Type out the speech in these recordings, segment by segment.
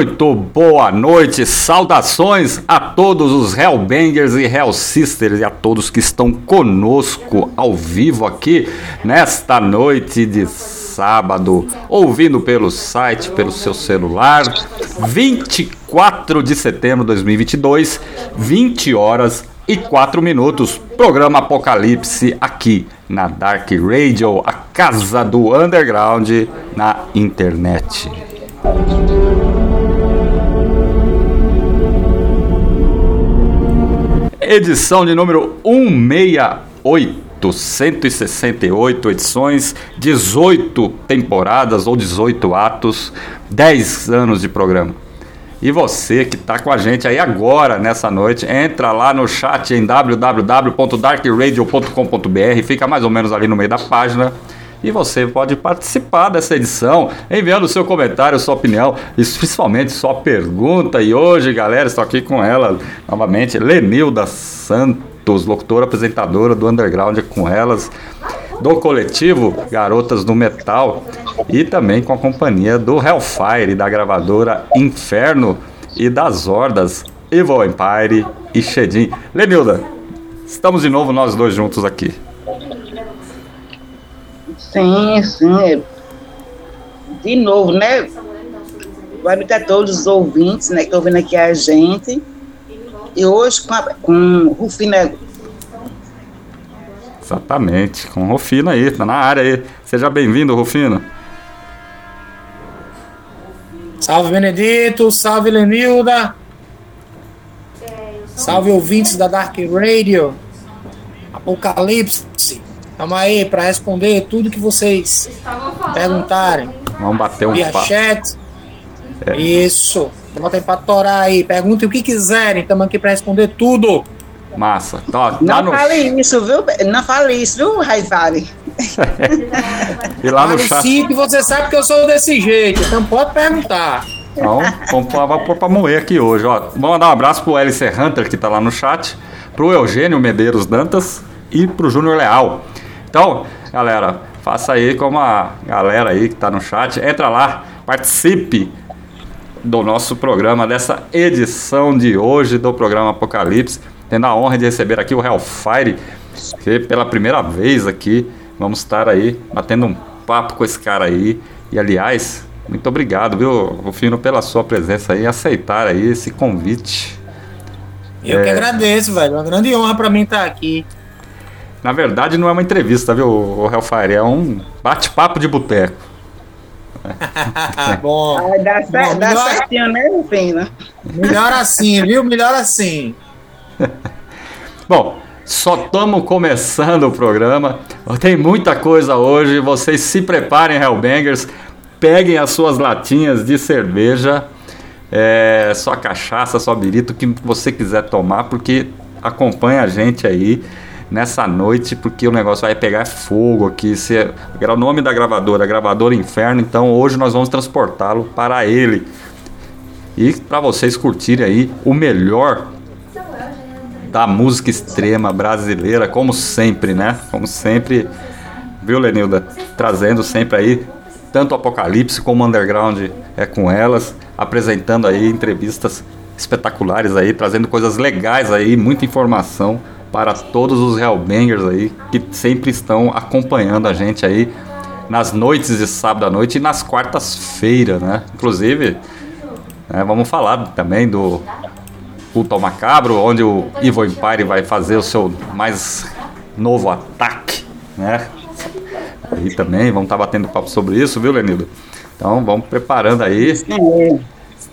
Muito boa noite, saudações a todos os Hellbangers e Hellsisters e a todos que estão conosco ao vivo aqui nesta noite de sábado, ouvindo pelo site, pelo seu celular, 24 de setembro de 2022, 20 horas e 4 minutos. Programa Apocalipse aqui na Dark Radio, a casa do underground na internet. Edição de número 168, 168 edições, 18 temporadas ou 18 atos, 10 anos de programa. E você que está com a gente aí agora, nessa noite, entra lá no chat em www.darkradio.com.br, fica mais ou menos ali no meio da página. E você pode participar dessa edição, enviando seu comentário, sua opinião, e principalmente sua pergunta. E hoje, galera, estou aqui com ela novamente, Lenilda Santos, locutora, apresentadora do Underground com elas do coletivo Garotas do Metal e também com a companhia do Hellfire, da gravadora Inferno e das hordas Evil Empire e Shedin. Lenilda, estamos de novo nós dois juntos aqui. Sim, sim. De novo, né? Noite a todos os ouvintes né, que estão ouvindo aqui a gente. E hoje com, a, com Rufina Exatamente, com o Rufino aí, tá na área aí. Seja bem-vindo, Rufino. Salve Benedito, salve Lenilda. Salve ouvintes da Dark Radio. Apocalipse. Tamo aí para responder tudo que vocês perguntarem. Vamos bater um Via papo. chat. É. Isso. Botem pra torar aí. Perguntem o que quiserem. Estamos aqui para responder tudo. Massa. Então, ó, lá Não no, fale isso, viu? Não fale isso, viu, e lá no chat. sim, que você sabe que eu sou desse jeito. Então pode perguntar. Então, vamos pôr vamos pôr pra moer aqui hoje, ó. Vamos mandar um abraço pro LC Hunter, que tá lá no chat, pro Eugênio Medeiros Dantas e pro Júnior Leal. Então, galera, faça aí como a galera aí que tá no chat. Entra lá, participe do nosso programa, dessa edição de hoje do programa Apocalipse. Tendo a honra de receber aqui o Hellfire, que pela primeira vez aqui vamos estar aí batendo um papo com esse cara aí. E aliás, muito obrigado, viu, Rufino, pela sua presença aí, aceitar aí esse convite. Eu É. que agradeço, velho. Uma grande honra para mim estar aqui. Na verdade, não é uma entrevista, viu, o Hellfire? É um bate-papo de boteco. Bom. Cer- Bom, dá melhor- certinho, né, Rufina? Melhor assim, viu? Melhor assim. Bom, só estamos começando o programa. Tem muita coisa hoje. Vocês se preparem, Hellbangers. Peguem as suas latinhas de cerveja, é, sua cachaça, sua birita, o que você quiser tomar, porque acompanha a gente aí nessa noite, porque o negócio vai pegar fogo aqui. Se, era o nome da gravadora, gravadora Inferno. Então hoje nós vamos transportá-lo para ele. E para vocês curtirem aí o melhor da música extrema brasileira, como sempre, né? Como sempre, viu, Lenilda? Trazendo sempre aí tanto Apocalipse como Underground é com elas, apresentando aí entrevistas espetaculares aí, trazendo coisas legais aí, muita informação para todos os Hellbangers aí que sempre estão acompanhando a gente aí nas noites de sábado à noite e nas quartas-feiras, né? Inclusive, né, vamos falar também do Culto ao Macabro, onde o Evil Empire vai fazer o seu mais novo ataque, né? Aí também, vamos estar batendo papo sobre isso, viu, Lenildo? Então vamos preparando aí, É,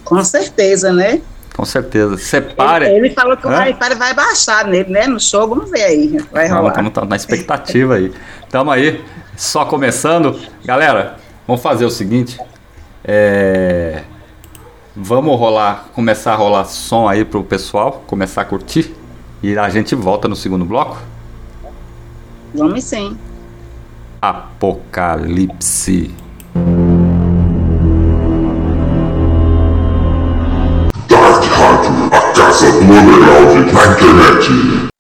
com certeza, né? Com certeza. Separe. Ele, ele falou que o Hã? Raifari vai baixar nele, né? No show, vamos ver aí. Vai rolar. Estamos na expectativa aí. Tamo aí, só começando. Galera, vamos fazer o seguinte. É, Vamos rolar, começar a rolar som aí pro pessoal, começar a curtir. E a gente volta no segundo bloco. Vamos sim. Apocalipse. Underground na internet.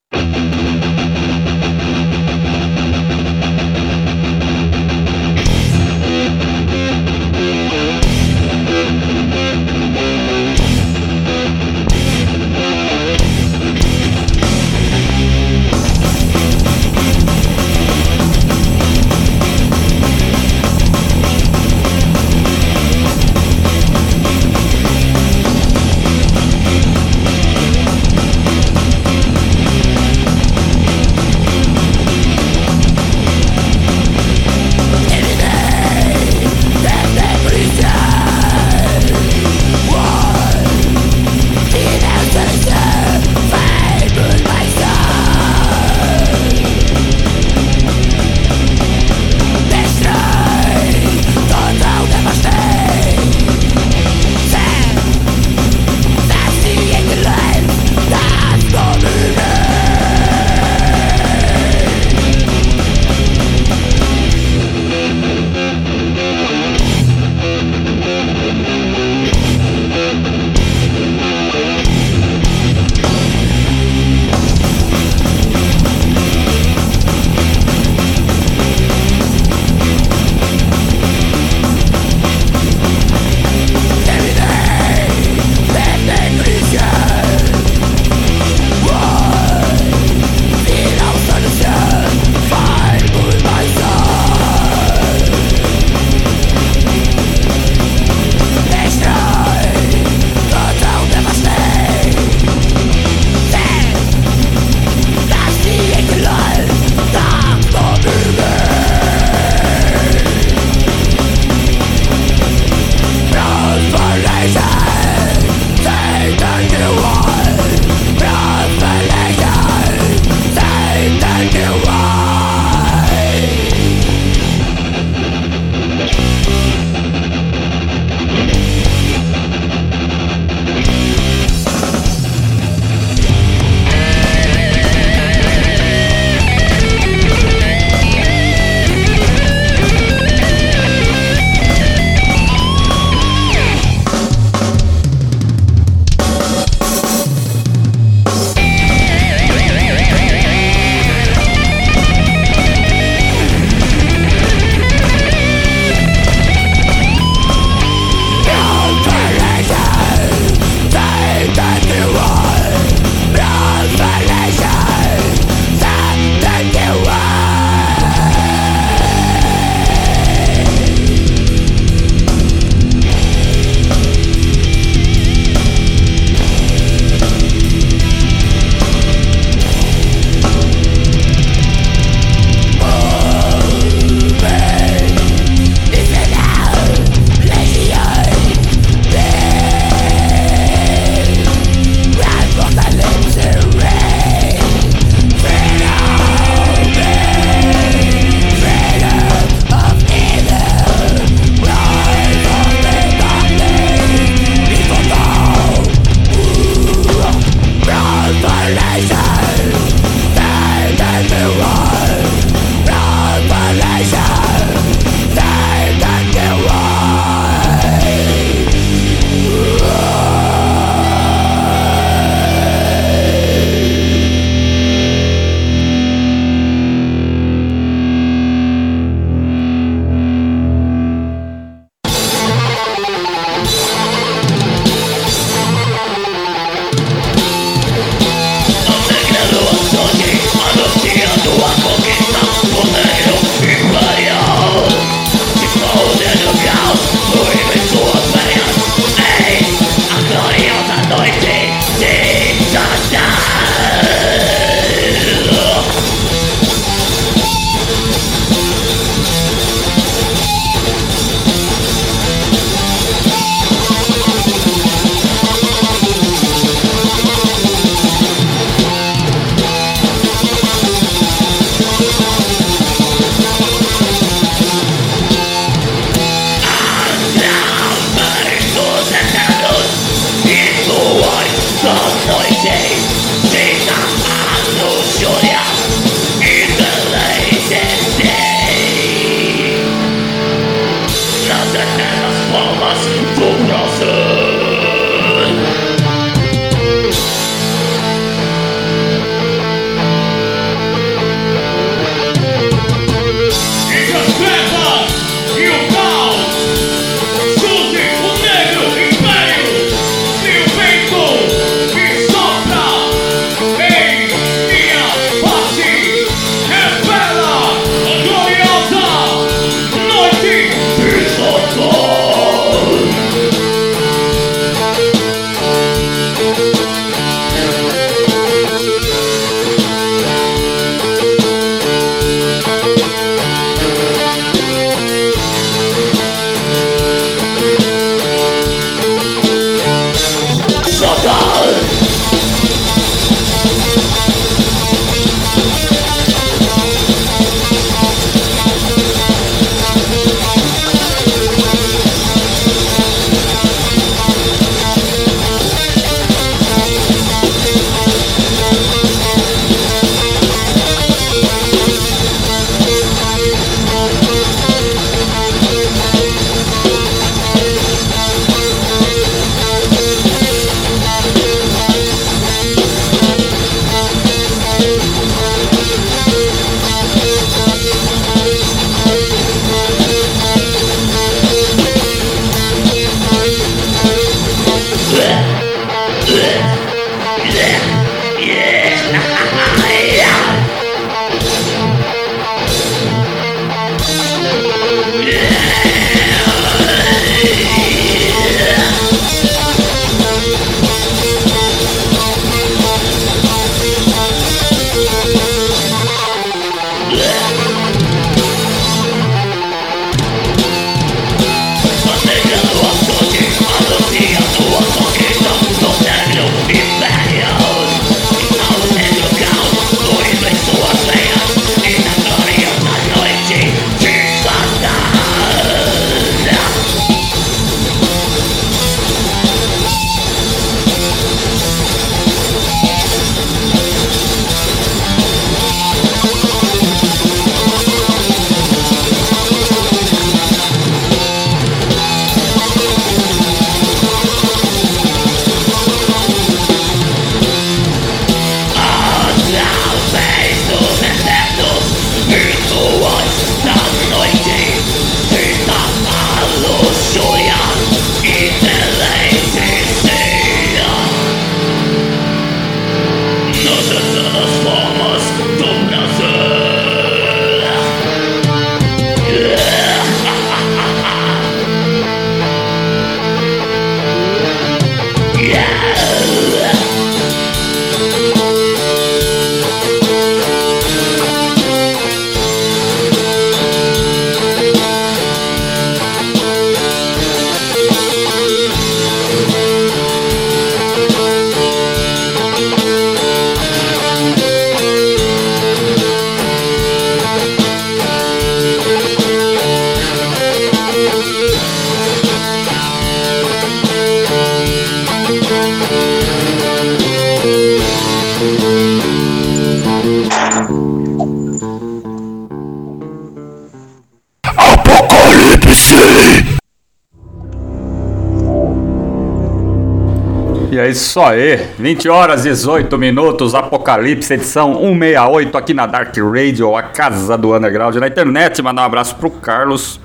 Isso aí, 20 horas 18 minutos, Apocalipse, edição 168 aqui na Dark Radio, a casa do underground na internet. Mandar um abraço pro Carlos,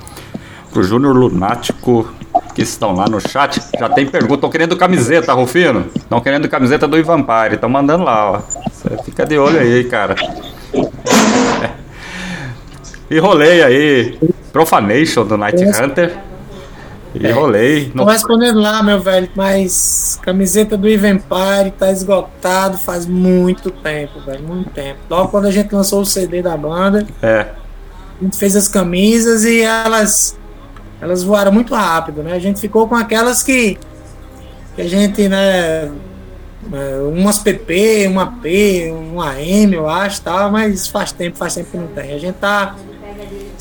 pro Júnior Lunático, que estão lá no chat. Já tem pergunta, estão querendo camiseta, Rufino? Estão querendo camiseta do Ivan Vampire, estão mandando lá, ó. Fica de olho aí, cara. E rolei aí, Profanation do Night Hunter. E rolei. Tô respondendo lá, meu velho, mas camiseta do Ivampire tá esgotado faz muito tempo, velho, muito tempo. Logo quando a gente lançou o CD da banda, É. a gente fez as camisas e elas elas voaram muito rápido, né? A gente ficou com aquelas que, que a gente, né, é, umas PP, uma P, uma M, eu acho, tal, mas faz tempo, faz tempo que não tem. A gente tá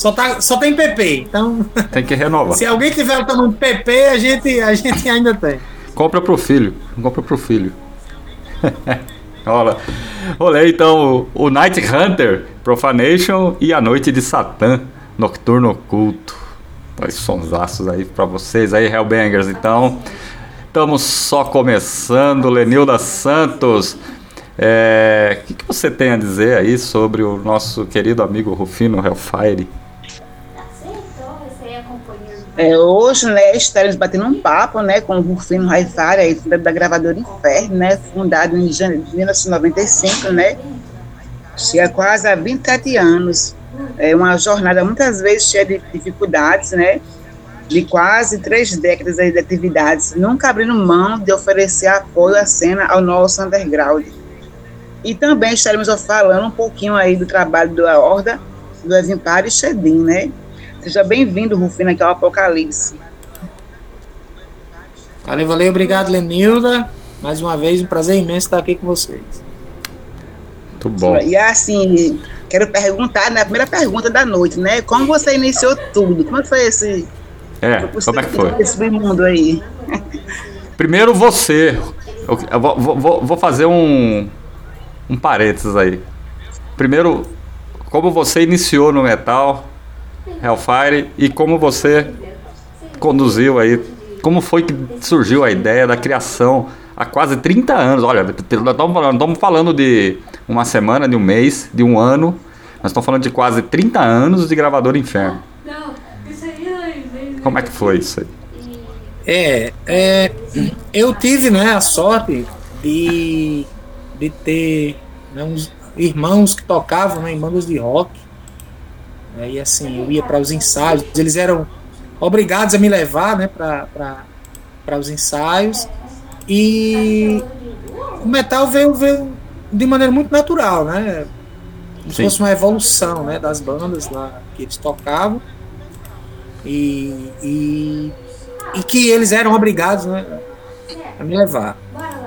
só tá só tem PP. Então, Tem que renovar. se alguém tiver o tamanho de PP, a gente a gente ainda tem. Compra pro filho. Compra pro filho. Olha. Rolei então o, Night Hunter, Profanation e a Noite de Satã, Nocturno Oculto. Dois sonsaços aí pra vocês aí, Hellbangers. Então, estamos só começando. Lenilda Santos. é, O que, que você tem a dizer aí sobre o nosso querido amigo Rufino Hellfire? É, hoje, né, estaremos batendo um papo, né, com o Rufino fundador da gravadora Inferno, né, em janeiro de 1995, né, chega quase a 27 anos. É uma jornada muitas vezes cheia de dificuldades, né, de quase três décadas de atividades, nunca abrindo mão de oferecer apoio à cena ao nosso underground. E também estaremos falando um pouquinho aí do trabalho da Horda, do Evimpar e Shedim, né, Seja bem-vindo, Rufino, aqui ao Apocalipse. Valeu, valeu, obrigado, Lenilda. Mais uma vez, um prazer imenso estar aqui com vocês. Muito bom. E assim, quero perguntar, né, a primeira pergunta da noite, né? Como você iniciou tudo? Como foi esse, É, como é que foi? esse mundo aí? Primeiro você. Eu, eu vou, vou- vou fazer um, um parênteses aí. Primeiro, como você iniciou no metal, Hellfire, e como você conduziu aí. Como foi que surgiu a ideia da criação há quase 30 anos? Olha, nós estamos falando, falando de uma semana, de um mês, de um ano. Nós estamos falando de quase 30 anos de gravador Inferno. Como é que foi isso aí? É, é, eu tive né, a sorte de, de ter né, uns irmãos que tocavam né, em bandas de rock. Né, e assim, eu ia para os ensaios, eles eram obrigados a me levar né, para os ensaios. E o metal veio, veio de maneira muito natural, né? Como se fosse uma evolução né, das bandas lá que eles tocavam. E, e, e que eles eram obrigados né, a me levar.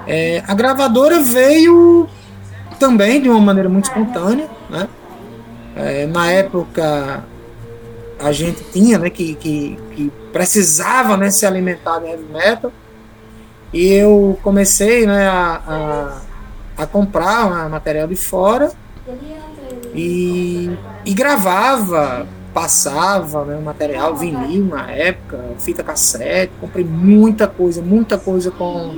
É, a gravadora veio também de uma maneira muito espontânea. Né? É, na época a gente tinha né, que, que, que precisava né, se alimentar de heavy metal. E eu comecei né, a, a, a comprar né, material de fora. E, e gravava, passava né, material vinil na época, fita cassete, comprei muita coisa, muita coisa com,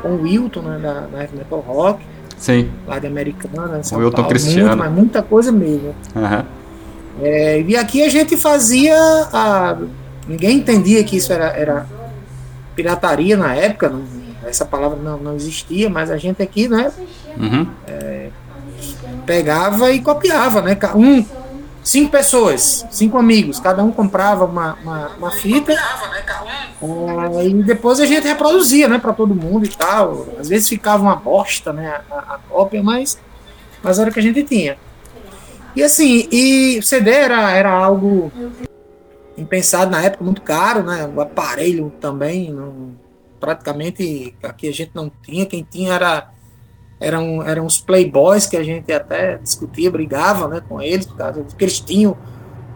com o Wilton né, da, da Heavy Metal Rock, Sim. lá de Americana, São Wilton Paulo, Cristiano. muito, mas muita coisa mesmo. Aham. É, e aqui a gente fazia. A, ninguém entendia que isso era, era pirataria na época, não- essa palavra não, não existia, mas a gente aqui, né, Uhum. pegava e copiava, né? Um, cinco pessoas, cinco amigos, cada um comprava uma, uma, uma fita. é, e depois a gente reproduzia, né, para todo mundo e tal. Às vezes ficava uma bosta, né, a, a cópia, mas, mas era o que a gente tinha. E assim, e o CD era, era algo impensado na época, muito caro, né? O aparelho também, não, praticamente aqui a gente não tinha. Quem tinha era eram, eram os playboys que a gente até discutia, brigava né, com eles, por causa que eles tinham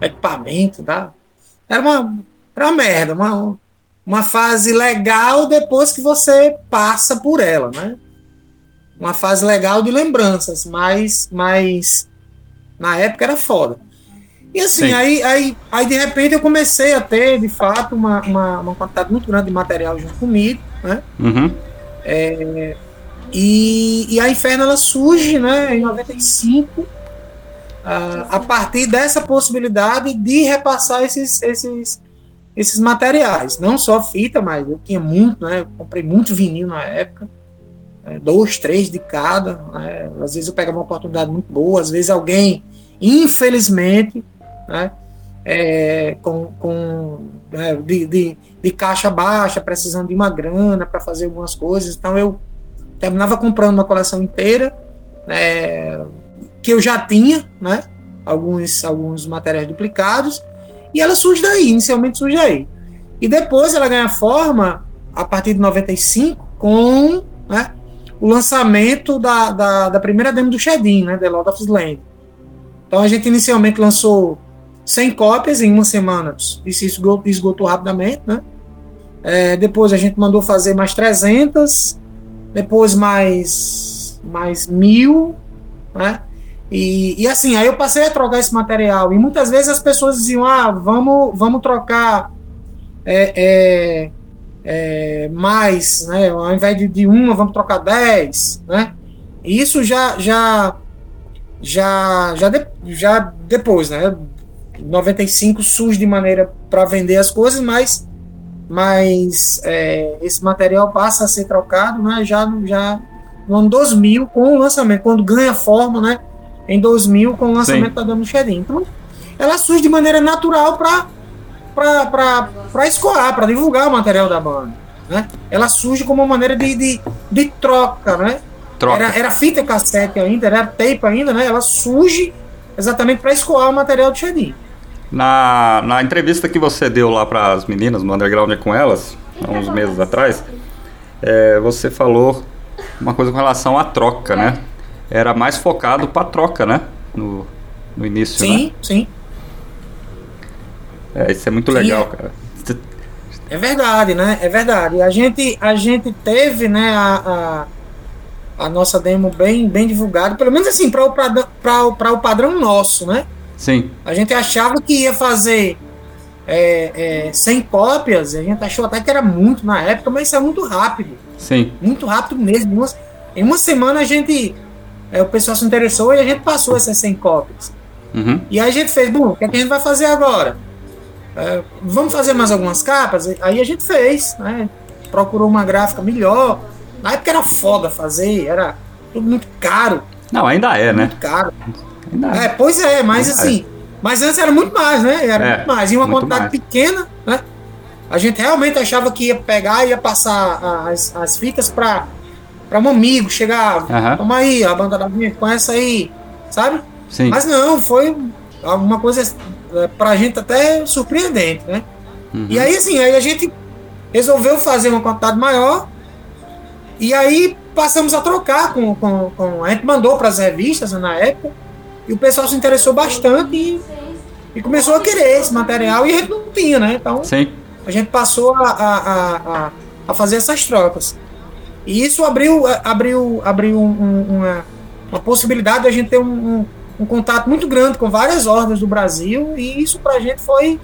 equipamento, tá? Era uma, era uma merda, uma, uma fase legal depois que você passa por ela, né? Uma fase legal de lembranças, mas, mas na época era foda. E assim, Sim. aí, aí, aí de repente eu comecei a ter, de fato, uma, uma, uma quantidade muito grande de material junto comigo, né? Uhum. E, e a Inferno ela surge né, em 95 ah, a partir dessa possibilidade de repassar esses, esses, esses materiais. Não só fita, mas eu tinha muito, né? Eu comprei muito vinil na época. eh, Dois, três de cada. né, Às vezes eu pegava uma oportunidade muito boa, às vezes alguém, infelizmente, né, eh, com, com né, de, de, de caixa baixa, precisando de uma grana para fazer algumas coisas. Então eu terminava comprando uma coleção inteira, né, que eu já tinha, né, alguns, alguns materiais duplicados, e ela surge daí, inicialmente surge aí. E depois ela ganha forma, a partir de 95, com né, o lançamento da, da, da primeira demo do Shedin, né, The Lord of Land. Então a gente inicialmente lançou 100 cópias em uma semana, e se esgotou, esgotou rapidamente, né? É, depois a gente mandou fazer mais 300, depois mais mais mil, né? E, e assim, aí eu passei a trocar esse material. E muitas vezes as pessoas diziam: ah, vamos, vamos trocar é, é, é, mais, né? Ao invés de, de uma, vamos trocar dez, né? E isso já, já, já, já, de- já depois, né? 95 surge de maneira para vender as coisas, mas, mas é, esse material passa a ser trocado, né? Já, no- já no ano 2000 com o lançamento, quando ganha forma, né? Em 2000 com o lançamento Sim. da Dama do Xerim. Então, ela surge de maneira natural para para escoar, para divulgar o material da banda. Né? Ela surge como uma maneira de, de, de troca, né? Troca. Era, era fita cassete ainda, era tape ainda, né? Ela surge exatamente para escoar o material do Xerim. Na, na entrevista que você deu lá para as meninas no Underground com elas, há uns meses atrás, é, você falou uma coisa com relação à troca, né? Era mais focado para troca, né? No, no início, né? Sim, sim. É, isso é muito Sim, legal, é. cara. É verdade, né? É verdade. A gente, a gente teve, né, a, a, a nossa demo bem, bem divulgada, pelo menos assim, para o, pra pra o padrão nosso, né? Sim, A gente achava que ia fazer é, é, 100 cópias, a gente achou até que era muito na época, mas isso é muito rápido. sim. Muito rápido mesmo. Em uma, em uma semana a gente. é, o pessoal se interessou e a gente passou essas 100 cópias. Uhum. E aí a gente fez, bom, o que, é que a gente vai fazer agora? É, vamos fazer mais algumas capas? Aí a gente fez, né? Procurou uma gráfica melhor. Na época era foda fazer, era tudo muito caro, Não, ainda é, né? muito caro. É, pois é, mas assim, mas antes era muito mais, né? Era É, muito mais. E uma quantidade mais. pequena, né? A gente realmente achava que ia pegar e ia passar a- as, as fitas para para um amigo, chegar, Aham. toma aí, a banda da gente, conhece aí, sabe? Sim. Mas não, foi alguma coisa é, pra gente até surpreendente, né? Uhum. E aí, assim, aí a gente resolveu fazer uma quantidade maior e aí passamos a trocar com. com, com a gente mandou para as revistas né, na época e o pessoal se interessou bastante e, e começou a querer esse material e a gente não tinha, né? Então Sim. a gente passou a, a, a, a- a fazer essas trocas. E isso abriu, abriu, abriu um- um- uma, uma possibilidade de a gente ter um, um, um contato muito grande com várias ordens do Brasil e isso pra gente foi,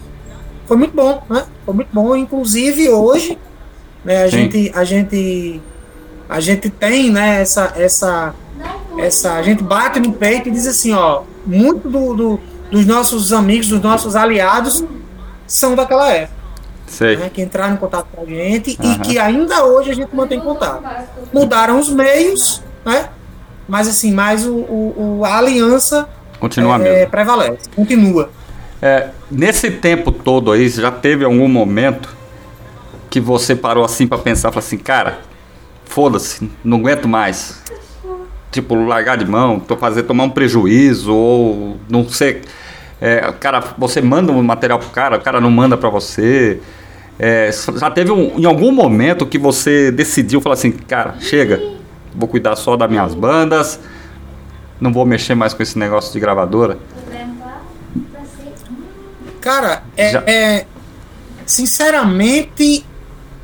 foi muito bom, né? Foi muito bom, inclusive hoje, né, a Sim. gente a gente a gente tem, né, essa essa essa a gente bate no peito e diz assim, ó, muito do, do- dos nossos amigos, dos nossos aliados são daquela época né, que entraram em contato com a gente Aham. e que ainda hoje a gente mantém contato. Mudaram os meios, né? Mas assim, mais o, o- o- a aliança Continua é, mesmo. prevalece, continua. É, nesse tempo todo aí, já teve algum momento que você parou assim pra pensar, falou assim, cara, foda-se, não aguento mais. Tipo, largar de mão, fazer tomar um prejuízo ou não sei. É, cara, você manda um material pro cara, o cara não manda pra você. É, já teve um, em algum momento que você decidiu falar assim, cara, chega, vou cuidar só das minhas bandas, não vou mexer mais com esse negócio de gravadora. Cara, é, Já- é- sinceramente,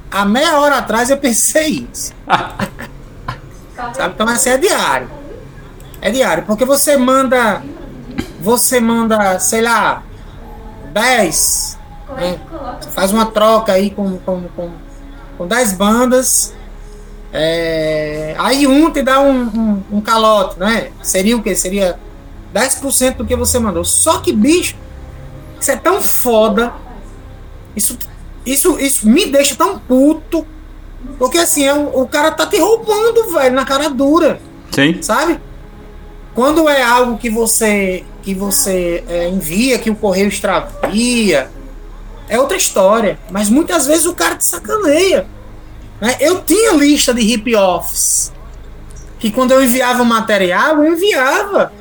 há meia hora atrás eu pensei isso. Sabe? Então assim, é diário. É diário, porque você manda. Você manda, sei lá, 10, né? faz uma troca aí com, com, com, com 10 bandas. É, aí um te dá um, um, um calote, né? Seria o que? Seria 10% do que você mandou. Só que, bicho, isso é tão foda. Isso, isso, isso me deixa tão puto. Porque assim, é, o, o cara tá te roubando, velho, na cara dura. Sim. Sabe? Quando é algo que você que você é, envia, que o correio extravia, é outra história. Mas muitas vezes o cara te sacaneia. Né? Eu tinha lista de hip-offs. Que quando eu enviava material, eu enviava.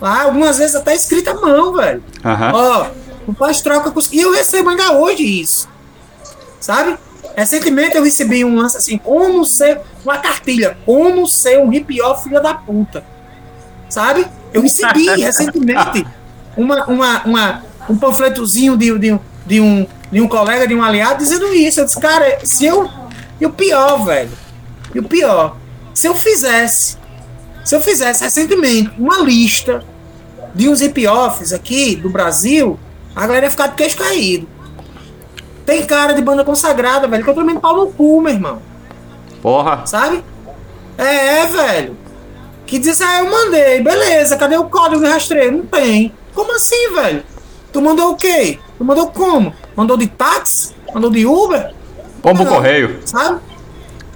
Lá, algumas vezes até escrita à mão, velho. Ó, o faz troca com. E eu recebo ainda hoje isso. Sabe? Recentemente eu recebi um lance assim, como ser uma cartilha, como ser um hip hop filha da puta. Sabe? Eu recebi recentemente uma, uma, uma, um panfletozinho de, de, de, um, de um colega, de um aliado, dizendo isso. Eu disse, cara, se eu. E o pior, velho. E o pior, se eu fizesse, se eu fizesse recentemente uma lista de uns hip-offs aqui do Brasil, a galera ia ficar de queixo caído. Tem cara de banda consagrada, velho, que eu também pau no cu, meu irmão. Porra. Sabe? É, é, velho. Que diz, ah, eu mandei, beleza, cadê o código de rastreio? Não tem. Como assim, velho? Tu mandou o quê? Tu mandou como? Mandou de táxi? Mandou de Uber? Pombo Não, correio. Sabe?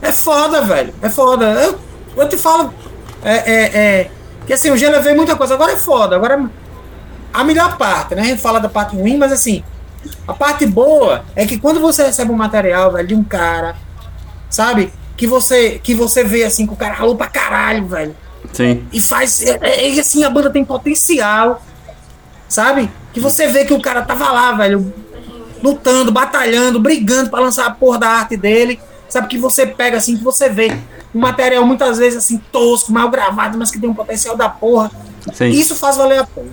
É foda, velho. É foda. Eu, eu te falo. É, é, é. Que assim, eu já levei muita coisa. Agora é foda. Agora a melhor parte, né? A gente fala da parte ruim, mas assim, a parte boa é que quando você recebe um material, velho, de um cara, sabe? Que você, que você vê assim que o cara ralou pra caralho, velho. Sim. E faz. É, é, e assim, a banda tem potencial. Sabe? Que você vê que o cara tava lá, velho, lutando, batalhando, brigando pra lançar a porra da arte dele. Sabe? Que você pega assim, que você vê um material muitas vezes assim, tosco, mal gravado, mas que tem um potencial da porra. Sim. Isso faz valer a pena.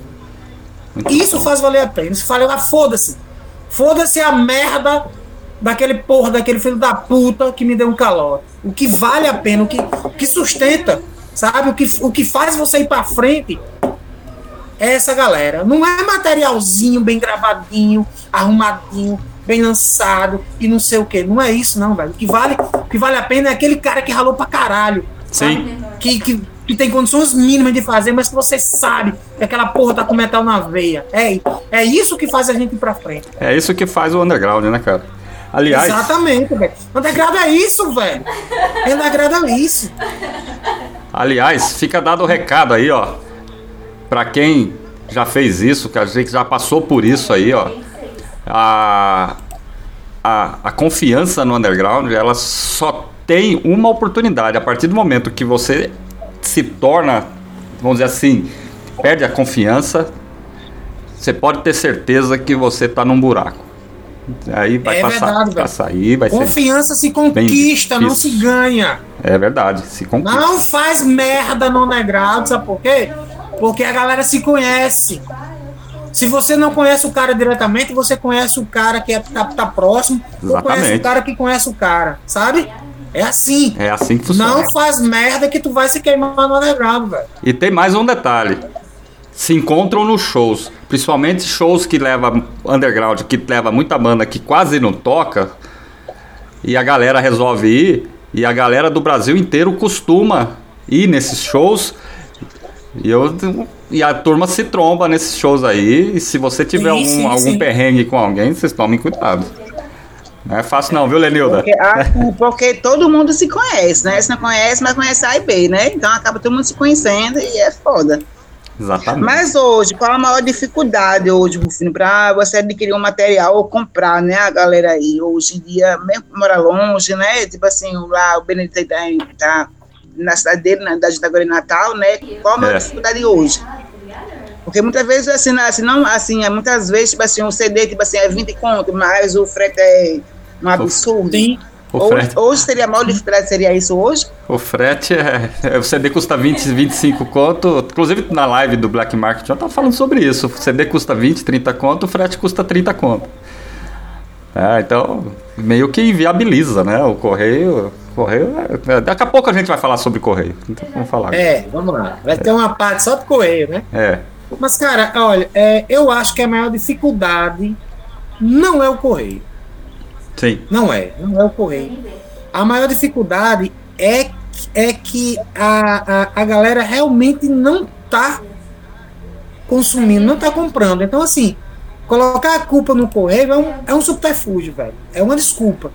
Muito Isso bom. faz valer a pena. Isso fala, ah, foda-se. Foda-se a merda daquele porra, daquele filho da puta que me deu um calote. O que vale a pena, o que, o que sustenta, sabe? O que, o que faz você ir pra frente é essa galera. Não é materialzinho bem gravadinho, arrumadinho, bem lançado e não sei o que. Não é isso, não, velho. O que vale, o que vale a pena é aquele cara que ralou pra caralho. Sim. Que, que, que tem condições mínimas de fazer, mas que você sabe que aquela porra tá com metal na veia. É, é isso que faz a gente ir pra frente. É isso que faz o underground, né, cara? Aliás, Exatamente, velho. Underground é isso, velho. Underground é isso. aliás, fica dado o recado aí, ó. Pra quem já fez isso, que a gente já passou por isso aí, ó. A, a, a confiança no underground, ela só tem uma oportunidade. A partir do momento que você se torna, vamos dizer assim, perde a confiança, você pode ter certeza que você tá num buraco. Aí vai É passar, verdade, vai sair, vai ser. Confiança se conquista, não se ganha. É verdade, se conquista. Não faz merda no underground, sabe por quê? Porque a galera se conhece. Se você não conhece o cara diretamente, você conhece o cara que é, tá, tá próximo, ou conhece Exatamente. o cara que conhece o cara, sabe? É assim. É assim que funciona. Não faz merda que tu vai se queimar no underground, velho. E tem mais um detalhe. Se encontram nos shows, principalmente shows que leva underground, que leva muita banda que quase não toca, e a galera resolve ir, e a galera do Brasil inteiro costuma ir nesses shows. E, eu, e a turma se tromba nesses shows aí, e se você tiver Sim, algum, sim, algum sim. perrengue com alguém, vocês tomem cuidado. Não é fácil não, viu, Lenilda? Porque, ah, porque todo mundo se conhece, né? Se não conhece, mas conhece A e B, né? Então acaba todo mundo se conhecendo e é foda. Exatamente. Mas hoje, qual a maior dificuldade hoje, Rufino, para você adquirir um material ou comprar, né, a galera aí? Hoje em dia, mesmo que mora longe, né? Tipo assim, lá o Benedito tá, tá na cidade dele, na da gente agora em Natal, né? Qual a maior É. dificuldade hoje? Porque muitas vezes, assim, não- assim, não, assim, muitas vezes, tipo assim, um CD, tipo assim, é 20 conto, mas o frete é um absurdo. Sim. O Hoje, frete, hoje seria a maior dificuldade, seria isso hoje? o frete é, é- O CD custa 20, 25 conto. Inclusive na live do Black Market já tava falando sobre isso. O CD custa 20, 30 conto, o frete custa 30 conto. É, então, meio que inviabiliza, né? O correio. correio é- daqui a pouco a gente vai falar sobre correio. Então vamos falar. É, vamos lá. Vai ter uma parte só do correio, né? É. Mas, cara, olha, é, eu acho que a maior dificuldade não é o correio. Sim. Não é, não é o correio. A maior dificuldade é, é que a, a, a galera realmente não tá consumindo, não tá comprando. Então, assim, colocar a culpa no correio é um, é um subterfúgio, velho. É uma desculpa.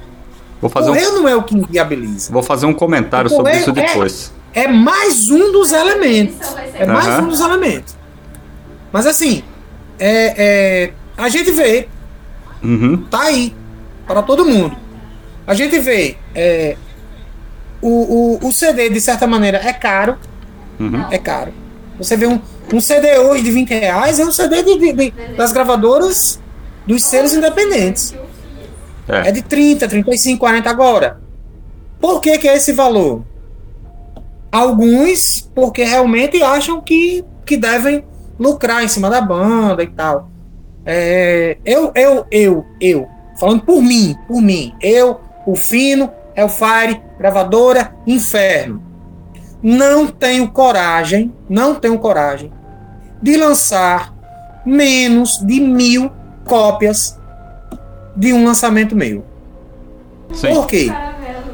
Vou O fazer um, correio não é o que inviabiliza. vou fazer um comentário O sobre isso é- depois. É mais um dos elementos. É mais Aham. um dos elementos. Mas assim, é, é, a gente vê, Uhum. tá aí, para todo mundo. A gente vê, é, o, o, o CD, de certa maneira, é caro. Uhum. É caro. Você vê um, um CD hoje de 20 reais, é um CD de, de- de- das gravadoras dos selos independentes. É. É de 30, 35, 40 agora. Por que, que é esse valor? Alguns porque realmente acham que, que devem lucrar em cima da banda e tal. É, eu, eu, eu, eu, falando por mim, por mim, eu, o Fino, Hellfire, gravadora, Inferno. Não tenho coragem, não tenho coragem de lançar menos de mil cópias de um lançamento meu. Sim. Por quê?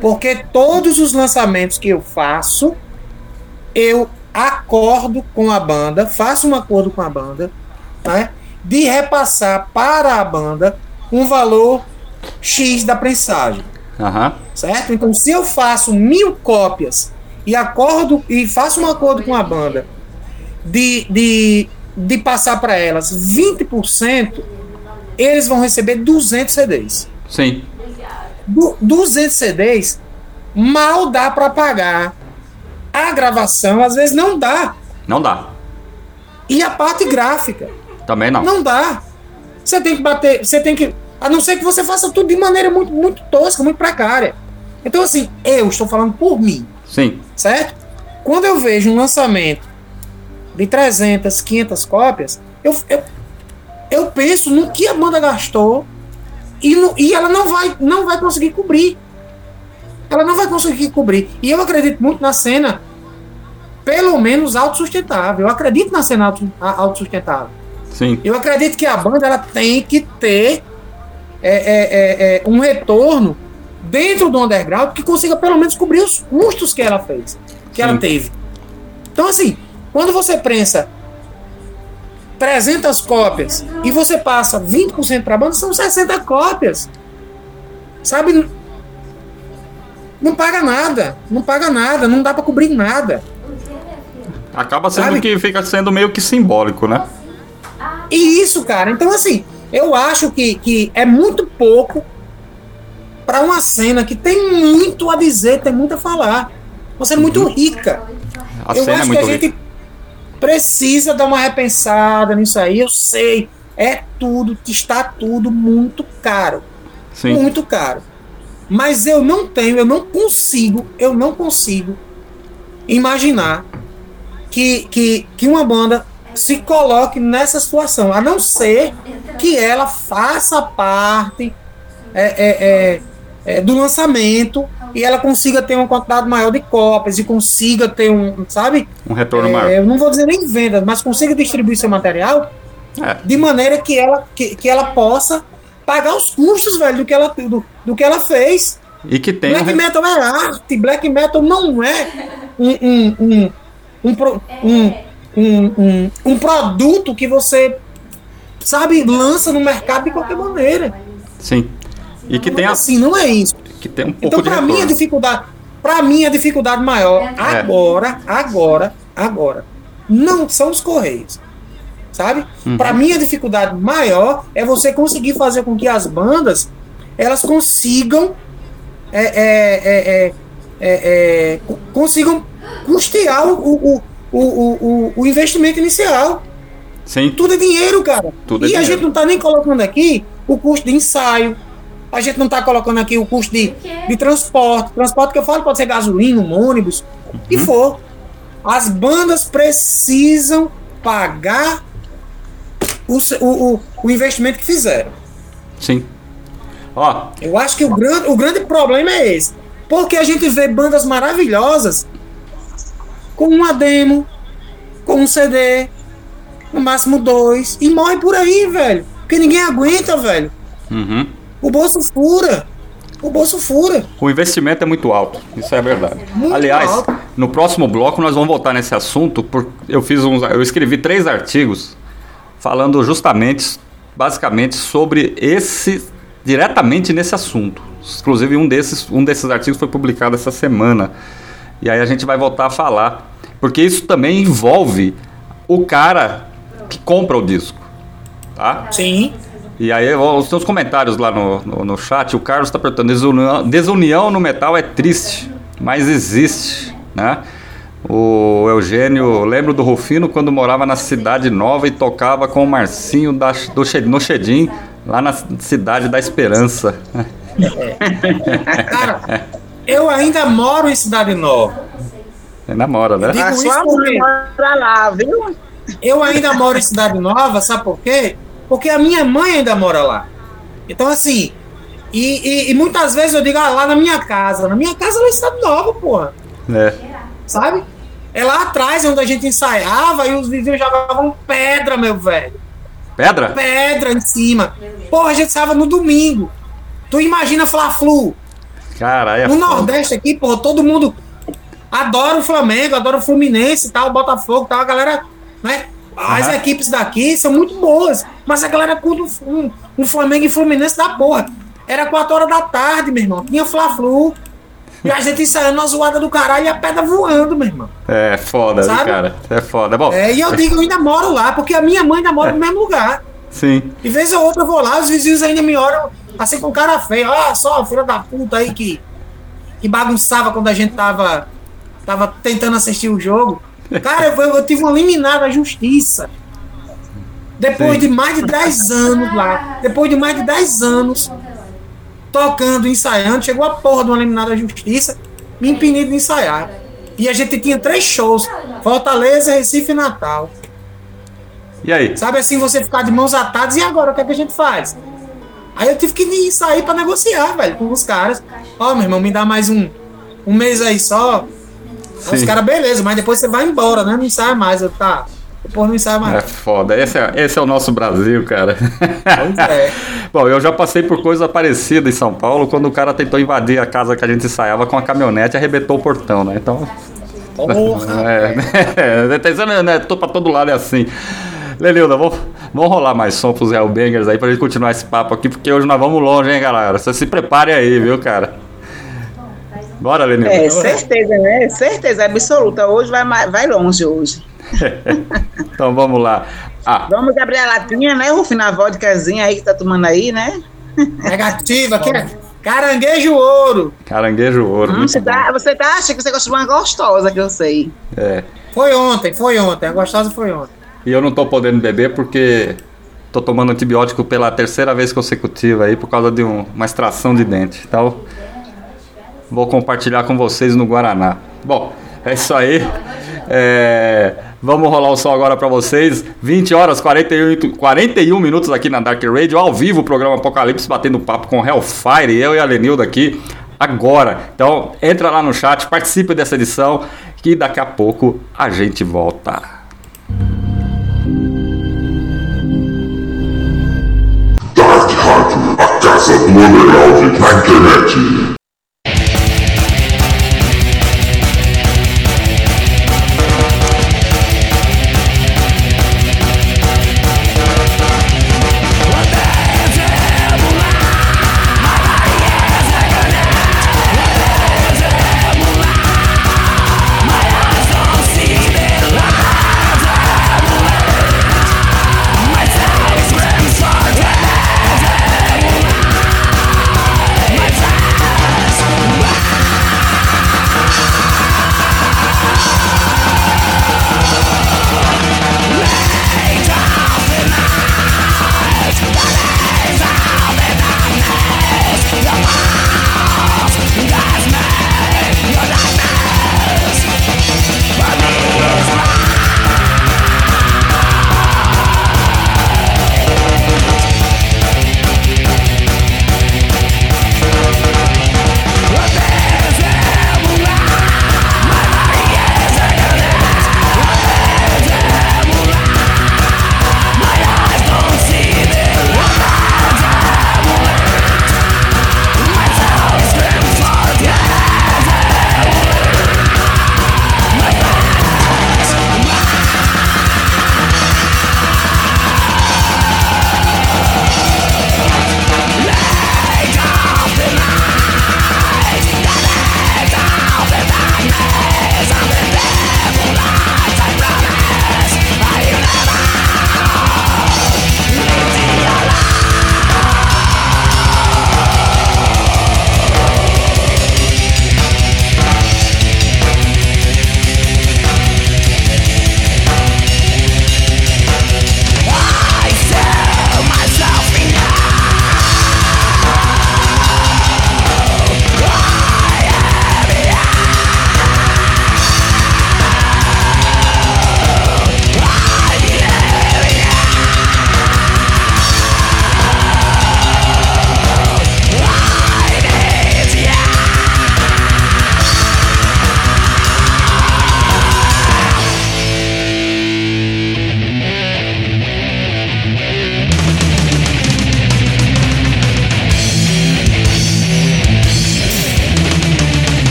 Porque todos os lançamentos que eu faço, eu acordo com a banda, faço um acordo com a banda, né, de repassar para a banda um valor X da prensagem, Aham. certo? Então, se eu faço mil cópias e acordo e faço um acordo com a banda de, de, de passar para elas 20%, eles vão receber 200 CDs. Sim. Du- 200 CDs mal dá para pagar a gravação, às vezes não dá. Não dá. E a parte gráfica, Também não. não dá. Você tem que bater, você tem que, a não ser que você faça tudo de maneira muito muito tosca, muito precária. Então assim, eu estou falando por mim, Sim. certo? Quando eu vejo um lançamento de 300, 500 cópias, eu, eu, eu penso no que a banda gastou e, no- e ela não vai, não vai conseguir cobrir. Ela não vai conseguir cobrir. E eu acredito muito na cena, pelo menos autossustentável. Eu acredito na cena autossustentável. Sim. Eu acredito que a banda ela tem que ter é, é, é, é, um retorno dentro do underground que consiga pelo menos cobrir os custos que ela fez, que ela Sim. teve. Então, assim, quando você prensa 300 cópias e você passa 20% para a banda, são 60 cópias. Sabe? Não paga nada, não paga nada, não dá para cobrir nada. Acaba sendo Sabe? que fica sendo meio que simbólico, né? E isso, cara, então assim, eu acho que, que é muito pouco para uma cena que tem muito a dizer, tem muito a falar. Uma cena muito rica. A eu é acho que muito a rica. gente precisa dar uma repensada nisso aí. Eu sei, é tudo, está tudo muito caro. Sim. Muito caro. Mas eu não tenho, eu não consigo, eu não consigo imaginar que, que, que uma banda se coloque nessa situação, a não ser que ela faça parte é, é, é, é, do lançamento e ela consiga ter uma quantidade maior de cópias e consiga ter um, sabe? Um retorno É, maior. eu não vou dizer nem venda, mas consiga distribuir seu material É. de maneira que ela, que, que ela possa pagar os custos, velho, do que ela, do, do que ela fez. E que tem um Black re- metal é arte, black metal não é um, um, um, um, um, um, um, um produto que você, sabe, lança no mercado de qualquer maneira. Sim. E que Não tem, é a, assim, não é isso. que tem um pouco Então, para mim, a dificuldade, para mim, a dificuldade maior agora, agora, agora, não são os correios, sabe? Uhum. Para mim, a dificuldade maior é você conseguir fazer com que as bandas elas consigam é, é, é, é, é, é, co- consigam custear o, o, o, o, o, o investimento inicial. Sim. Tudo é dinheiro, cara. Tudo é e a dinheiro. gente não tá nem colocando aqui o custo de ensaio. A gente não tá colocando aqui o custo de, de transporte. Transporte que eu falo pode ser gasolina, um ônibus, o Uhum. que for. As bandas precisam pagar o, o, o investimento que fizeram. Sim. Ó, Eu acho que o grande, o grande problema é esse. Porque a gente vê bandas maravilhosas com uma demo, com um CD, no máximo dois, e morre por aí, velho. Porque ninguém aguenta, velho. Uhum. O bolso fura. O bolso fura. O investimento é muito alto, isso é verdade. Muito Aliás, alto. no próximo bloco nós vamos voltar nesse assunto, porque eu fiz uns, eu escrevi três artigos falando justamente, basicamente sobre esse, diretamente nesse assunto. Inclusive um desses, um desses artigos foi publicado essa semana. E aí a gente vai voltar a falar, porque isso também envolve o cara que compra o disco, tá? Sim. E aí, os seus comentários lá no, no, no chat, o Carlos está perguntando: desunião, desunião no metal é triste, mas existe, né? O Eugênio, lembro do Rufino quando morava na Cidade Nova e tocava com o Marcinho da, do, no Chedim, lá na Cidade da Esperança. Cara, eu ainda moro em Cidade Nova. Você namora, né? Digo A isso sua porque- mãe mora lá, viu? Eu ainda moro em Cidade Nova, sabe por quê? Porque a minha mãe ainda mora lá. Então, assim, e, e- e muitas vezes eu digo, ah, lá na minha casa. Na minha casa lá em Cidade Nova, porra. É. Sabe? É lá atrás onde a gente ensaiava e os vizinhos jogavam pedra, meu velho. Pedra? Pedra em cima. Porra, a gente ensaiava no domingo. Tu imagina Fla-Flu. Cara, é No foda. Nordeste aqui, porra, todo mundo adora o Flamengo, adora o Fluminense e tal, o Botafogo e tal. A galera, né? As Aham. equipes daqui são muito boas, mas a galera curte um, um, Flamengo e Fluminense da porra. Era 4 horas da tarde, meu irmão. Tinha Fla-Flu. E a gente ensaiando uma zoada do caralho e a pedra voando, meu irmão. É foda, Sabe? cara. É foda. Bom, É, e eu digo, eu ainda moro lá, porque a minha mãe ainda mora no mesmo lugar. sim. De vez ou outra eu vou lá, os vizinhos ainda me olham assim com cara feia. Olha só, filha da puta aí que, que bagunçava quando a gente tava, tava tentando assistir o jogo. Cara, eu, eu tive uma liminar da justiça. Depois Sim. de mais de 10 anos lá, depois de mais de 10 anos tocando, ensaiando, chegou a porra de uma liminar da justiça, me impedindo de ensaiar. E a gente tinha três shows: Fortaleza, Recife e Natal. E aí? Sabe assim, você ficar de mãos atadas, e agora o que, é que a gente faz? Aí eu tive que ir sair pra negociar, velho, com os caras. Ó, meu irmão, me dá mais um, um mês aí só. Aí Os Sim. caras, beleza, mas depois você vai embora, né? Não ensaia mais. Eu, tá, depois não ensaia É mais. foda. Esse é, esse é o nosso Brasil, cara. Pois é. Bom, eu já passei por coisa parecida em São Paulo quando o cara tentou invadir a casa que a gente ensaiava com a caminhonete e arrebentou o portão, né? Então. Porra. É, é, tá dizendo, né? Tô pra todo lado é assim. Lelilda, vamos, vamos rolar mais som pros Hellbangers aí pra gente continuar esse papo aqui, porque hoje nós vamos longe, hein, galera? Você se prepare aí, viu, cara? Bora, Lenilda. É, certeza, né? Certeza absoluta. Hoje vai, vai longe hoje. Então vamos lá. Ah, Vamos abrir a latinha, né, Rufino? A vodkazinha aí que tá tomando aí, né? Negativa, que é caranguejo ouro. caranguejo ouro. Hum, você, tá, você tá achando que você gosta de uma gostosa, que eu sei. É. Foi ontem, foi ontem. A gostosa foi ontem. E eu não tô podendo beber porque tô tomando antibiótico pela terceira vez consecutiva aí por causa de um- uma extração de dente. Então, vou compartilhar com vocês no Guaraná. Bom, é isso aí. É, vamos rolar o som agora pra vocês. 20 horas 48, 41 minutos aqui na Dark Radio, ao vivo, o programa Apocalipse batendo papo com Hellfire, eu e a Lenilda aqui agora. Então, entra lá no chat, participe dessa edição que daqui a pouco a gente volta. Rádio, a casa do underground na internet.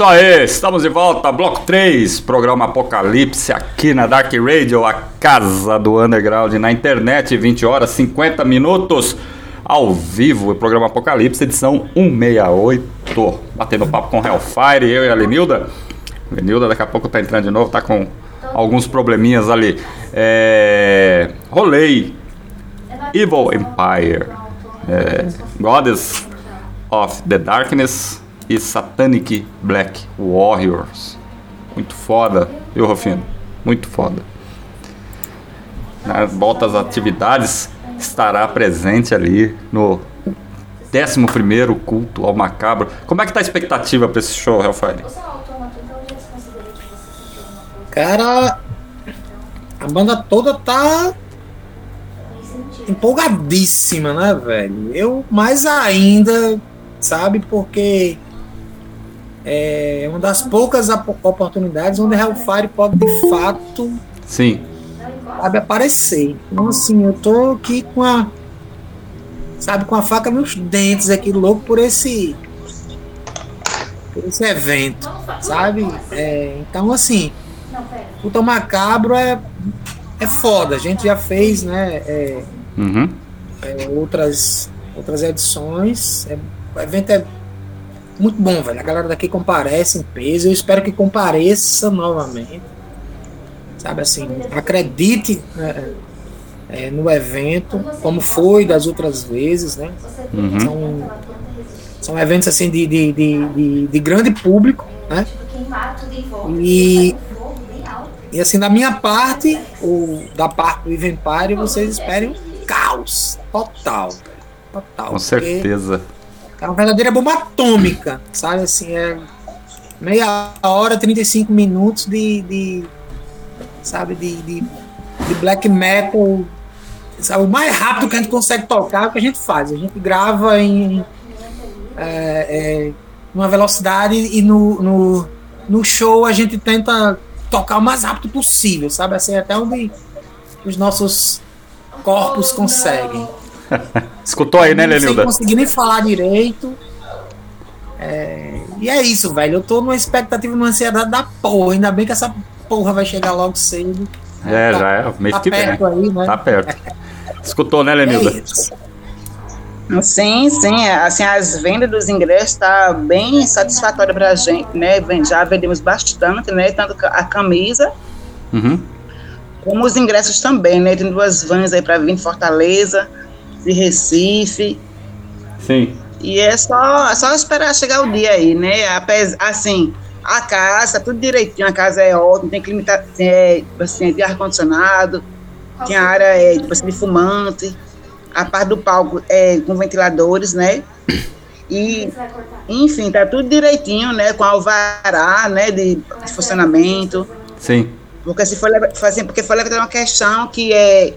Isso aí, estamos de volta, bloco 3, programa Apocalipse aqui na Dark Radio, a casa do underground na internet, 20 horas 50 minutos ao vivo, o programa Apocalipse, edição 168. Batendo papo com Hellfire, eu e a Lenilda. Lenilda daqui a pouco tá entrando de novo, tá com alguns probleminhas ali. É... Rolei Evil Empire, é... Goddess of the Darkness e Satanic Black Warriors. Muito foda, viu, Rufino? Muito foda. Na volta às atividades, estará presente ali no 11 culto ao macabro. Como é que tá a expectativa para esse show, Hellfire? Cara, a banda toda tá empolgadíssima, né, velho? Eu mais ainda, sabe, porque é uma das poucas oportunidades onde Hellfire pode de fato Sim. sabe, aparecer. Então, assim, eu tô aqui com a. Sabe, com a faca nos dentes aqui, louco por esse. Por esse evento, sabe? É, então, assim, o Tom Macabro é, é foda. A gente já fez, né? É, Uhum. é, outras, outras edições. É, o evento é muito bom, velho. A galera daqui comparece em peso. Eu espero que compareça novamente. Sabe assim, acredite né, é, no evento, como foi das outras vezes, né? Uhum. São, são eventos assim de, de, de, de, de grande público, né? E, e assim, da minha parte, ou da parte do Invempire, vocês esperem um caos total. velho. Total. Com certeza. É uma verdadeira bomba atômica, sabe? Assim, é meia hora, 35 minutos de. de sabe, de, de, de black metal. Sabe, o mais rápido que a gente consegue tocar é o que a gente faz. A gente grava em. É, é, uma velocidade e no, no, no show a gente tenta tocar o mais rápido possível, sabe? Assim, até onde os nossos corpos conseguem. Escutou aí, né, Lenilda? conseguir nem falar direito. É, E é isso, velho. Eu tô numa expectativa, numa ansiedade da porra. Ainda bem que essa porra vai chegar logo cedo. É, Tá- já é. Mês tá que vem. perto aí, né? Tá perto. Escutou, né, É Lenilda? isso. Sim, sim, assim, as vendas dos ingressos tá bem satisfatória pra gente, né? Já vendemos bastante, né? Tanto a camisa Uhum. como os ingressos também, né? Tem duas vans aí para vir de Fortaleza, de Recife. Sim. E é só, é só esperar chegar o dia aí, né? Assim, a casa, tudo direitinho, a casa é ótima, tem clima, tá- tem, é, tipo assim, de ar-condicionado, tem a área é, tipo assim, de fumante, a parte do palco é com ventiladores, né? E, enfim, tá tudo direitinho, né? Com alvará, né? De, de funcionamento. Sim. Porque se for assim, porque foi levantar uma questão que é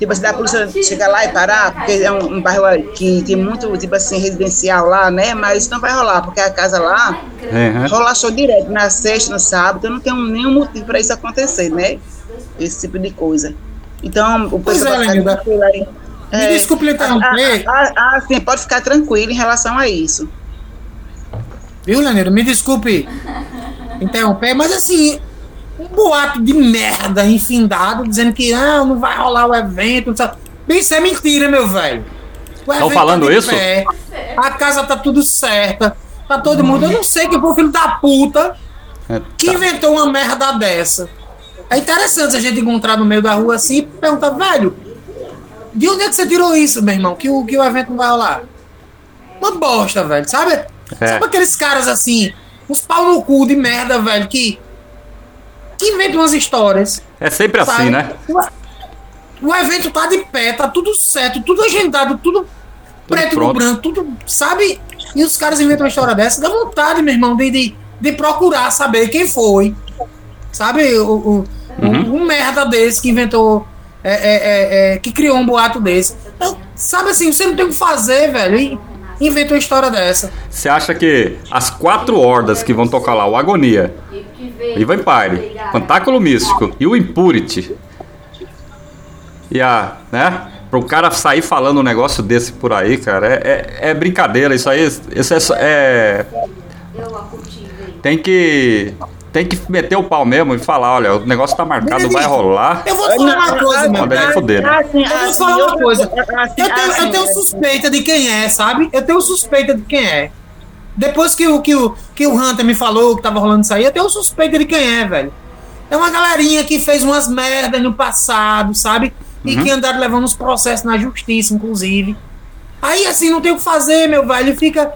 tipo assim, da polícia chegar lá e parar, porque é um, um bairro que tem muito, tipo assim, residencial lá, né? Mas isso não vai rolar, porque a casa lá Uhum. rola show direto, na sexta, no sábado, eu não tenho nenhum motivo para isso acontecer, né? Esse tipo de coisa. Então, o Pois pessoal é, vai ficar Lenilda. tranquilo aí. Me desculpe lhe interromper. Ah, ah, ah, sim, pode ficar tranquilo em relação a isso. Viu, Leonardo? Me desculpe interromper, mas assim, um boato de merda infindado dizendo que ah, não vai rolar o evento. Isso é mentira, meu velho. O evento falando tá isso? pé, a casa tá tudo certa. Tá todo mundo. Eu não sei quem foi o filho da puta É, que tá. inventou uma merda dessa. É interessante a gente encontrar no meio da rua assim e perguntar, velho, de onde é que você tirou isso, meu irmão? Que o, que o evento não vai rolar? Uma bosta, velho, sabe? É. Sabe aqueles caras assim, uns pau no cu de merda, velho, que, que inventam umas histórias. É sempre assim, sabe? né? O, o evento tá de pé, tá tudo certo, tudo agendado, tudo, preto no pronto. branco, tudo, sabe? E os caras inventam uma história dessa, dá vontade, meu irmão, de, de, de procurar saber quem foi. Sabe? O, o, Uhum. um, um merda desse que inventou. é, é, é, é, que criou um boato desse. Então, sabe assim, você não tem o que fazer, velho. E inventou uma história dessa. Você acha que as quatro hordas que vão tocar lá, o Agonia, e Vampire, Pantáculo Místico e o Impurity, e a, né? Para um cara sair falando um negócio desse por aí, cara, é, é, é brincadeira. Isso aí, isso é, é, tem que tem que meter o pau mesmo e falar, olha, o negócio tá marcado, vai rolar. Eu vou falar uma coisa, meu. Manda ele foder, né? Assim, Eu vou falar uma coisa. Eu tenho, eu tenho suspeita de quem é, sabe? Eu tenho suspeita de quem é. Depois que o, que o, que o Hunter me falou que tava rolando isso aí, eu tenho suspeita de quem é, velho. É uma galerinha que fez umas merdas no passado, sabe? E Uhum. que andaram levando uns processos na justiça, inclusive. Aí, assim, não tem o que fazer, meu velho. E fica,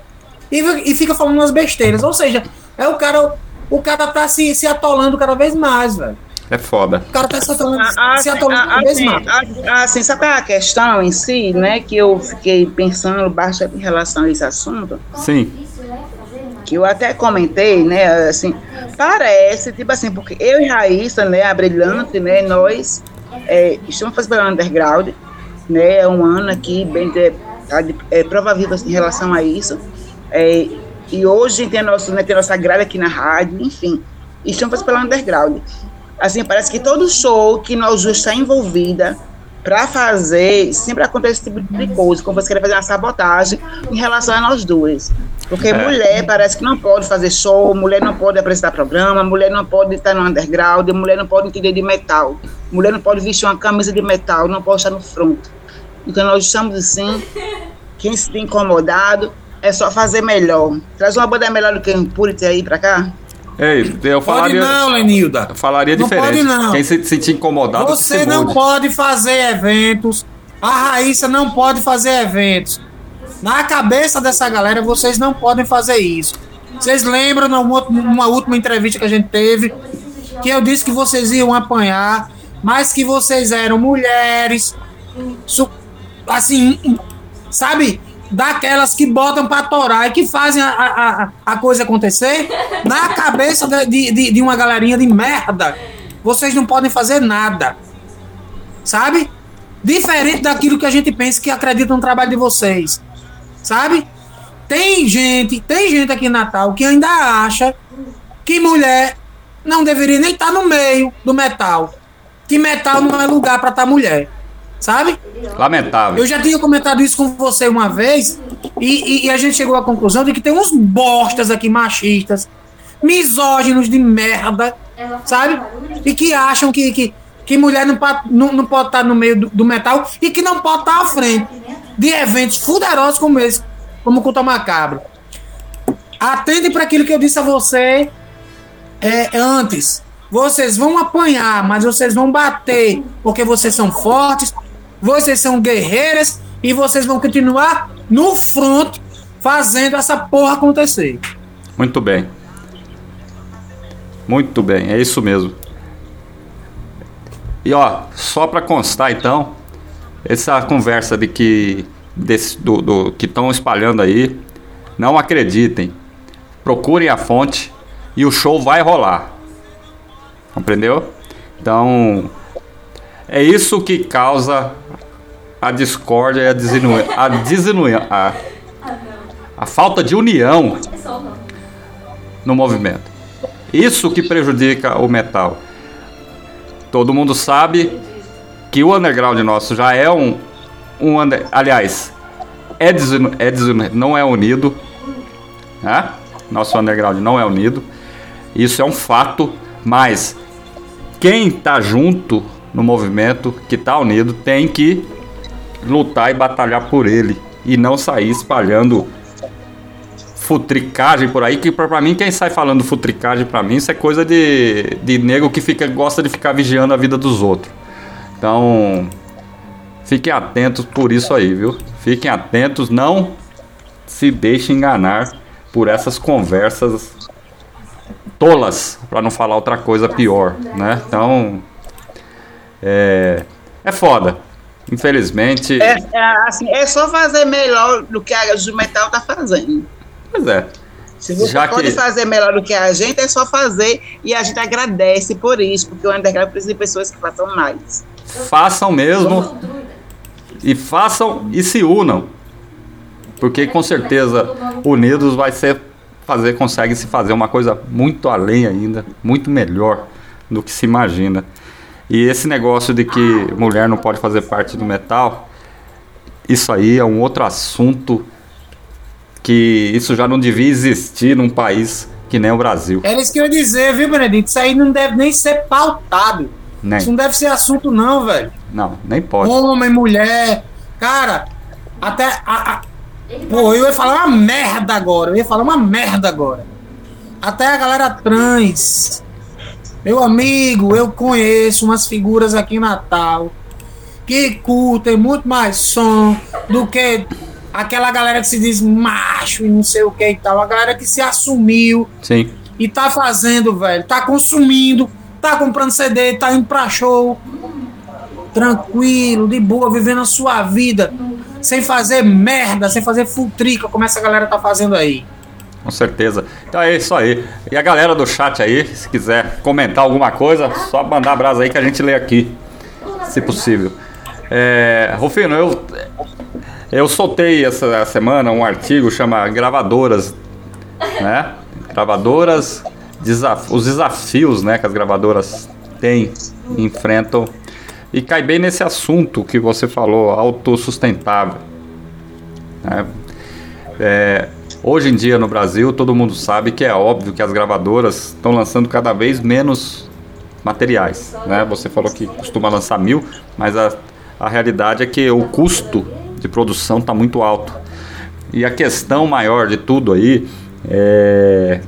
e, e fica falando umas besteiras. Ou seja, é o cara. O cara tá se, se atolando cada vez mais, velho. É foda. O cara tá se atolando, Ah, se assim, atolando cada ah, vez assim, mais. ah, assim, sabe é a questão em si, né? Que eu fiquei pensando bastante em relação a esse assunto, Sim. que eu até comentei, né? Assim, parece, tipo assim, porque eu e Raíssa, né, a Brilhante, né, nós é, estamos fazendo underground, né? É um ano aqui bem de, de- é, prova viva em relação a isso. É, e hoje a tem, nosso, né, tem nossa grade aqui na rádio, enfim, e estamos fazendo pelo underground. Assim, parece que todo show que nós duas está envolvida para fazer, sempre acontece esse tipo de coisa, como você querer fazer uma sabotagem em relação a nós duas. Porque É. mulher parece que não pode fazer show, mulher não pode apresentar programa, mulher não pode estar no underground, mulher não pode entender de metal, mulher não pode vestir uma camisa de metal, não pode estar no front. Então nós estamos assim, quem se tem incomodado é só fazer melhor. Traz uma banda melhor do que um Purity aí pra cá. Ei, eu Pode falaria, não, Lenilda. eu falaria Não diferente. pode não. Quem se sentir incomodado, Você se não mude. pode fazer eventos. A Raíssa não pode fazer eventos. Na cabeça dessa galera, vocês não podem fazer isso. Vocês lembram numa, numa última entrevista que a gente teve que eu disse que vocês iam apanhar, mas que vocês eram mulheres, su- assim, sabe? Daquelas que botam pra torar e que fazem a, a, a- coisa acontecer. Na cabeça de, de, de uma galerinha de merda, vocês não podem fazer nada. Sabe? Diferente daquilo que a gente pensa que acredita no trabalho de vocês. Sabe? Tem gente, tem gente aqui em Natal que ainda acha que mulher não deveria nem estar no meio do metal. Que metal não é lugar pra estar mulher. Sabe? Lamentável. Eu já tinha comentado isso com você uma vez e, e- e a gente chegou à conclusão de que tem uns bostas aqui machistas, misóginos de merda, sabe? E que acham que, que, que mulher não, não, não pode estar no meio do, do metal e que não pode estar à frente de eventos fuderosos como esse, como o Culto Macabro. Atende para aquilo que eu disse a você é, antes. Vocês vão apanhar, mas vocês vão bater, porque vocês são fortes, vocês são guerreiras e vocês vão continuar no front fazendo essa porra acontecer. Muito bem. Muito bem, é isso mesmo. E ó, só para constar então, essa conversa de que desse, do, do- que estão espalhando aí, não acreditem. Procurem a fonte e o show vai rolar. Compreendeu? Então, é isso que causa a discórdia e a desinui- a, a, a falta de união no movimento. Isso que prejudica o metal. Todo mundo sabe que o underground nosso já é um, um under, aliás, é, desunu, é desunu, não é unido, né? Nosso underground não é unido. Isso é um fato, mas quem tá junto no movimento, que tá unido, tem que lutar e batalhar por ele e não sair espalhando futricagem por aí, que pra, mim, quem sai falando futricagem pra mim, isso é coisa de, de nego que fica, gosta de ficar vigiando a vida dos outros. Então, fiquem atentos por isso aí, viu? Fiquem atentos, não se deixem enganar por essas conversas tolas, pra não falar outra coisa pior, né? Então, é, é foda. Infelizmente, É, é, assim, é só fazer melhor do que a Jumetal tá fazendo. pois é. Se você Já pode que- fazer melhor do que a gente, é só fazer e a gente agradece por isso, porque o underground precisa de pessoas que façam mais. façam mesmo e façam e se unam porque com certeza unidos vai ser fazer consegue se fazer uma coisa muito além ainda muito melhor do que se imagina e esse negócio de que mulher não pode fazer parte do metal isso aí é um outro assunto que isso já não devia existir num país que nem o Brasil. Era isso que eu ia dizer, viu, Benedito? Isso aí não deve nem ser pautado. Nem. Isso não deve ser assunto, não, velho. Não, nem pode. Homem, mulher. Cara, até. A, a- Pô, eu ia falar uma merda agora. Eu ia falar uma merda agora. Até a galera trans. Meu amigo, eu conheço umas figuras aqui em Natal que curtem muito mais som do que aquela galera que se diz macho e não sei o que e tal. A galera que se assumiu Sim. e tá fazendo, velho. Tá consumindo, tá comprando CD, tá indo pra show. Tranquilo, de boa, vivendo a sua vida. Sem fazer merda, sem fazer futrica, como essa galera tá fazendo aí. Com certeza. Então é isso aí. E a galera do chat aí, se quiser comentar alguma coisa, só mandar brasa aí que a gente lê aqui, se possível. É, Rufino, eu, eu soltei essa semana um artigo chama Gravadoras, né? Gravadoras, desaf- os desafios né, que as gravadoras têm, enfrentam. E cai bem nesse assunto que você falou, autossustentável. né? É, hoje em dia no Brasil, todo mundo sabe que é óbvio que as gravadoras estão lançando cada vez menos materiais. Né? Você falou que costuma lançar mil, mas a, a realidade é que o custo de produção está muito alto. E a questão maior de tudo aí é,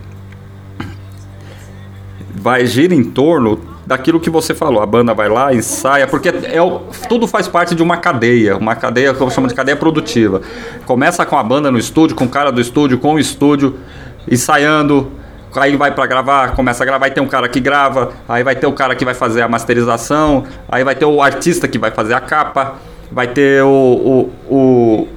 vai gira em torno daquilo que você falou. A banda vai lá, ensaia, porque é o- tudo faz parte de uma cadeia, uma cadeia que eu chamo de cadeia produtiva. Começa com a banda no estúdio, com o cara do estúdio, com o estúdio, ensaiando. Aí vai pra gravar, começa a gravar, tem um cara que grava, aí vai ter o cara que vai fazer a masterização, aí vai ter o artista que vai fazer a capa, vai ter o, o,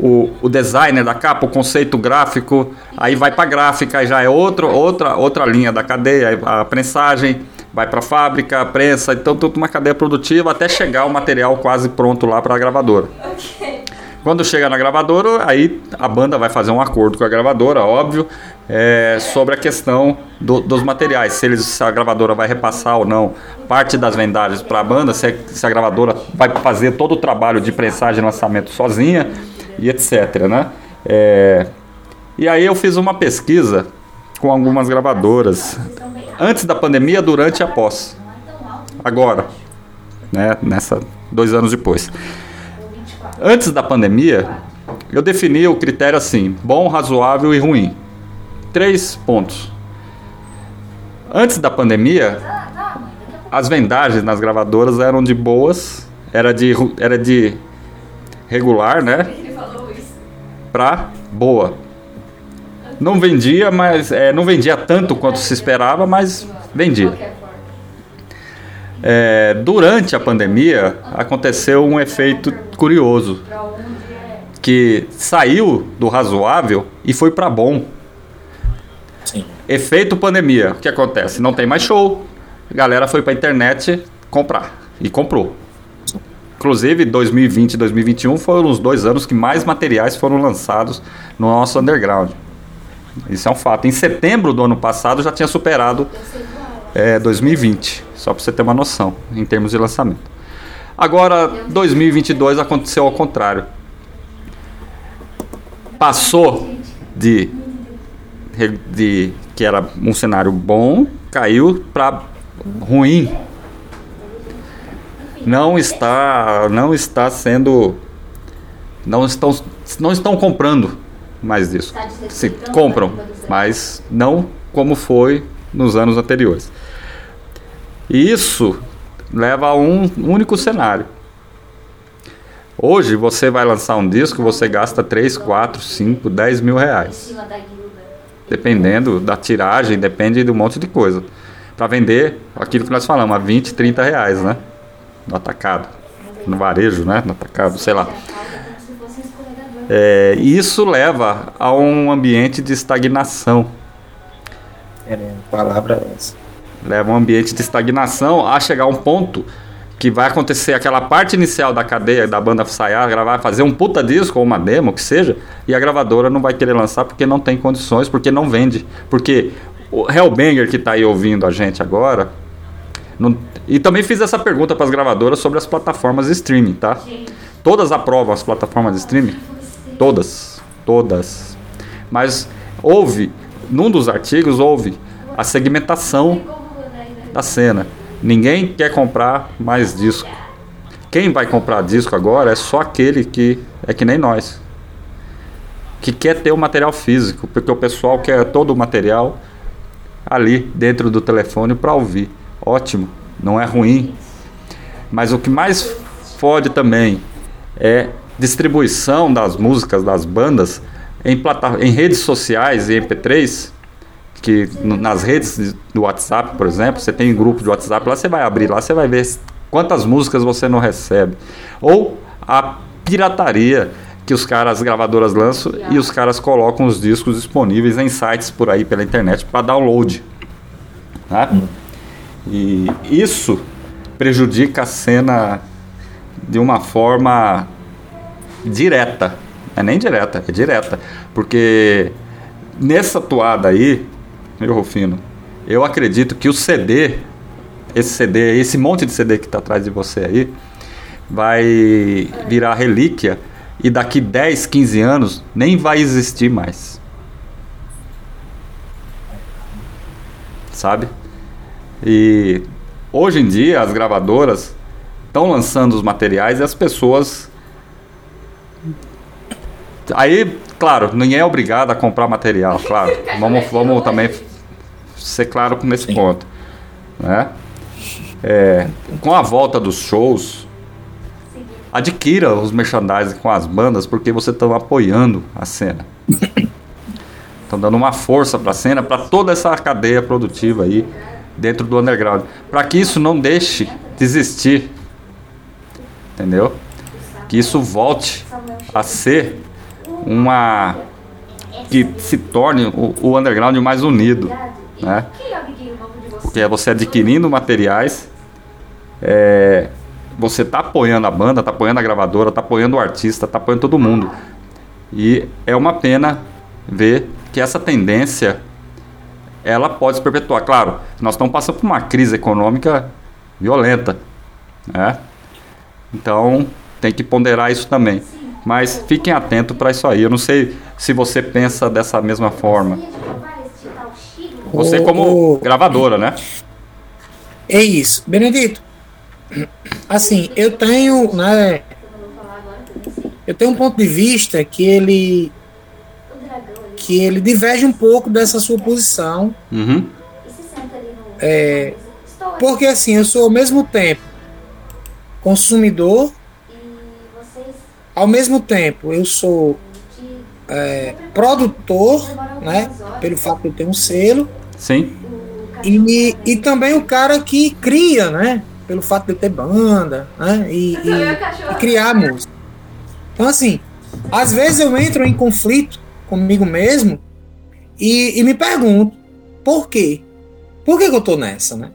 o, o, designer da capa, o conceito gráfico, aí vai para gráfica, aí já é outro, outra, outra linha da cadeia, a prensagem, vai para fábrica, a prensa, então toda uma cadeia produtiva até chegar o material quase pronto lá para a gravadora. Quando chega na gravadora, aí a banda vai fazer um acordo com a gravadora, óbvio, é, sobre a questão do- dos materiais, se, eles, se a gravadora vai repassar ou não parte das vendagens para a banda, se, se a gravadora vai fazer todo o trabalho de prensagem e lançamento sozinha e etc. Né? É, e aí eu fiz uma pesquisa com algumas gravadoras, antes da pandemia, durante e após. Agora, né, nessa dois anos depois. Antes da pandemia, eu defini o critério assim: bom, razoável e ruim. Três pontos. Antes da pandemia, as vendagens nas gravadoras eram de boas, era de, era de regular, né? Pra boa. Não vendia, mas é, não vendia tanto quanto se esperava, mas vendia. É, durante a pandemia aconteceu um efeito curioso que saiu do razoável e foi para bom. Sim. Efeito pandemia. O que acontece? Não tem mais show. A galera foi para internet comprar e comprou. Inclusive 2020 e 2021 foram os dois anos que mais materiais foram lançados no nosso underground. Isso é um fato. Em setembro do ano passado já tinha superado é, 2020, só para você ter uma noção em termos de lançamento. Agora, 2022 aconteceu ao contrário. Passou de, de que era um cenário bom, caiu para ruim. Não está, não está sendo, não estão, não estão comprando mais isso. Se compram, mas não como foi nos anos anteriores. E isso leva a um único cenário. Hoje você vai lançar um disco, você gasta 3, 4, 5, 10 mil reais. Dependendo da tiragem, depende de um monte de coisa. Para vender aquilo que nós falamos, a 20, 30 reais, né? No atacado. No varejo, né? No atacado, sei lá. É, e isso leva a um ambiente de estagnação. É, a palavra é essa. leva um ambiente de estagnação a chegar a um ponto que vai acontecer aquela parte inicial da cadeia da banda ensaiar, gravar, fazer um puta disco ou uma demo, que seja, e a gravadora não vai querer lançar porque não tem condições, porque não vende. Porque o Hellbanger que tá aí ouvindo a gente agora. não- e também fiz essa pergunta para as gravadoras sobre as plataformas de streaming, tá? Todas aprovam as plataformas de streaming? Todas. Todas. Mas houve num dos artigos houve a segmentação da cena. Ninguém quer comprar mais disco. Quem vai comprar disco agora é só aquele que é que nem nós. Que quer ter o material físico, porque o pessoal quer todo o material ali dentro do telefone para ouvir. Ótimo, não é ruim. Mas o que mais fode também é distribuição das músicas das bandas em, em redes sociais e MP3 que nas redes do WhatsApp, por exemplo, você tem um grupo de WhatsApp, lá você vai abrir, lá você vai ver quantas músicas você não recebe. Ou a pirataria que os caras, as gravadoras lançam e os caras colocam os discos disponíveis em sites por aí pela internet para download. Né? E isso prejudica a cena de uma forma direta. É nem direta, é direta. Porque nessa toada aí, meu Rufino, eu acredito que o CD, esse CD, esse monte de CD que está atrás de você aí, vai virar relíquia e daqui 10, 15 anos nem vai existir mais. Sabe? E hoje em dia as gravadoras estão lançando os materiais e as pessoas. Aí, claro, ninguém é obrigado a comprar material, claro. Vamos, vamos também ser claro nesse Sim. ponto. Né? É, com a volta dos shows, adquira os merchandising com as bandas, porque você está apoiando a cena. Estão dando uma força para a cena, para toda essa cadeia produtiva aí dentro do underground. Para que isso não deixe de existir. Entendeu? Que isso volte a ser uma. que se torne o, o underground mais unido né? Porque é você adquirindo materiais, é, você está apoiando a banda, está apoiando a gravadora, está apoiando o artista, está apoiando todo mundo. E é uma pena ver que essa tendência ela pode se perpetuar. Claro, nós estamos passando por uma crise econômica violenta, né? Então tem que ponderar isso também. Mas fiquem atentos para isso aí. Eu não sei se você pensa dessa mesma forma. Você o, como gravadora, né? É isso. Benedito, assim, eu tenho, né, eu tenho um ponto de vista que ele que ele diverge um pouco dessa sua posição. Uhum. É, porque assim, eu sou ao mesmo tempo consumidor, ao mesmo tempo eu sou é, produtor, né, pelo fato de eu ter um selo, Sim. E, e também o cara que cria, né? Pelo fato de ter banda, né? E, e, e criar música. Então, assim, às vezes eu entro em conflito comigo mesmo e, e me pergunto, por quê? Por que, que eu tô nessa, né?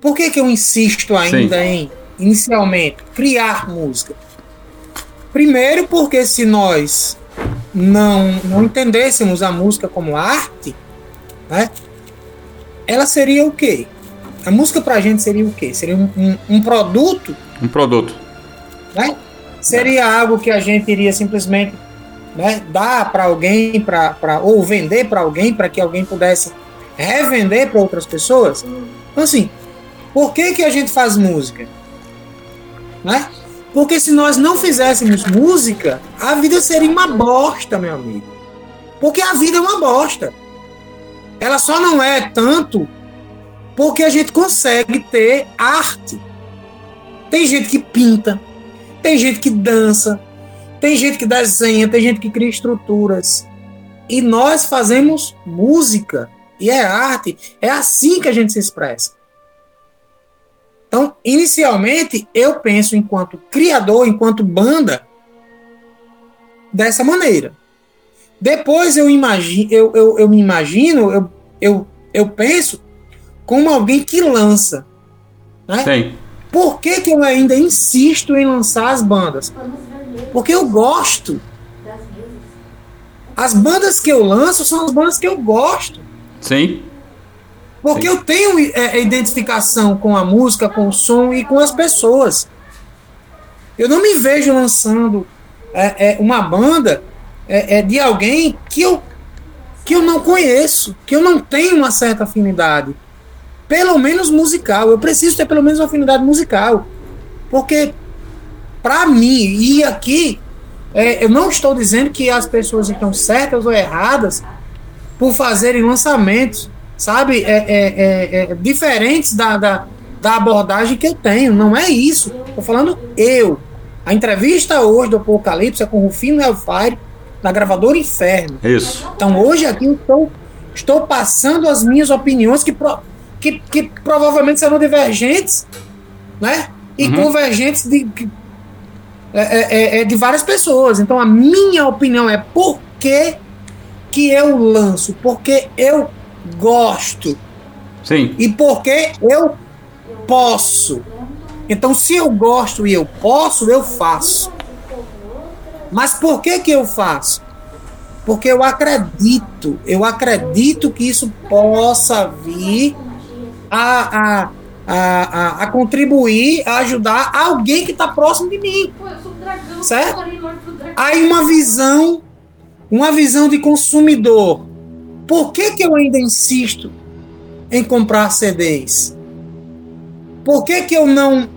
Por que, que eu insisto ainda Sim. em, inicialmente, criar música? Primeiro, porque se nós não, não entendêssemos a música como arte, né? ela seria o quê? A música pra gente seria o quê? Seria um, um, um produto? Um produto. Né? Seria algo que a gente iria simplesmente né, dar para alguém, pra, pra, ou vender para alguém, para que alguém pudesse revender para outras pessoas? Então, assim, por que, que a gente faz música? Né? Porque se nós não fizéssemos música, a vida seria uma bosta, meu amigo. Porque a vida é uma bosta. Ela só não é tanto porque a gente consegue ter arte. Tem gente que pinta, tem gente que dança, tem gente que desenha, tem gente que cria estruturas. E nós fazemos música e é arte. É assim que a gente se expressa. Então, inicialmente, eu penso enquanto criador, enquanto banda, dessa maneira. Depois eu, imagino, eu, eu, eu me imagino, eu, eu, eu penso como alguém que lança. Né? Sim. Por que, que eu ainda insisto em lançar as bandas? Porque eu gosto. As bandas que eu lanço são as bandas que eu gosto. Sim. Porque Sim. eu tenho é, identificação com a música, com o som e com as pessoas. Eu não me vejo lançando é, é, uma banda é, é, de alguém que eu que eu não conheço, que eu não tenho uma certa afinidade. Pelo menos musical. Eu preciso ter pelo menos uma afinidade musical. Porque, para mim, e aqui, é, eu não estou dizendo que as pessoas estão certas ou erradas por fazerem lançamentos, sabe, é, é, é, é diferentes da, da, da abordagem que eu tenho. Não é isso. Estou falando eu. A entrevista hoje do Apocalipse é com o Rufino Hellfire, da gravadora Inferno. Isso. Então hoje aqui eu estou, estou passando as minhas opiniões que, pro, que, que provavelmente serão divergentes, né? E Uhum. convergentes de, é, é, é, é de várias pessoas. Então a minha opinião é por que, que eu lanço? Porque eu gosto Sim. e porque eu posso. Então, se eu gosto e eu posso, eu faço. Mas por que que eu faço? Porque eu acredito, eu acredito que isso possa vir a, a, a, a, a contribuir, a ajudar alguém que está próximo de mim. Pô, eu sou dragão. Certo? Aí uma visão, uma visão de consumidor. Por que, que eu ainda insisto em comprar CDs? Por que, que eu não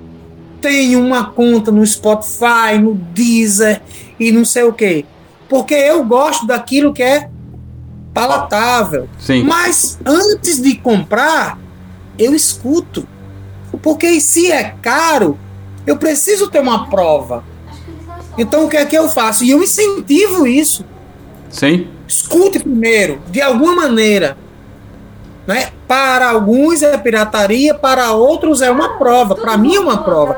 tenho uma conta no Spotify, no Deezer e não sei o quê? Porque eu gosto daquilo que é palatável. Sim. Mas antes de comprar, eu escuto. Porque se é caro, eu preciso ter uma prova. Então o que é que eu faço? E eu incentivo isso. Sim. Escute primeiro, de alguma maneira. Né? Para alguns é pirataria, para outros é uma prova. Para mim é uma prova.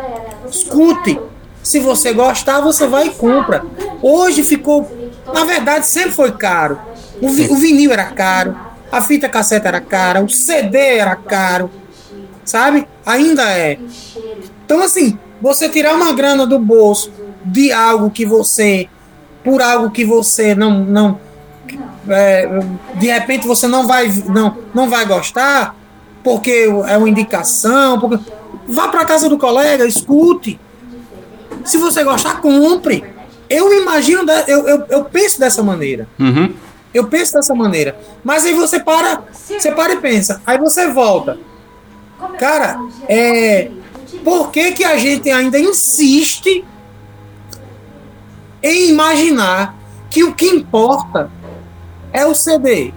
Escute. Se você gostar, você vai e compra. Hoje ficou. Na verdade, sempre foi caro. O, vi- o vinil era caro, a fita cassete era cara, o CD era caro. Sabe? Ainda é. Então, assim, você tirar uma grana do bolso de algo que você. Por algo que você não. não é, de repente você não vai, não, não vai gostar, porque é uma indicação. Porque... Vá para casa do colega, escute. Se você gostar, compre. Eu imagino, eu, eu, eu penso dessa maneira. Uhum. Eu penso dessa maneira. Mas aí você para, você para e pensa. Aí você volta. Cara, é. Por que, que a gente ainda insiste em imaginar que o que importa é o CD?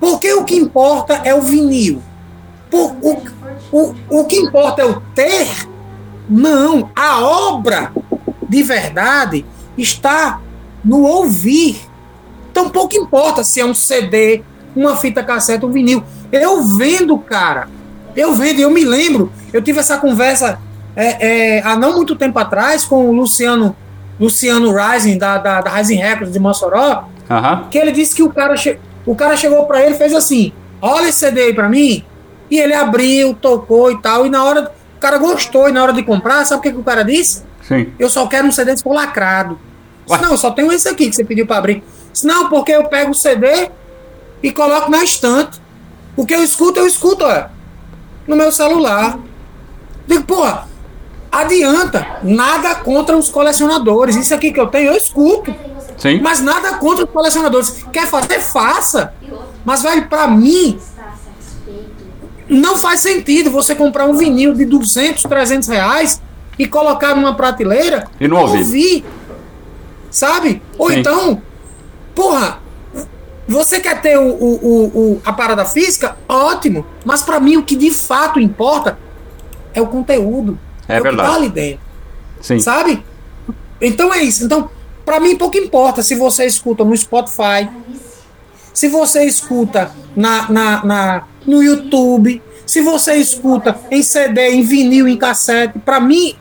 Porque o que importa é o vinil? Por, o, o, o que importa é o ter? Não, a obra de verdade está no ouvir. Então pouco importa se é um CD, uma fita cassete, um vinil. Eu vendo, cara. Eu vendo, eu me lembro. Eu tive essa conversa é, é, há não muito tempo atrás com o Luciano, Luciano Rising, da, da, da Rising Records de Mossoró, Aham. que ele disse que o cara, che o cara chegou pra ele e fez assim: olha esse CD aí pra mim. E ele abriu, tocou e tal. E na hora. O cara gostou. E na hora de comprar, sabe o que, que o cara disse? Sim. Eu só quero um CD se for lacrado. Disse, Não, eu só tenho esse aqui que você pediu pra abrir. Disse, Não, porque eu pego o CD e coloco na estante. O que eu escuto, eu escuto, ó, no meu celular. Digo, porra, adianta. Nada contra os colecionadores. Isso aqui que eu tenho, eu escuto. Sim. Mas nada contra os colecionadores. Quer fazer, faça. Mas vai pra mim, não faz sentido você comprar um vinil de 200, 300 reais e colocar numa prateleira E não ouvir. Sabe? Ou Sim. então, porra, você quer ter o, o, o, a parada física? Ótimo. Mas pra mim o que de fato importa é o conteúdo. É que verdade. tá ali dentro Sim. sabe? Então é isso. Então, pra mim pouco importa se você escuta no Spotify, se você escuta na, na, na- no YouTube, se você escuta em CD, em vinil, em cassete, pra mim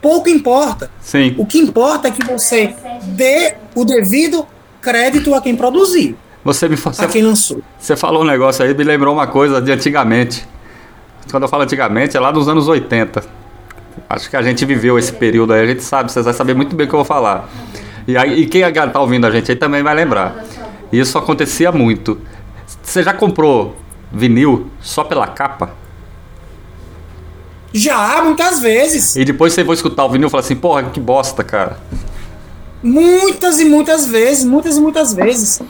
pouco importa. Sim. O que importa é que você dê o devido crédito a quem produziu, Você me você, a quem lançou. você falou um negócio aí, me lembrou uma coisa de antigamente. Quando eu falo antigamente, é lá dos anos 80. Acho que a gente viveu esse período aí, a gente sabe, vocês vão saber muito bem o que eu vou falar. E, aí, e quem tá ouvindo a gente aí também vai lembrar. Isso acontecia muito. Você já comprou vinil só pela capa? Já, muitas vezes. E depois você foi escutar o vinil e falar assim, porra, que bosta, cara. Muitas e muitas vezes, muitas e muitas vezes.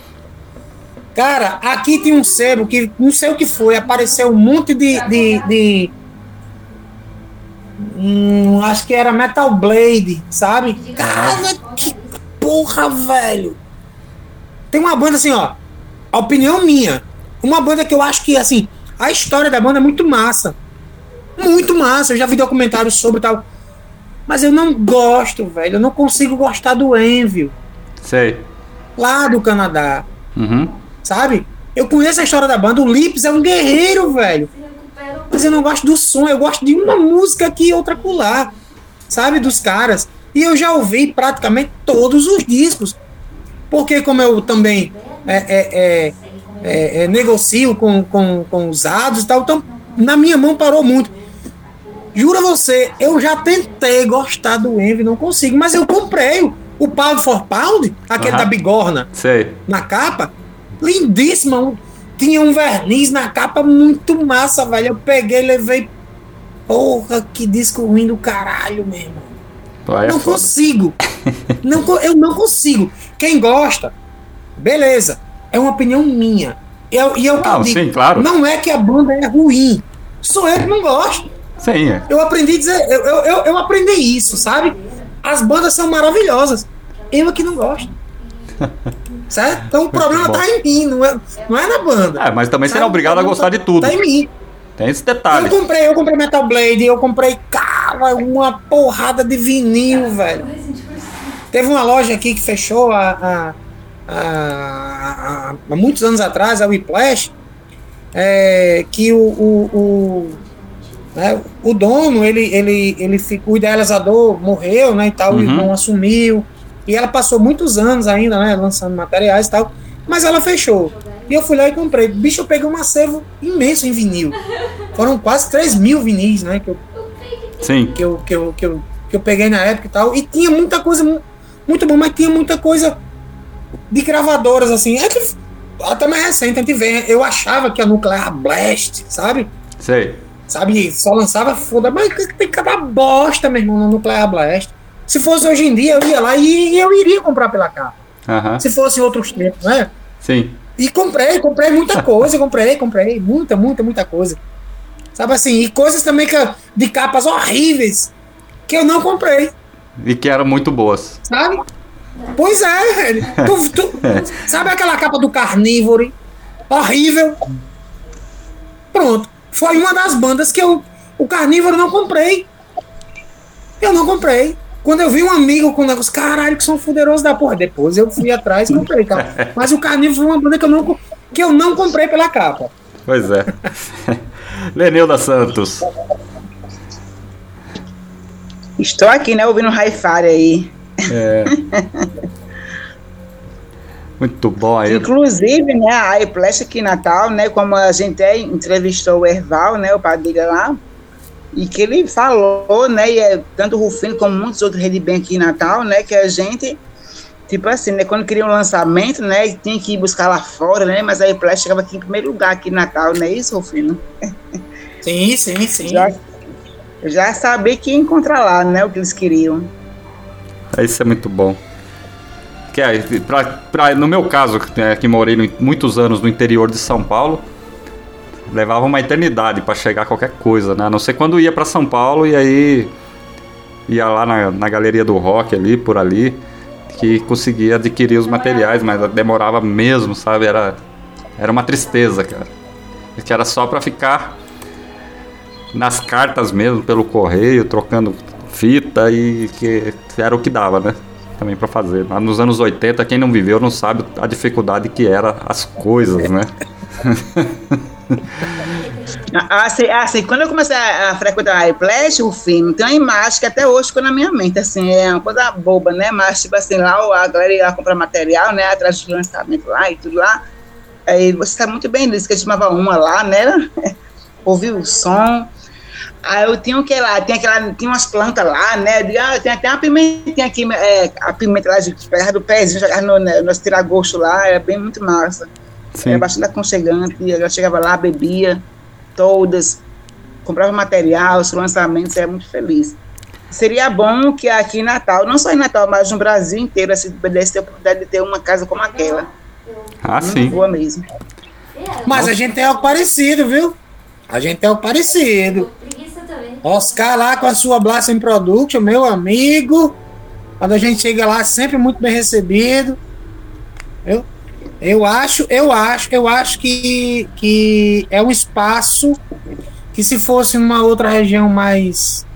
Cara, aqui tem um sebo que não sei o que foi, apareceu um monte de. de, de hum, acho que era Metal Blade, sabe? Cara, que porra, velho. Tem uma banda assim, ó. A opinião minha. Uma banda que eu acho que, assim, a história da banda é muito massa. Muito massa. Eu já vi documentários sobre tal. Mas eu não gosto, velho. Eu não consigo gostar do Envio. Sei. Lá do Canadá. Uhum. Sabe? Eu conheço a história da banda. O Lips é um guerreiro, velho. Mas eu não gosto do som. Eu gosto de uma música aqui e outra colar. Sabe? Dos caras. E eu já ouvi praticamente todos os discos. Porque como eu também é, é, é, é, é negocio com, com, com usados e tal, então na minha mão parou muito. Juro a você, eu já tentei gostar do Envy, não consigo, mas eu comprei o, o Pound for Pound, aquele da bigorna, Sei. na capa. Lindíssima. Tinha um verniz na capa muito massa, velho. Eu peguei e levei. Porra, que disco ruim do caralho, meu irmão. Aí é não foda. consigo. não, eu não consigo. Quem gosta, beleza. É uma opinião minha. Eu, e eu Não, digo, sim, claro. Não é que a banda é ruim. Sou eu que não gosto. Sim, é. Eu aprendi a dizer. Eu, eu, eu, eu aprendi isso, sabe? As bandas são maravilhosas. Eu é que não gosto. Certo? Então o problema bom. tá em mim, não é, não é na banda. É, mas também você não é Sabe? obrigado a O problema gostar tá- de tudo. Tá em mim. Tem esse Eu detalhe. comprei, eu comprei Metal Blade, eu comprei, cara, uma porrada de vinil, velho. Teve uma loja aqui que fechou há, há, há- muitos anos atrás, a Whiplash, é, que o, o, o, né, o dono, ele, ele, ele ficou, o idealizador morreu, né, e tal, o Uhum. irmão assumiu, e ela passou muitos anos ainda, né, lançando materiais e tal, mas ela fechou. E eu fui lá e comprei. Bicho, eu peguei um acervo imenso em vinil. Foram quase 3 mil vinis, né, que eu Sim. que eu, que eu, que eu, que eu peguei na época e tal. E tinha muita coisa mu- muito bom, mas tinha muita coisa de gravadoras, assim. É que até mais recente a gente vê. Eu achava que a Nuclear Blast, sabe? Sei. Sabe, só lançava foda, mas tem cada bosta, meu irmão, no Nuclear Blast. Se fosse hoje em dia, eu ia lá e eu iria comprar pela capa. Aham. Se fosse outros tempos, né? Sim. E comprei, comprei muita coisa, comprei, comprei, muita, muita, muita coisa. Sabe assim, e coisas também que, de capas horríveis que eu não comprei, E que eram muito boas. sabe? Pois é, velho. Tu- tu- sabe aquela capa do Carnívoro? Horrível. Pronto. Foi uma das bandas que eu. O Carnívoro não comprei. Eu não comprei. Quando eu vi um amigo com o negócio, caralho, que são fuderosos da porra. Depois eu fui atrás e comprei, cara. Mas o Carnívoro foi uma banda que eu não, que eu não comprei pela capa. Pois é. Lenilda Santos. Estou aqui, né, ouvindo hi-fi aí. É. Muito bom aí. Inclusive, né, a iPlash aqui em Natal, né, como a gente é, entrevistou o Erval, né, o padilha lá, e que ele falou, né, e é, tanto o Rufino como muitos outros Redibem aqui em Natal, né, que a gente, tipo assim, né, quando queria um lançamento, né, tinha que ir buscar lá fora, né, mas a iPlash chegava aqui em primeiro lugar aqui em Natal, não é isso, Rufino? Sim, sim, sim. Já, já sabia que ia encontrar lá, né, o que eles queriam. Isso é muito bom. Que é, pra, pra- no meu caso, que, é, que morei muitos anos no interior de São Paulo, levava uma eternidade para chegar qualquer coisa, né? A não ser quando ia para São Paulo e aí ia lá na, na galeria do rock ali, por ali, que conseguia adquirir os materiais, mas demorava mesmo, sabe? Era, era uma tristeza, cara. Que era só para ficar nas cartas mesmo, pelo correio, trocando fita e que era o que dava, né? Também para fazer. Lá nos anos 80, quem não viveu não sabe a dificuldade que era as coisas, né? Assim, assim, quando eu comecei a, a frequentar a iPlash, o filme, tem uma imagem que até hoje ficou na minha mente, assim, é uma coisa boba, né? Mas, tipo assim, lá a galera ia lá comprar material, né? Atrás do lançamento lá e tudo lá. Aí você tá muito bem disso, que a gente chamava uma lá, né? Ouviu o som. Aí eu tinha o que lá? Tinha, aquela, tinha umas plantas lá, né? Digo, ah, tem até uma pimentinha aqui, é, a pimenta lá de pegar do pezinho, jogar no, no, nos tiragosto lá, era bem muito massa. Sim. Era bastante aconchegante. e Eu chegava lá, bebia todas, comprava material, os lançamentos, era muito feliz. Seria bom que aqui em Natal, não só em Natal, mas no Brasil inteiro, assim, pudesse ter a oportunidade de ter uma casa como aquela. Ah, Muito sim. boa mesmo. Mas a gente tem algo parecido, viu? A gente tem algo parecido. Oscar lá com a sua Blast Production, meu amigo. Quando a gente chega lá, sempre muito bem recebido. Eu, eu acho, eu acho, eu acho que, que é um espaço que se fosse numa outra região mais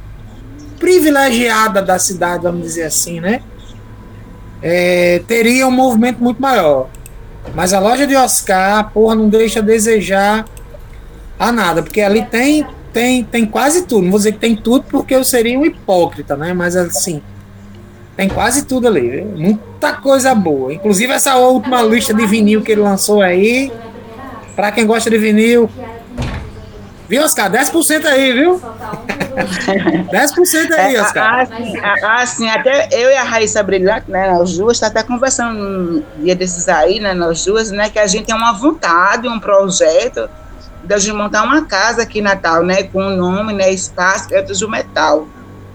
privilegiada da cidade, vamos dizer assim, né? É, teria um movimento muito maior. Mas a loja de Oscar, porra, não deixa a desejar a nada, porque ali tem, tem, tem quase tudo. Não vou dizer que tem tudo porque eu seria um hipócrita, né? Mas assim, tem quase tudo ali. viu? Muita coisa boa. Inclusive essa última lista de vinil que ele lançou aí. Pra quem gosta de vinil. Viu, Oscar? 10% aí, viu? Faltar um, dois. 10% aí, É, Oscar. assim, a- assim, até eu e a Raíssa Brilhante, né, nós duas, tá até conversando um dia desses aí, né, nós duas, né, que a gente tem uma vontade, um projeto de gente montar uma casa aqui em Natal, né, com o nome, né, Espaço Créditos do Metal.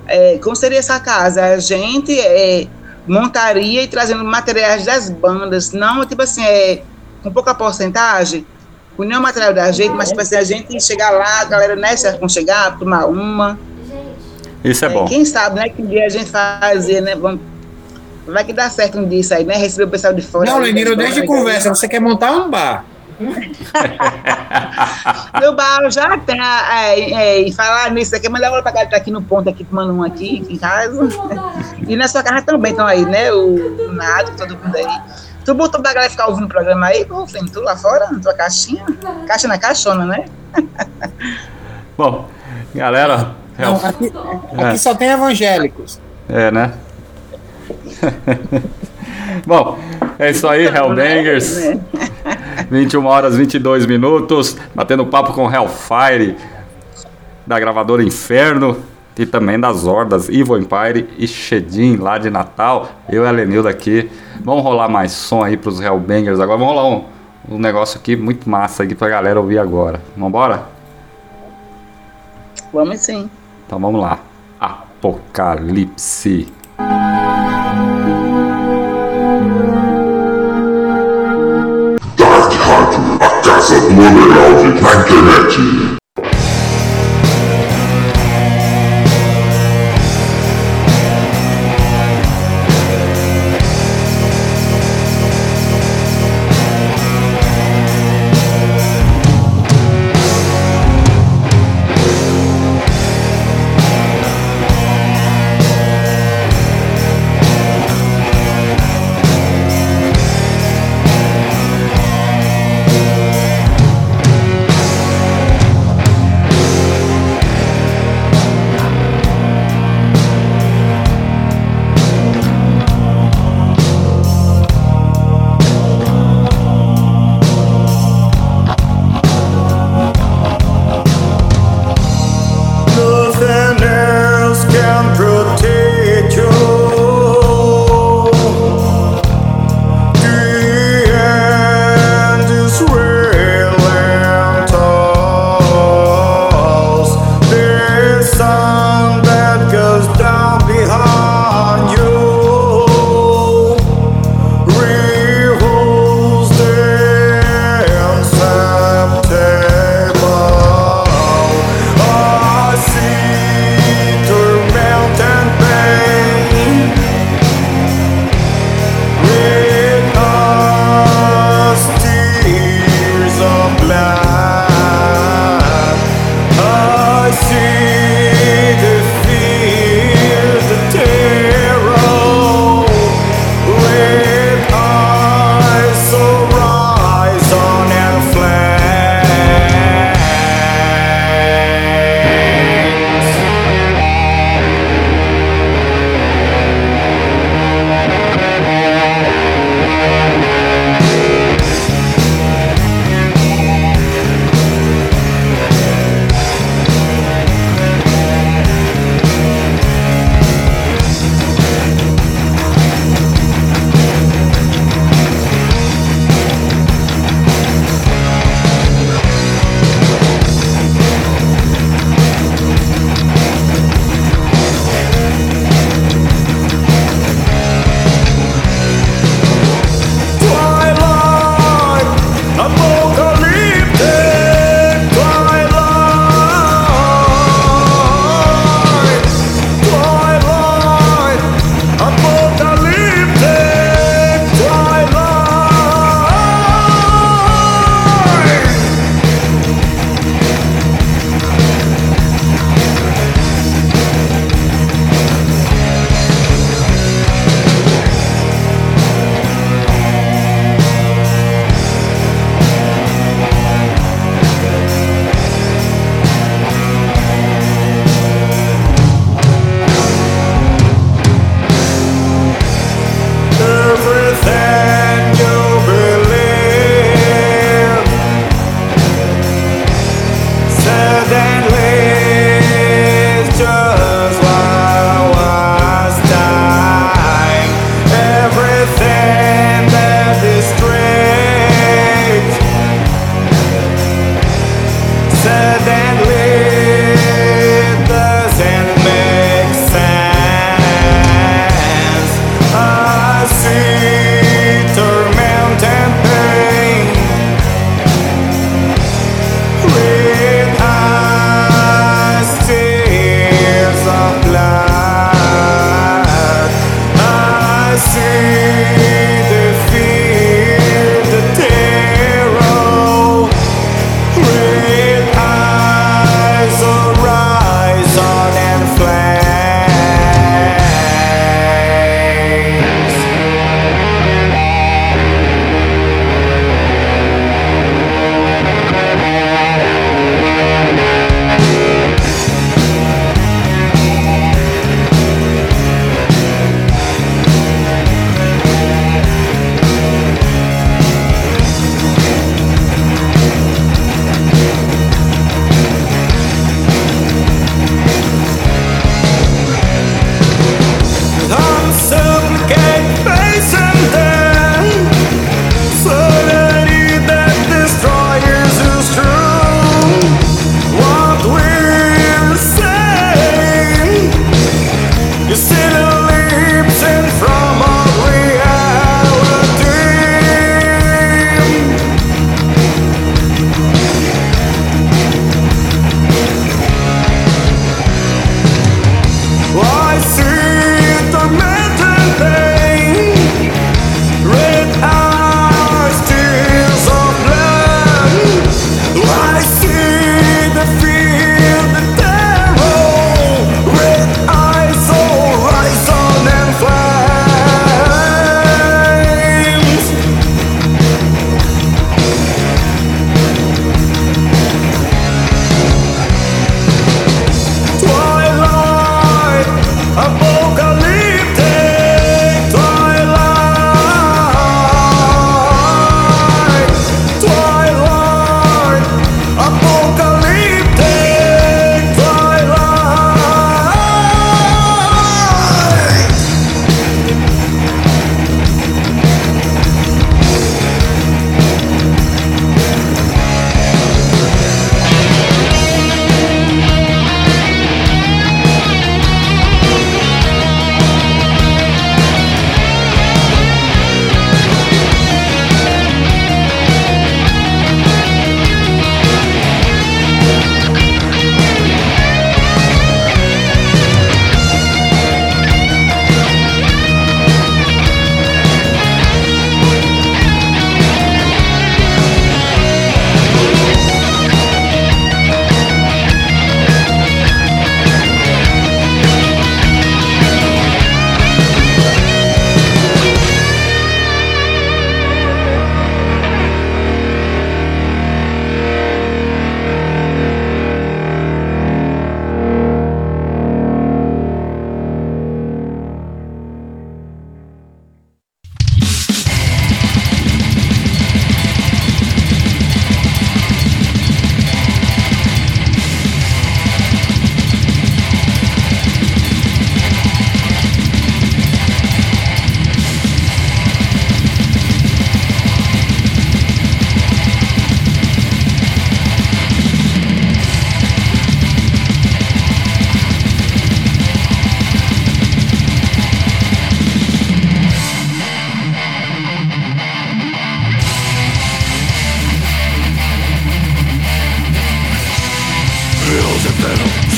É, como seria essa casa? A gente é, montaria e trazendo materiais das bandas, não, tipo assim, é, com pouca porcentagem, com nenhum material da gente, mas tipo assim, a gente chegar lá, a galera, né, se aconchegar, tomar uma, Isso é bom. quem sabe, né? Que um dia a gente fazer, né? Vamos... Vai que dá certo um dia isso aí, né? Receber o pessoal de fora. Não, né? deixa de conversa. Você quer montar um bar. Meu bar já tem. É, é, e falar nisso aqui, mandar pra cá, tá aqui no ponto, aqui tomando um aqui, aqui em casa. E na sua casa também estão aí, né? O, o Nado, todo mundo aí. Tu botou pra galera ficar ouvindo o programa aí, pô, Flim, tu lá fora, na tua caixinha? Caixa na caixona, né? Bom, galera. é Não, aqui, É. aqui só tem evangélicos. É, né? Bom, é isso aí, Hellbangers. Né? 21 horas 22 minutos, batendo papo com Hellfire, da gravadora Inferno e também das hordas Evil Empire e Shedin lá de Natal. Eu e a Lenilda aqui. Vamos rolar mais som aí pros Hellbangers agora. Vamos rolar um, um negócio aqui muito massa aqui pra galera ouvir agora. Vambora? Vamos sim. Então vamos lá. Apocalipse. Dark Rádio, a casa do underground na internet.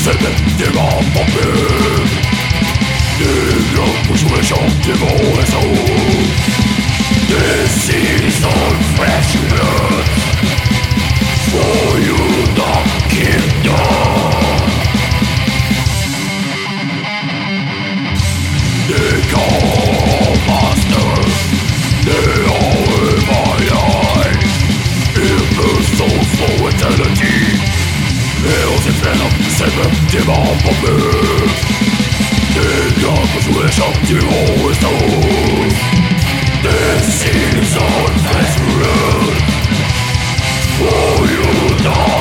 Sefectivement pompé Nul autre This is all fresh blood For you not kingdom de va tomber Des diables sous les champs du haut et Des signes en face bleue For you die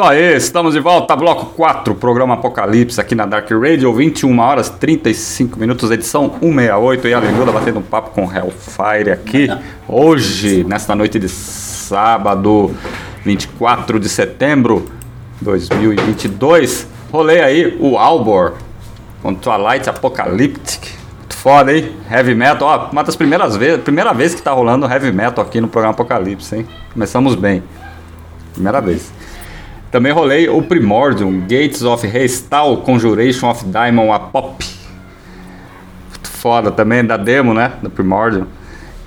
Isso aí, estamos de volta, bloco 4, programa Apocalipse aqui na Dark Radio, 21 horas 35 minutos, edição 168 e a Linguda batendo um papo com Hellfire aqui. Hoje, nesta noite de sábado, 24 de setembro de 2022, rolei aí o Albor com Twilight Apocalyptic. Foda, hein? Heavy Metal, ó, uma das primeiras vezes, primeira vez que tá rolando Heavy Metal aqui no programa Apocalipse, hein? Começamos bem. Primeira vez. Também rolei o Primordium, Gates of Restal, Conjuration of Diamond, a Pop. Foda também, da demo, né? Do Primordium.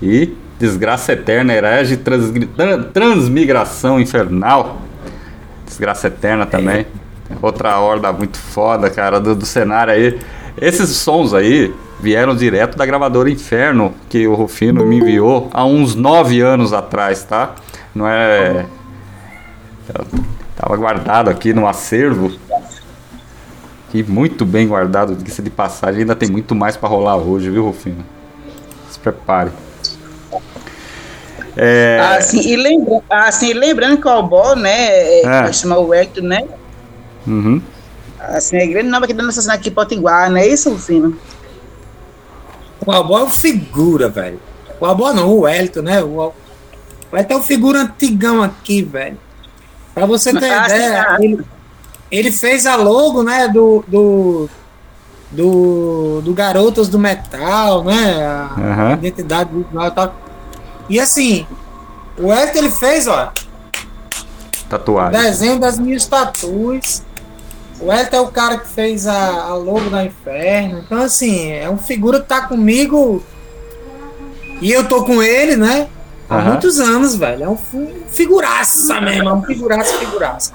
E Desgraça Eterna, Herege, Transgri- Tran- Transmigração Infernal. Desgraça Eterna também. Outra horda muito foda, cara, do, do cenário aí. Esses sons aí vieram direto da gravadora Inferno, que o Rufino me enviou há uns nove anos atrás, tá? Não é. Tava guardado aqui no acervo. E muito bem guardado, diga-se de passagem. Ainda tem muito mais pra rolar hoje, viu, Rufino? Se prepare. É, Assim, e lembra, assim, lembrando que o Albó, né, é, É. vai chamar o Hector, né? uhum. Assim, é grande nome aqui da nossa cidade aqui em Potiguar, não é isso, Rufino? O Albó é um figura, velho. O Albó não, o Elton, né? O, o Elton é um figura antigão aqui, velho. Pra você ter Ah, ideia, ah. ele, ele fez a logo, né, do, do, do, do Garotos do Metal, né? A Aham. identidade visual e tal. E assim, o Elton ele fez, ó, Tatuagem. desenho das minhas tatuas. O Elton é o cara que fez a, a logo da Inferno. Então, assim, é um figura que tá comigo. E eu tô com ele, né? Há Aham. muitos anos, velho. É um fi- figuraça mesmo. É um figuraça, figuraça.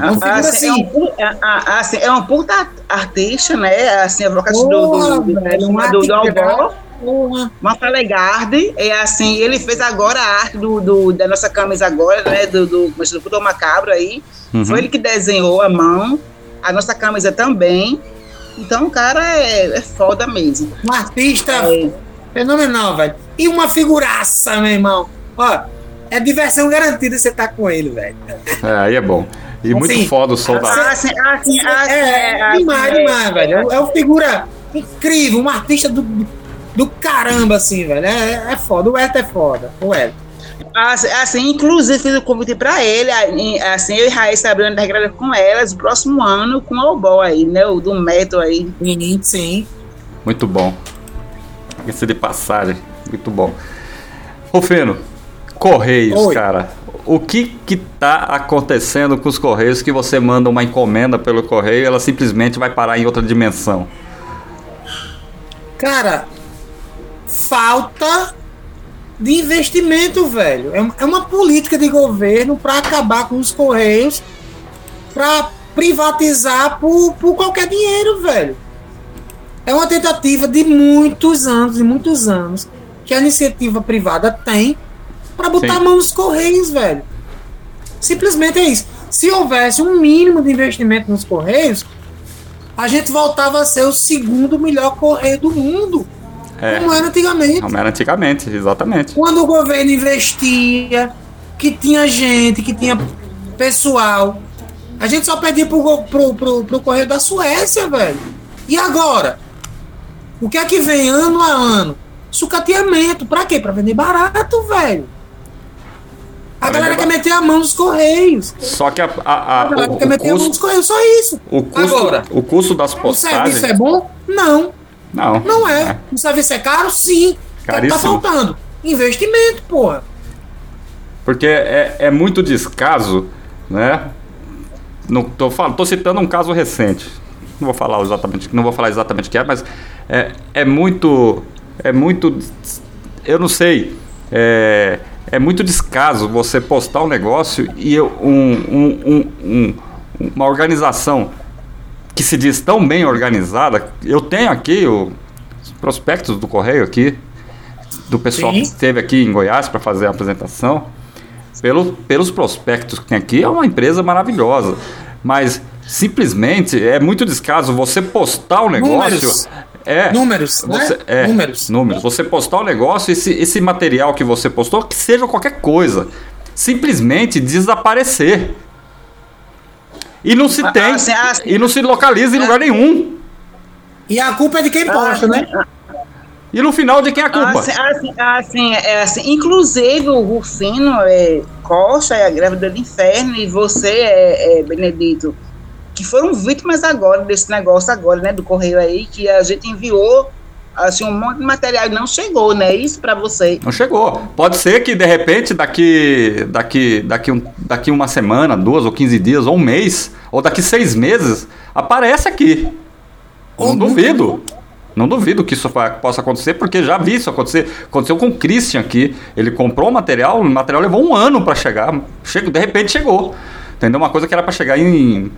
É um figura Assim, é, um, assim. é- a- assim, é um puta artista, né? Assim, a vocação do, do, do, velho, um do, do porra. Uma Falegarde, é assim, ele fez agora a arte do, do- da nossa camisa agora, né? Do, do, do Puto Macabro aí. Uhum. Foi ele que desenhou a mão, a nossa camisa também. Então o cara é, é foda mesmo. Um artista É, fenomenal, velho. E uma figuraça, meu irmão. Ó, é diversão garantida você tá com ele, velho. É, aí é bom. E muito Assim, foda o som da. assim, assim, assim, É, assim, demais, é, demais, velho. É uma figura incrível, um artista do, do caramba, assim, velho. É, é foda. O Elton é foda. O Elton. Assim, assim, inclusive fiz o convite pra ele, assim, eu e Raíssa abrindo a regra com elas, o próximo ano com o Obol aí, né? O do Metal aí. Sim, sim. Muito bom. Esse de passagem. Muito bom. Rufino, Correios, Oi. cara. O que que tá acontecendo com os Correios que você manda uma encomenda pelo Correio e ela simplesmente vai parar em outra dimensão? Cara, falta de investimento, velho. É uma- É uma política de governo para acabar com os correios, para privatizar por, por qualquer dinheiro, velho. É uma tentativa de muitos anos, de muitos anos, que a iniciativa privada tem para botar Sim. a mão nos correios, velho. Simplesmente é isso. Se houvesse um mínimo de investimento nos correios, a gente voltava a ser o segundo melhor correio do mundo, É, como era antigamente. como era antigamente, exatamente. Quando o governo investia, que tinha gente, que tinha pessoal, a gente só perdia pro, pro, pro, pro correio da Suécia, velho. E agora? O que é que vem ano a ano? Sucateamento. Pra quê? Pra vender barato, velho. A Pra galera quer meter a mão nos correios. Só que a, a- a- A galera o, quer o meter a mão nos custo, correios, só isso. o, custo, Agora, o custo das o postagens. serviço é bom? Não. Não, Não é. O serviço é caro? Sim. O que é que tá Caríssimo. faltando? Investimento, porra. Porque é, é muito descaso, né? Não tô, falando, tô citando um caso recente. Não vou falar exatamente, não vou falar exatamente o que é, mas é, é muito, é muito, eu não sei, é, é muito descaso você postar um negócio e eu- um, um- um- um- uma organização que se diz tão bem organizada. Eu tenho aqui o- os prospectos do correio aqui do pessoal Sim. que esteve aqui em Goiás para fazer a apresentação. Pelo, pelos prospectos que tem aqui, é uma empresa maravilhosa. Mas simplesmente é muito descaso você postar o negócio. Números. É, Números, né? você, é, Números. números. Você postar o negócio, esse, esse material que você postou, que seja qualquer coisa, simplesmente desaparecer. E não se Ah, tem, assim, ah, sim. e não se localiza em lugar nenhum. E a culpa é de quem posta, né? E no final, de quem é a culpa? Assim, assim, assim, é assim, inclusive o Rufino é, Costa é a grávida do inferno e você é, é, Benedito, que foram vítimas agora desse negócio agora, né, do correio aí, que a gente enviou assim, um monte de material e não chegou, né? Isso pra você. Não chegou. Pode ser que de repente daqui daqui daqui, um, daqui uma semana, duas ou 15 dias, ou um mês, ou daqui seis meses, aparece aqui. Não nunca. duvido. Não duvido que isso possa acontecer, porque já vi isso acontecer. Aconteceu com o Christian aqui. Ele comprou o material, o material levou um ano para chegar. Chega, de repente chegou. Entendeu? Uma coisa que era para chegar em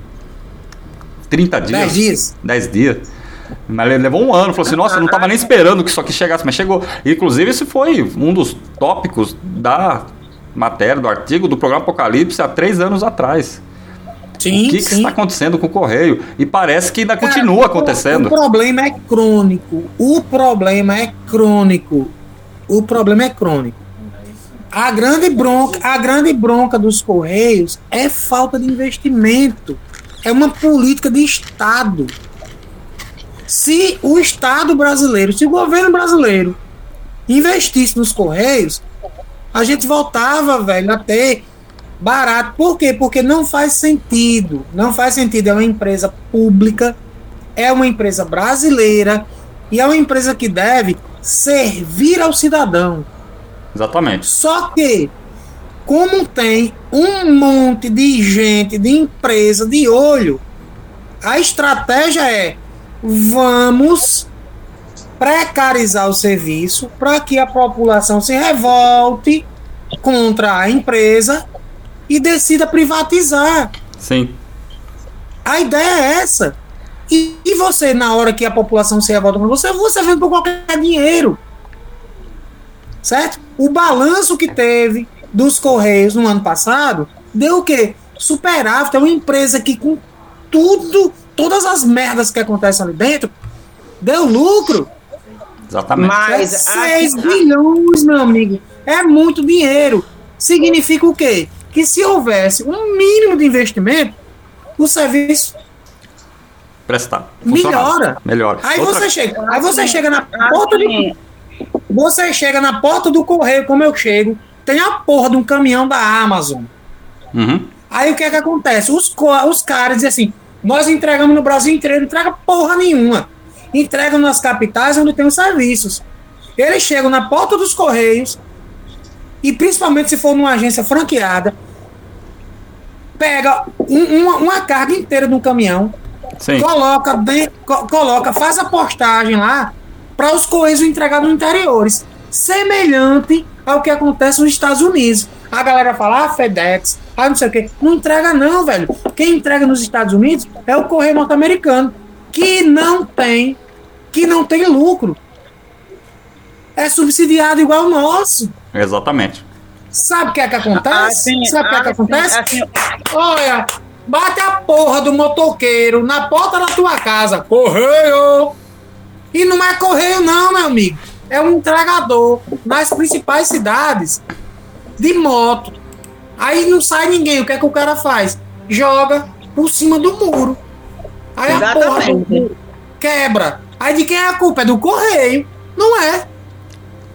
30 dias. 10 dias. 10 dias. Mas levou um ano, falou assim, nossa, eu não tava nem esperando que isso aqui chegasse, mas chegou. Inclusive, esse foi um dos tópicos da matéria, do artigo do programa Apocalipse há três anos atrás. Sim, o que, que está acontecendo com o Correio? E parece que ainda Cara, continua o- acontecendo. O problema é crônico. O problema é crônico. O problema é crônico. A grande bronca, a grande bronca dos Correios é falta de investimento. É uma política de Estado. Se o Estado brasileiro, se o governo brasileiro investisse nos Correios, a gente voltava, velho, a ter barato. Por quê? Porque não faz sentido. Não faz sentido. É uma empresa pública, é uma empresa brasileira e é uma empresa que deve servir ao cidadão. Exatamente. Só que, como tem um monte de gente, de empresa de olho, a estratégia é: vamos precarizar o serviço para que a população se revolte contra a empresa e decida privatizar. Sim. A ideia é essa. E, e você, na hora que a população se revolta com você, você vende por qualquer dinheiro. Certo? O balanço que teve dos Correios no ano passado deu o quê? Superávit. É uma empresa que, com tudo, todas as merdas que acontecem ali dentro, deu lucro. Exatamente. Mas é 6 assim, bilhões, meu amigo. É muito dinheiro. Significa o quê? Que se houvesse um mínimo de investimento, o serviço Prestar. Melhora. Melhora. Aí Outra- você chega, aí você chega na porta do, você chega na porta do correio, como eu chego, tem a porra de um caminhão da Amazon. Uhum. Aí o que é que acontece? Os, os caras dizem assim: nós entregamos no Brasil inteiro, não entrega porra nenhuma. Entregam nas capitais onde tem os serviços. Eles chegam na porta dos correios, e principalmente se for numa agência franqueada, pega um- uma, uma carga inteira de um caminhão, Sim. coloca, dentro, co- coloca, faz a postagem lá para os correios entregar nos interiores. Semelhante ao que acontece nos Estados Unidos. A galera fala, ah, FedEx, ah, não sei o quê. Não entrega, não, velho. Quem entrega nos Estados Unidos é o correio norte-americano, que não tem, que não tem lucro. É subsidiado igual o nosso. Exatamente. Sabe o que é que acontece? assim, Sabe o que é que assim, acontece? assim, Olha, bate a porra do motoqueiro na porta da tua casa. Correio! E não é correio, não, meu amigo. É um entregador nas principais cidades de moto. Aí não sai ninguém. O que é que o cara faz? Joga por cima do muro. Aí a porra do Exatamente. muro quebra. Aí de quem é a culpa? É do correio. Não é.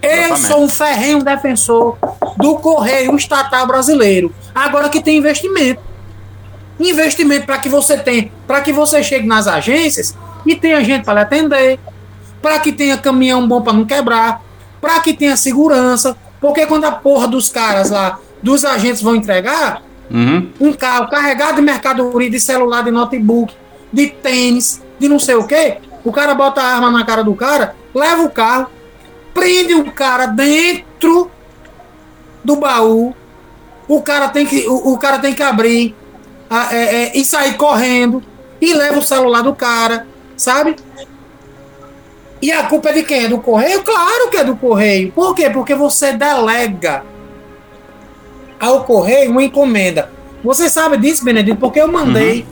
Eu Exatamente. sou um ferrenho defensor do correio estatal brasileiro. Agora que tem investimento. Investimento para que você tenha, para que você chegue nas agências e tenha gente para lhe atender, para que tenha caminhão bom para não quebrar, para que tenha segurança, porque quando a porra dos caras lá, dos agentes vão entregar, Uhum. um carro carregado de mercadoria, de celular, de notebook, de tênis, de não sei o que, o cara bota a arma na cara do cara, leva o carro, prende o cara dentro do baú, o cara tem que, o, o cara tem que abrir a- é, é, e sair correndo e leva o celular do cara, sabe? E a culpa é de quem? É do correio? Claro que é do correio. Por quê? Porque você delega ao correio uma encomenda. Você sabe disso, Benedito? Porque eu mandei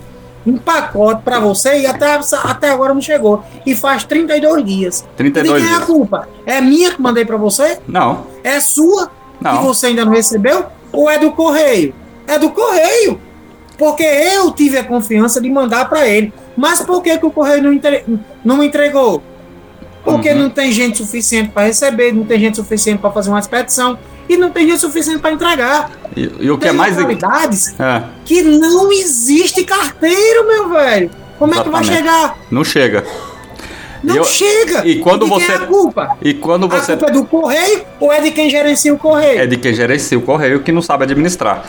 um pacote para você e até, até agora não chegou. E faz 32 dias. 32 de quem é a dias. culpa? É minha que mandei para você? Não. É sua? Não. Que você ainda não recebeu? Ou é do correio? É do correio. Porque eu tive a confiança de mandar para ele. Mas por que, que o correio não, entre- não me entregou? Porque Uhum. não tem gente suficiente para receber, não tem gente suficiente para fazer uma expedição e não tem gente suficiente para entregar. E, e o que é mais. localidades É, que não existe carteiro, meu velho. Como é que vai Exatamente. chegar? não chega. Não eu- chega. e quando de quem você- é a culpa? E quando você. A culpa é do correio ou é de quem gerencia o correio? É de quem gerencia o correio que não sabe administrar.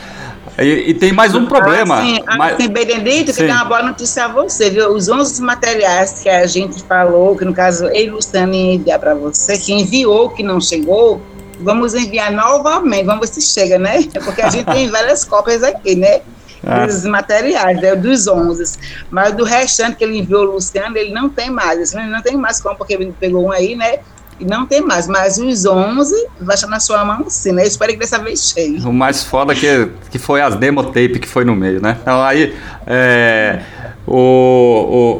E, e tem mais um problema. Assim, mas- assim Benedito, Sim. que dá uma boa notícia a você, viu? Os 11 materiais que a gente falou, que no caso eu e Luciano ia enviar para você, que enviou, que não chegou, vamos enviar novamente, vamos ver se chega, né? Porque a gente tem várias cópias aqui, né? Ah. Dos materiais, né? dos 11. Mas do restante que ele enviou, Luciano, ele não tem mais. Menino não tem mais como, porque ele pegou um aí, né? E não tem mais. Mas os 11 vai estar na sua mão sim, né? Eu espero que dessa vez chegue. O mais foda que, que foi as demo tape que foi no meio, né? Então aí, é, o,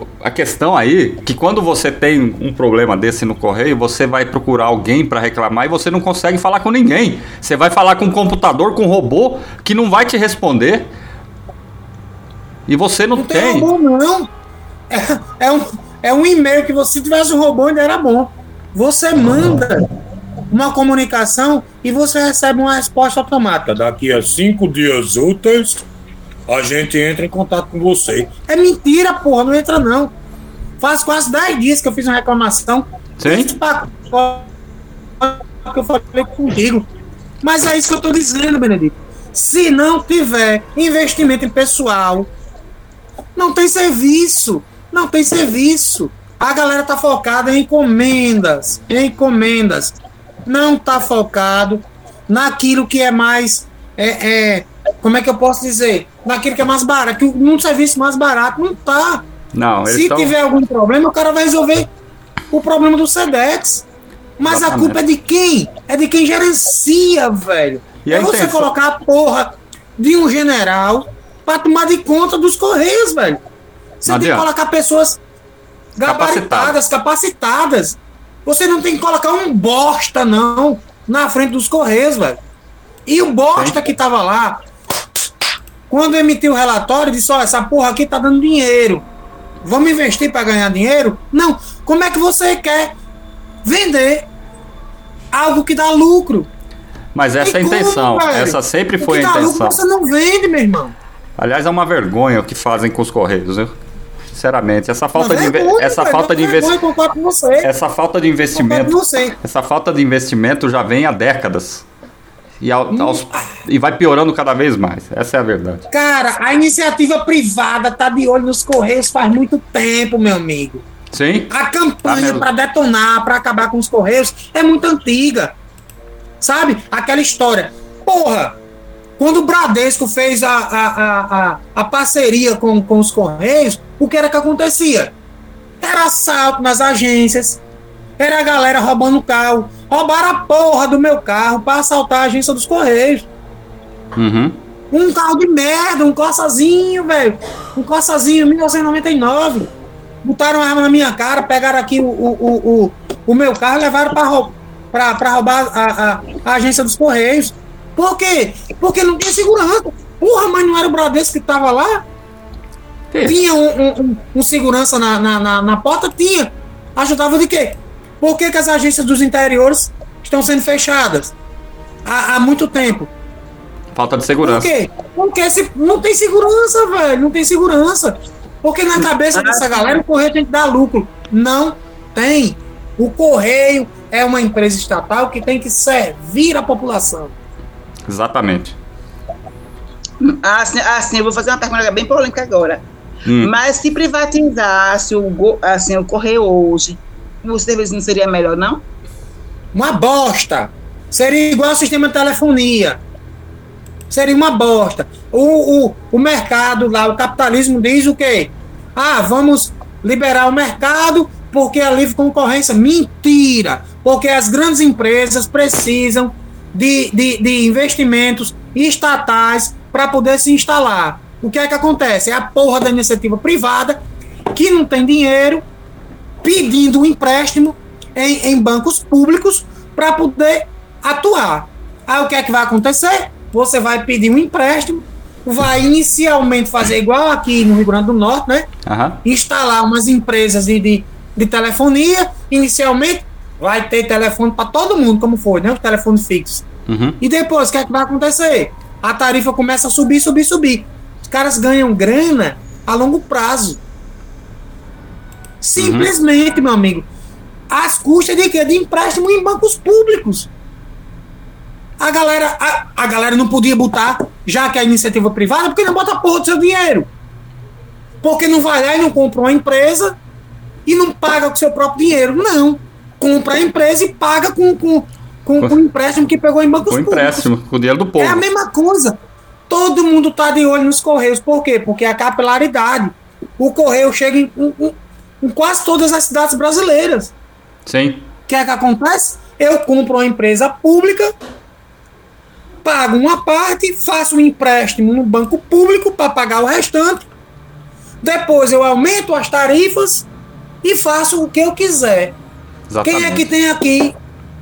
o- a questão aí, que quando você tem um problema desse no correio, você vai procurar alguém pra reclamar e você não consegue falar com ninguém. Você vai falar com um computador, com um robô, que não vai te responder. E você não, Não tem tem. robô, não. É, é um, é um e-mail que você tivesse um robô ainda era bom. Você manda uma comunicação e você recebe uma resposta automática. Daqui a cinco dias úteis, a gente entra em contato com você. É mentira, porra, não entra não. Faz quase 10 dias que eu fiz uma reclamação. Sim. Que eu falei contigo. Mas é isso que eu tô dizendo, Benedito. Se não tiver investimento em pessoal, não tem serviço. Não tem serviço. A galera tá focada em encomendas. Em encomendas. Não tá focado naquilo que é mais. É, é, como é que eu posso dizer? Naquilo que é mais barato. Que num serviço mais barato não tá. Não, Se tão- tiver algum problema, o cara vai resolver o problema do SEDEX. Mas Exatamente. a culpa é de quem? É de quem gerencia, velho. E é você intenção? colocar a porra de um general pra tomar de conta dos Correios, velho. Você tem que colocar pessoas gabaritadas, capacitadas. Você não tem que colocar um bosta, não, na frente dos Correios, velho. E o bosta que tava lá, quando emitiu o relatório, disse: Ó, essa porra aqui tá dando dinheiro. Vamos investir para ganhar dinheiro? Não. Como é que você quer vender algo que dá lucro? Mas essa é a intenção. velho? Essa sempre foi a dá lucro intenção. você não vende, meu irmão. Aliás, é uma vergonha o que fazem com os correios, viu? Sinceramente, essa falta de Vergonha, essa falta de investimento, essa falta de investimento, essa falta de investimento já vem há décadas. E, ao- Hum. aos- e vai piorando cada vez mais. Essa é a verdade. Cara, a iniciativa privada tá de olho nos Correios faz muito tempo, meu amigo. Sim? A Tá campanha mesmo. para detonar, para acabar com os Correios é muito antiga. Sabe? Aquela história. Porra! Quando o Bradesco fez a, a, a, a, parceria com, com os Correios, o que era que acontecia? Era assalto nas agências, era a galera roubando carro. Roubaram a porra do meu carro para assaltar a agência dos Correios. Uhum. Um carro de merda, um Corsazinho, velho. Um Corsazinho 1999. Botaram a arma na minha cara, pegaram aqui o, o, o, o, o meu carro e levaram pra, rou- pra, pra roubar a, a, a agência dos Correios. Por quê? Porque não tinha segurança. Porra, mas não era o Bradesco que tava lá? Tinha um, um, um- segurança na, na, na, na porta? Tinha. Ajudava de quê? Por que, que as agências dos interiores estão sendo fechadas há, há muito tempo? Falta de Por segurança. quê? Porque se, não tem segurança, velho. Não tem segurança. Porque na cabeça dessa galera o correio tem que dar lucro. Não tem. O correio é uma empresa estatal que tem que servir a população. Exatamente. Assim, assim, eu vou fazer uma pergunta bem polêmica agora. Hum. Mas se privatizasse o, go- assim, o correio hoje, o serviço não seria melhor, não? Uma bosta. Seria igual ao sistema de telefonia. Seria uma bosta. O, o, o mercado lá, o capitalismo diz o quê? Ah, vamos liberar o mercado porque é livre concorrência. Mentira! Porque as grandes empresas precisam de, de, de investimentos estatais para poder se instalar. O que é que acontece? É a porra da iniciativa privada que não tem dinheiro pedindo um empréstimo em, em bancos públicos para poder atuar. Aí o que é que vai acontecer? Você vai pedir um empréstimo vai inicialmente fazer igual aqui no Rio Grande do Norte, né? Aham. Instalar umas empresas de, de, de telefonia. Inicialmente vai ter telefone para todo mundo, como foi, né? Os telefones fixos. Uhum. E depois, o que é que vai acontecer? A tarifa começa a subir, subir, subir. Os caras ganham grana a longo prazo. Simplesmente, meu amigo. As custas de quê? De empréstimo em bancos públicos. A galera, a, a galera não podia botar, já que é iniciativa privada, porque não bota a porra do seu dinheiro. Porque não vai lá e não compra uma empresa e não paga com seu próprio dinheiro. Não. Compra a empresa e paga com, com, com, com o empréstimo que pegou em bancos Com públicos. empréstimo, com o dinheiro do povo. É a mesma coisa. Todo mundo tá de olho nos Correios. Por quê? Porque é a capilaridade. O Correio chega em, em- em- em quase todas as cidades brasileiras. Sim. O que é que acontece? Eu compro uma empresa pública, pago uma parte, faço um empréstimo no banco público para pagar o restante. Depois eu aumento as tarifas e faço o que eu quiser. Exatamente. Quem é que tem aqui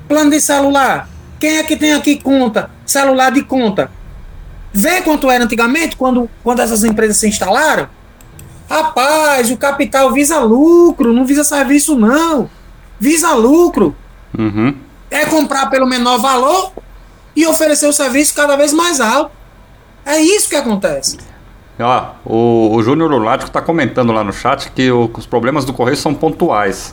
plano de celular? Quem é que tem aqui conta, celular de conta? Vê quanto era antigamente, quando, quando essas empresas se instalaram? Rapaz, o capital visa lucro, não visa serviço, não. Visa lucro. Uhum. É comprar pelo menor valor e oferecer o serviço cada vez mais alto. É isso que acontece. Ó, o, o Júnior Lunático está comentando lá no chat que o- os problemas do Correio são pontuais.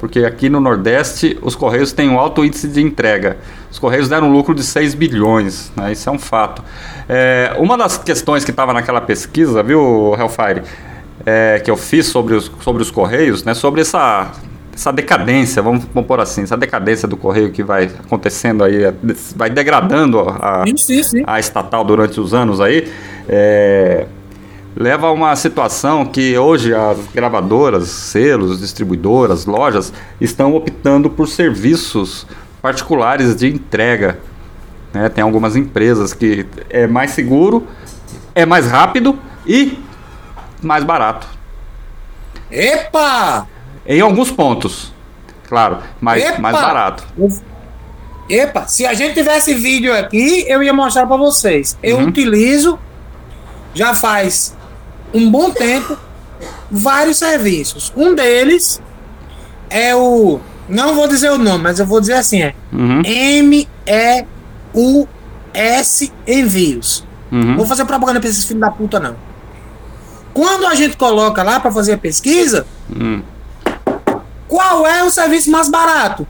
Porque aqui no Nordeste os Correios têm um alto índice de entrega. Os Correios deram um lucro de 6 bilhões, né? isso é um fato. É, uma das questões que estava naquela pesquisa, viu, Hellfire, é, que eu fiz sobre os, sobre os Correios, né? sobre essa, essa decadência, vamos, vamos pôr assim, essa decadência do Correio que vai acontecendo aí, é, vai degradando a, sim. a estatal durante os anos aí, é, leva a uma situação que hoje as gravadoras, selos, distribuidoras, lojas estão optando por serviços particulares de entrega. né? Tem algumas empresas que é mais seguro, é mais rápido e mais barato. Epa! Em alguns pontos, claro, mas Epa! mais barato. Epa, se a gente tivesse vídeo aqui, eu ia mostrar pra vocês. Eu Uhum. utilizo, já faz um bom tempo, vários serviços. Um deles é o. Não vou dizer o nome, mas eu vou dizer assim: é Uhum, M-E-U-S Envios. uhum, Vou fazer propaganda pra esses filhos da puta, não. Quando a gente coloca lá pra fazer a pesquisa, hum. qual é o serviço mais barato?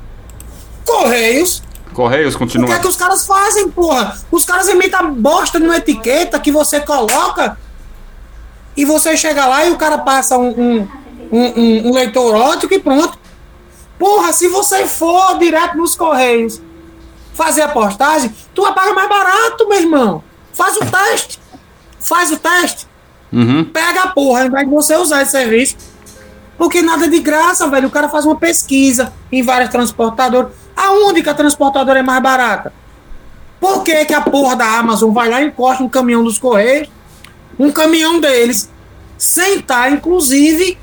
Correios. Correios O que continua. é que os caras fazem, porra? Os caras imitam bosta numa etiqueta que você coloca e você chega lá e o cara passa um, um, um, um- leitor ótico e pronto. Porra, se você for direto nos Correios fazer a postagem, tu vai pagar mais barato, meu irmão. Faz o teste. Faz o teste. Uhum, Pega a porra, ao invés de você usar esse serviço. Porque nada de graça, velho. O cara faz uma pesquisa em várias transportadoras. Aonde que a transportadora é mais barata? Por que, que a porra da Amazon vai lá e encosta um caminhão dos Correios? Um caminhão deles, sem estar, inclusive,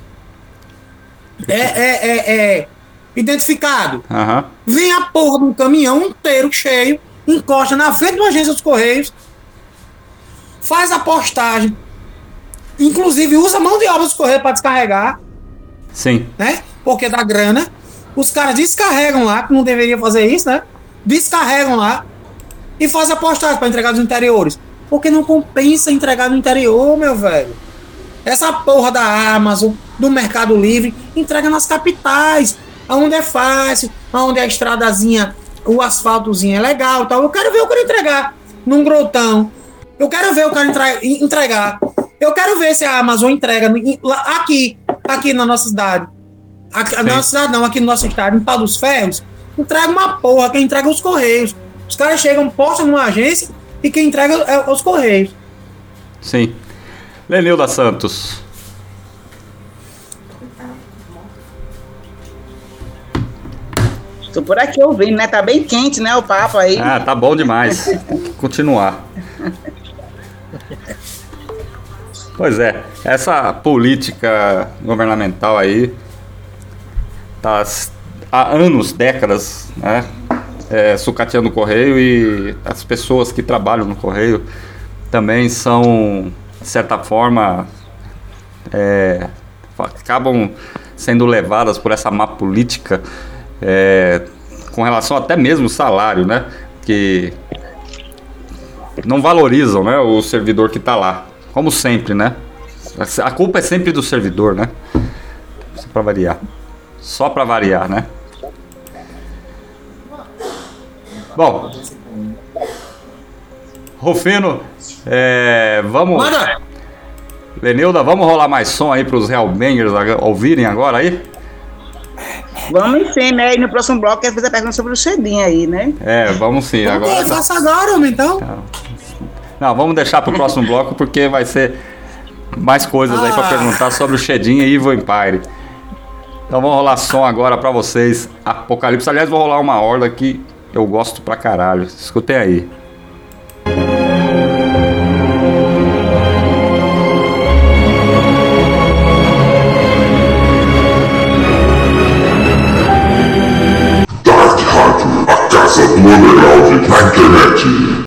é, é, é, é, identificado. aham. Vem a porra de um caminhão inteiro cheio, encosta na frente de uma agência dos Correios, faz a postagem, inclusive usa a mão de obra dos Correios para descarregar, Sim. né? Porque dá grana. Os caras descarregam lá, que não deveria fazer isso, né? Descarregam lá e faz a postagem para entregar nos interiores. Porque não compensa entregar no interior, meu velho. Essa porra da Amazon, do Mercado Livre, entrega nas capitais, aonde é fácil, aonde a estradazinha, o asfaltozinho é legal tal. Eu quero ver o cara entregar num grotão. Eu quero ver o cara entre- entregar. Eu quero ver se a Amazon entrega aqui, aqui na nossa cidade. Aqui, na nossa cidade não, aqui no nosso estado, em Pau dos Ferros. Entrega uma porra, quem entrega os Correios. Os caras chegam, postam numa agência e quem entrega é os Correios. Sim. Lenilda Santos. Tô por aqui ouvindo, né? Tá bem quente, né? O papo aí. Ah, tá bom demais. Tem que continuar. Pois é, essa política governamental aí tá há anos, décadas, né? É, sucateando o correio e as pessoas que trabalham no correio também são, de certa forma, é, acabam sendo levadas por essa má política é, com relação até mesmo ao salário, né? Que não valorizam né, o servidor que está lá. Como sempre, né? A culpa é sempre do servidor, né? Só para variar. Só para variar, né? Bom, Rufino, é, vamos. Manda! Lenilda, vamos rolar mais som aí para os Hellbangers ouvirem agora aí? Vamos sim, né? E no próximo bloco quero fazer a pergunta sobre o Xedinho aí, né? É, vamos sim. Agora. Agora, faça agora, homem, então. Não, vamos deixar pro próximo bloco porque vai ser mais coisas aí pra Ah. perguntar sobre o Shedinha e Evil Empire. Então vamos rolar som agora pra vocês. Apocalipse. Aliás, vou rolar uma horda que eu gosto pra caralho. Escutem aí. Dark Rádio, a casa do underground na internet.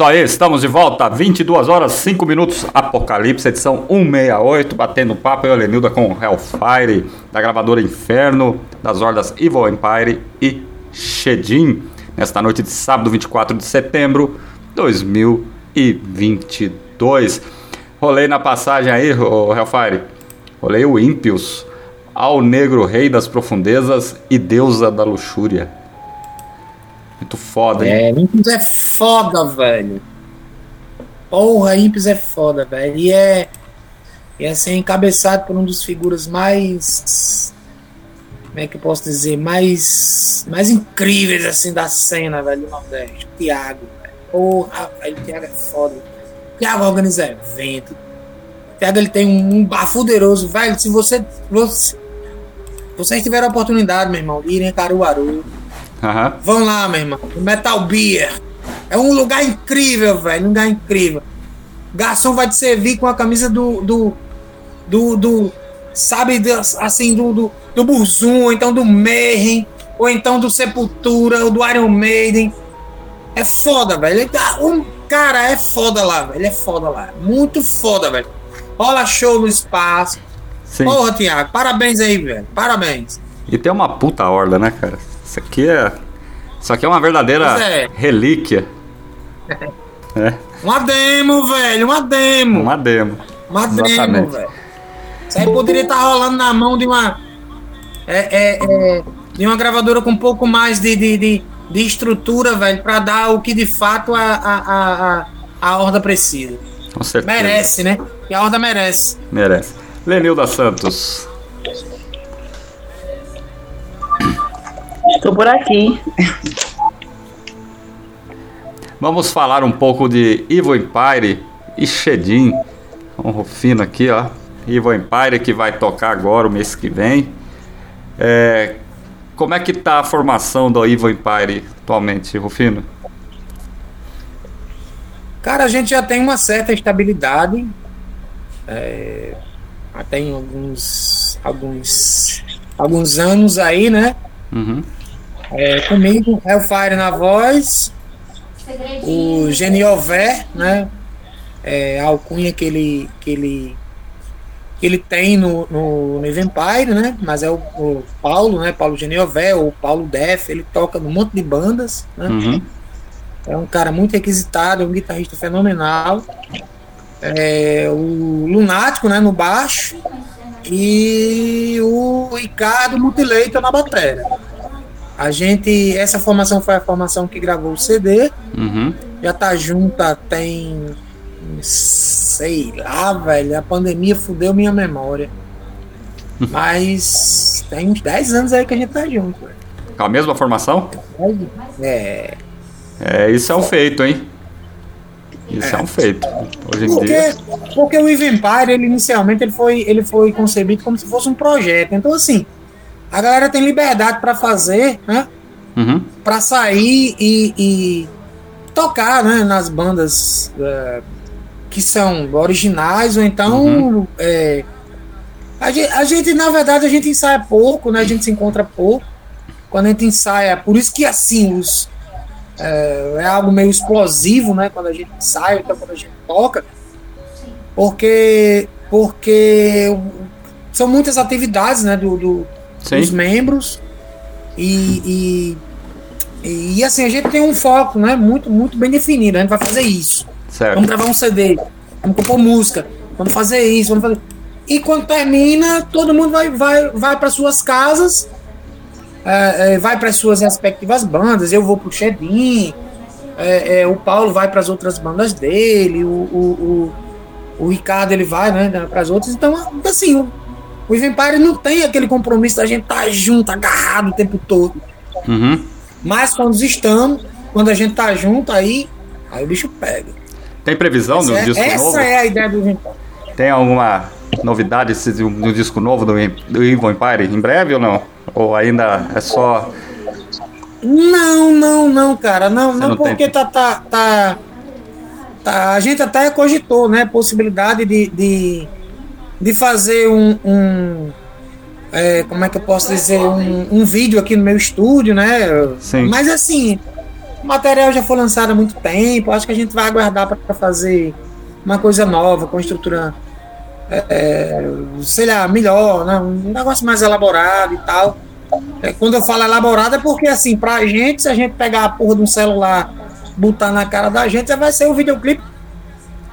Isso aí, estamos de volta, 22 horas 5 minutos, Apocalipse, edição 168, batendo papo, eu, Lenilda, com Hellfire, da gravadora Inferno, das hordas Evil Empire e Shedin, nesta noite de sábado, 24 de setembro de 2022. Rolei na passagem aí, ô Hellfire, rolei o Ímpios, ao negro rei das profundezas e deusa da luxúria. Muito foda? É, Imps é foda, velho. Porra, Imps é foda, velho. E é. E é ser encabeçado por um dos figuras mais. Como é que eu posso dizer? Mais. Mais incríveis, assim, da cena, velho, do Nordeste. O Thiago, velho. Porra, velho, o Thiago é foda. O Thiago organiza evento. O Thiago, ele tem um, um bafuderoso, velho. Se você. você vocês tiveram a oportunidade, meu irmão, de ir em Caruaru. Aham. Vão lá, meu irmão. Metal Beer. É um lugar incrível, velho. Um lugar incrível. Garçom vai te servir com a camisa do. do. do. do- sabe, assim, do. do, do Burzum, ou então do Mayhem, ou então do Sepultura, ou do Iron Maiden. É foda, velho. Tá- Um cara é foda lá, velho. É foda lá. Muito foda, velho. Rola show no espaço. Sim. Porra, Tiago. Parabéns aí, velho. Parabéns. E tem uma puta horda, né, cara? Isso aqui é. Isso aqui é uma verdadeira é. relíquia. É, Uma demo, velho. Uma demo. uma demo. Uma demo, Exatamente. velho. Isso aí poderia estar rolando na mão de uma. É, é, é, de uma gravadora com um pouco mais de, de, de, de estrutura, velho, pra dar o que de fato a, a, a, a, a Horda precisa. Com certeza. Merece, né? E a Horda merece. Merece. Lenilda Santos. Estou por aqui. Vamos falar um pouco de Evil Empire e Shedin. Um Rufino aqui, ó. Evil Empire que vai tocar agora o mês que vem. É, como é que tá a formação do Evil Empire atualmente, Rufino? Cara, a gente já tem uma certa estabilidade. É, já tem alguns, alguns, alguns anos aí, né? Uhum. É, comigo, Hellfire na voz, o Geniover, né? É, a alcunha que ele, que ele, que ele tem no, no, no Empire, né? Mas é o, o Paulo, né? Paulo Geniover, ou Paulo Def, ele toca num monte de bandas, né? Uhum. É um cara muito requisitado, é um guitarrista fenomenal. É, o Lunático, né, no baixo. E o Ricardo Mutilator na bateria. A gente, essa formação foi a formação que gravou o CD. Uhum. Já tá junta tem sei lá, velho, a pandemia fudeu minha memória. Mas tem uns 10 anos aí que a gente tá junto, velho. Com a mesma formação? É, É, isso é um feito, hein? Isso é, um feito. Hoje em Porque, dia. porque o Eve Empire, ele inicialmente ele foi, ele foi concebido como se fosse um projeto. Então, assim, a galera tem liberdade para fazer, né? Uhum. Para sair e, e tocar né, nas bandas eh, que são originais, ou então. eh, a, gente, a gente, na verdade, a gente ensaia pouco, né? A gente se encontra pouco. Quando a gente ensaia, por isso que assim, os, é, é algo meio explosivo, né? Quando a gente ensaia, então quando a gente toca, porque porque são muitas atividades, né? Do, do- Sim. membros e, e, e assim a gente tem um foco, né? Muito muito bem definido. A gente vai fazer isso. Certo. Vamos gravar um CD, vamos compor música, vamos fazer isso, vamos fazer. E quando termina, todo mundo vai, vai, vai para suas casas, é, é, vai para suas respectivas bandas. Eu vou pro Shedin, é, é, o Paulo vai para as outras bandas dele, o, o, o, o Ricardo ele vai né, para as outras. Então, assim, o, o Even Empire não tem aquele compromisso da gente estar junto, agarrado o tempo todo. Uhum. Mas quando estamos, quando a gente tá junto, aí, aí o bicho pega. Tem previsão Essa, é, disco essa novo? é a ideia do Empire. Tem alguma novidade no disco novo do, do Evil Empire? Em breve ou não? Ou ainda é só. Não, não, não, cara. Não, não, não tem- porque tá, tá, tá, tá- A gente até cogitou, né? Possibilidade de, de, de fazer um. um, é, como é que eu posso dizer? Um, um vídeo aqui no meu estúdio, né? Sim. Mas assim. O material já foi lançado há muito tempo. Acho que a gente vai aguardar para fazer uma coisa nova, com estrutura, é, sei lá, melhor, né? um negócio mais elaborado e tal. É, quando eu falo elaborado é porque, assim, pra gente, se a gente pegar a porra de um celular, botar na cara da gente, já vai ser um videoclipe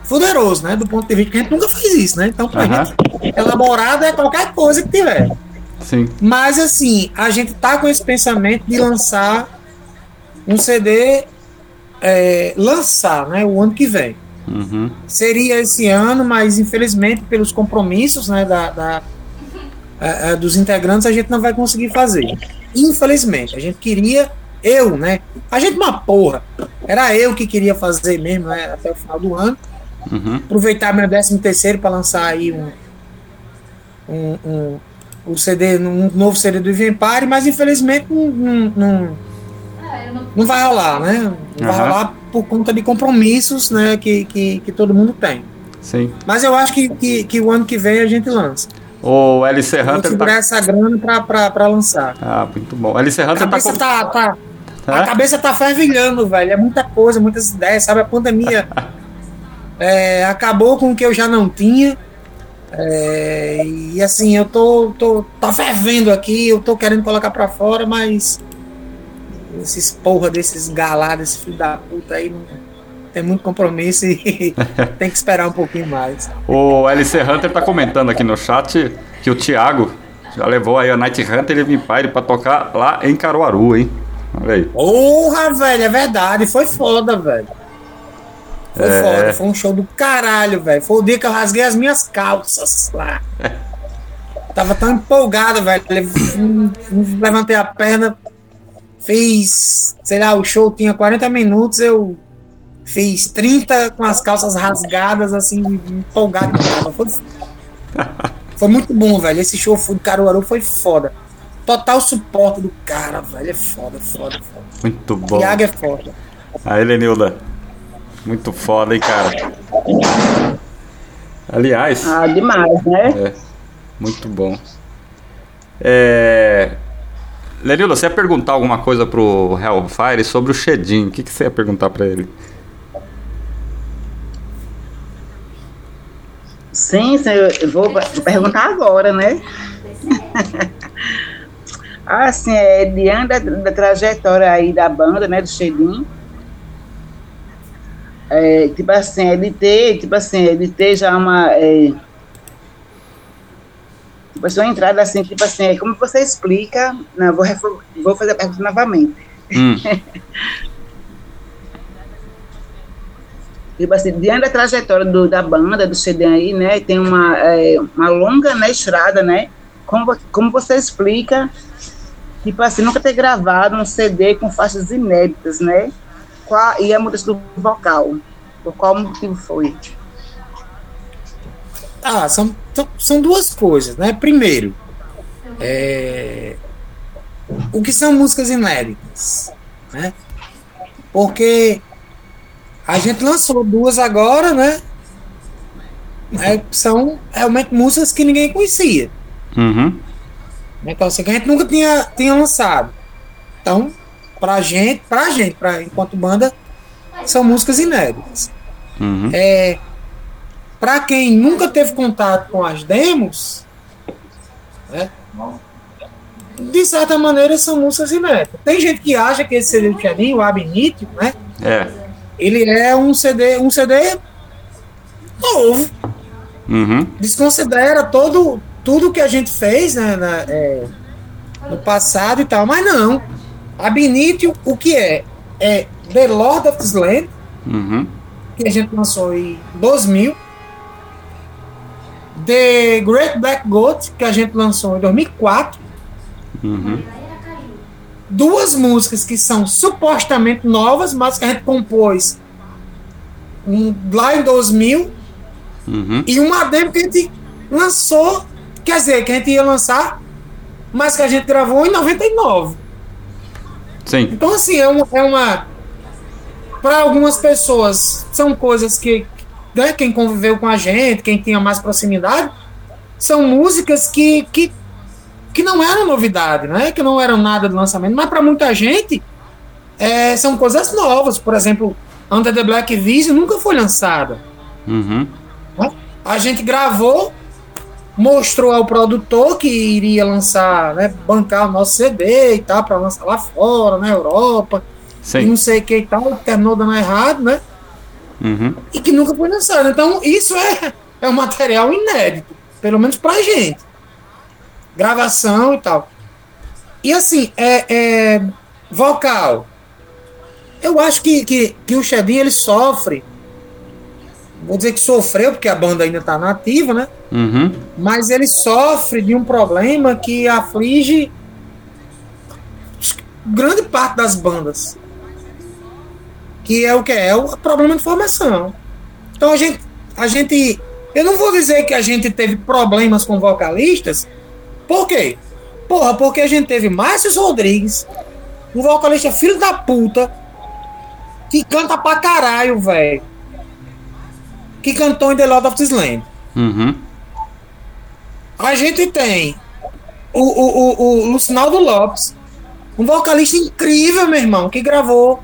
fuderoso, né? Do ponto de vista que a gente nunca fez isso, né? Então, pra Aham. gente, elaborado é qualquer coisa que tiver. Sim. Mas assim, a gente tá com esse pensamento de lançar um CD, é, lançar, né, o ano que vem. Uhum. Seria esse ano, mas infelizmente pelos compromissos, né, da, da- é, é, dos integrantes a gente não vai conseguir fazer. Infelizmente, a gente queria, eu, né, a gente uma porra, era eu que queria fazer mesmo, né, até o final do ano Uhum. aproveitar meu 13 terceiro para lançar aí um, um, um, um CD, um novo CD do Ivan Empire, mas infelizmente não, não, não, vai rolar, né? Não vai Aham. rolar por conta de compromissos né, que, que, que todo mundo tem. Sim. Mas eu acho que, que, que o ano que vem a gente lança. O LC Vou Hunter segurar tá. essa grana pra, pra, pra lançar. Ah, muito bom. O LC A Hunter tá cabeça com. tá, tá, a Hã? cabeça tá fervilhando, velho. É muita coisa, muitas ideias, sabe? A pandemia é, acabou com o que eu já não tinha. É, e assim, eu tô, tô. Tá fervendo aqui, eu tô querendo colocar pra fora, mas. Esses porra desses galados, esse filho da puta aí, tem muito compromisso e tem que esperar um pouquinho mais. O LC Hunter tá comentando aqui no chat que o Thiago já levou aí a Night Hunter e Vampire pra tocar lá em Caruaru, hein? Olha aí. Porra, velho, é verdade. Foi foda, velho. Foi É. foda. Foi um show do caralho, velho. Foi o dia que eu rasguei as minhas calças lá. Tava tão empolgado, velho. Le- Levantei a perna, fiz, sei lá, o show tinha 40 minutos, eu fiz 30 com as calças rasgadas, assim, empolgado. Foi, foi muito bom, velho. Esse show do Caruaru foi foda. Total suporte do cara, velho. É foda, foda, foda. Muito bom. Thiago é foda. Aí, Lenilda. Muito foda, hein, cara? Aliás, Ah, demais, né? é, muito bom. É... Lenilda, você ia perguntar alguma coisa pro Hellfire sobre o Shedin. O que, que você ia perguntar pra ele? Sim, sim, eu vou vou perguntar agora, né? assim, é, diante da, da trajetória aí da banda, né, do Xedim, é, tipo assim, ter, tipo assim, ter já uma, é, tipo assim, uma entrada assim, tipo assim, é, como você explica, não, vou, refor- vou fazer a pergunta novamente, Hum, Tipo assim, diante da trajetória do, da banda, do CD aí, né, tem uma, é, uma longa né, estrada, né? Como, como você explica, tipo assim, nunca ter gravado um CD com faixas inéditas, né? Qual, e a mudança do vocal? Por qual motivo foi? Ah, são, são- duas coisas, né? Primeiro, é, o que são músicas inéditas, né? Porque a gente lançou duas agora, né? É, são realmente músicas que ninguém conhecia. uhum, né? Então, assim, que a gente nunca tinha, tinha lançado. Então, pra gente, pra gente, pra, enquanto banda, são músicas inéditas. uhum. É, para quem nunca teve contato com as demos, né, de certa maneira são músicas inéditas. Tem gente que acha que esse CD do Tianinho, o Abinítio, né, É. ele é um CD, um CD novo. Uhum. Desconsidera todo, tudo que a gente fez né, na- é, no passado e tal, mas não. Abinítio, o que é? É The Lord of the Land, Uhum. que a gente lançou em 2000. The Great Black Goat, que a gente lançou em 2004. Uhum. Duas músicas que são supostamente novas, mas que a gente compôs em- lá em 2000. Uhum. E uma demo que a gente lançou, quer dizer, que a gente ia lançar, mas que a gente gravou em 99. Sim. Então, assim, é uma. É uma para algumas pessoas, são coisas que. Né, quem conviveu com a gente, quem tinha mais proximidade, são músicas que, que, que não eram novidade, né? Que não eram nada de lançamento. Mas para muita gente, é, são coisas novas. Por exemplo, Under the Black Vision nunca foi lançada. Uhum. né? A gente gravou, mostrou ao produtor que iria lançar, né, bancar o nosso CD e tal, para lançar lá fora, na Europa, e Sim. não sei o que e tal, terminou dando errado, né? Uhum. E que nunca foi lançado. Então, isso é, é um material inédito, pelo menos pra gente. Gravação e tal. E assim, é, é vocal. Eu acho que, que, que o Shedin ele sofre. Vou dizer que sofreu, porque a banda ainda tá nativa, né? Uhum. mas ele sofre de um problema que aflige grande parte das bandas. Que é o que é? o problema de formação. Então a gente, a gente. Eu não vou dizer que a gente teve problemas com vocalistas. Por quê? Porra, porque a gente teve Márcio Rodrigues, um vocalista filho da puta, que canta pra caralho, velho. Que cantou em The Lord of the Slam. Uhum. A gente tem o, o, o, o Lucinaldo Lopes, um vocalista incrível, meu irmão, que gravou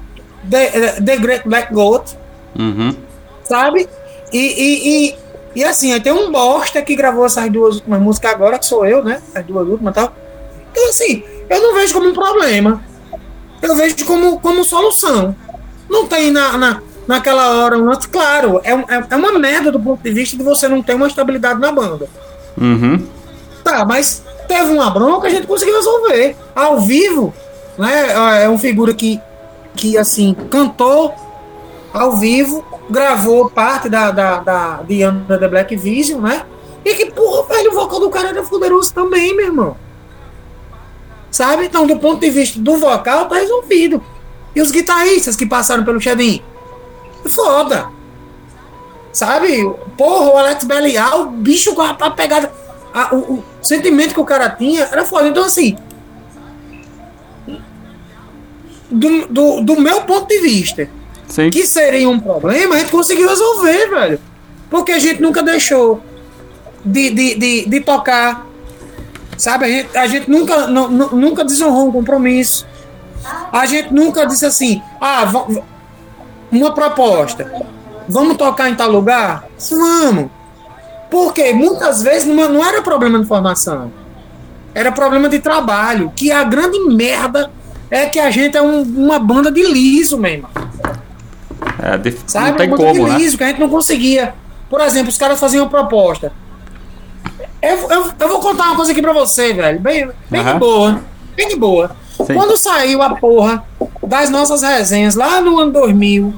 The, The Great Black Goat, Uhum. sabe? E, e, e, e assim, tem um bosta que gravou essas duas últimas músicas agora, que sou eu, né? As duas últimas e tal. Então, assim, eu não vejo como um problema. Eu vejo como, como solução. Não tem na, na, naquela hora um lance. Claro, é, é, é uma merda do ponto de vista de você não ter uma estabilidade na banda. Uhum. Tá, mas teve uma bronca, a gente conseguiu resolver. Ao vivo, né? É um figura que, que assim, cantou ao vivo, gravou parte da, da, da de Under the Black Vision, né? E que, porra, velho, o vocal do cara era poderoso também, meu irmão. Sabe? Então, do ponto de vista do vocal, tá resolvido. E os guitarristas que passaram pelo Xedin? Foda. Sabe? Porra, o Alex Belial, o bicho com a, a pegada. a- o, o sentimento que o cara tinha era foda. Então, assim. Do, do, do meu ponto de vista, Sim. que seria um problema, a gente conseguiu resolver, velho. Porque a gente nunca deixou de, de, de, de tocar. Sabe? A gente, a gente nunca, nu- nu- nunca desonrou um compromisso. A gente nunca disse assim, ah, uma proposta. Vamos tocar em tal lugar? Vamos. Porque muitas vezes não, não era problema de formação. Era problema de trabalho. Que a grande merda é que a gente é um- uma banda de liso, meu irmão. É, dif- Sabe? não tem Uma banda como, de né? liso, que a gente não conseguia. Por exemplo, os caras faziam uma proposta. Eu, eu, eu vou contar uma coisa aqui pra você, velho. Bem, bem Aham. de boa. Bem de boa. Sim. Quando saiu a porra das nossas resenhas lá no ano 2000,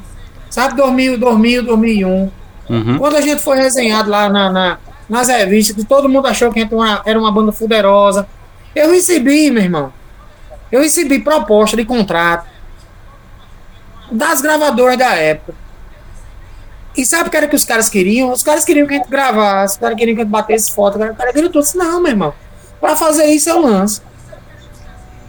sabe? 2000, 2000, 2001. Uhum. Quando a gente foi resenhado lá na, na- nas revistas, que todo mundo achou que a gente uma- era uma banda fuderosa. Eu recebi, meu irmão. Eu recebi proposta de contrato das gravadoras da época. E sabe o que era que os caras queriam? Os caras queriam que a gente gravasse, os caras queriam que a gente batesse foto. O cara queria tudo. Não, meu irmão. Pra fazer isso eu lanço.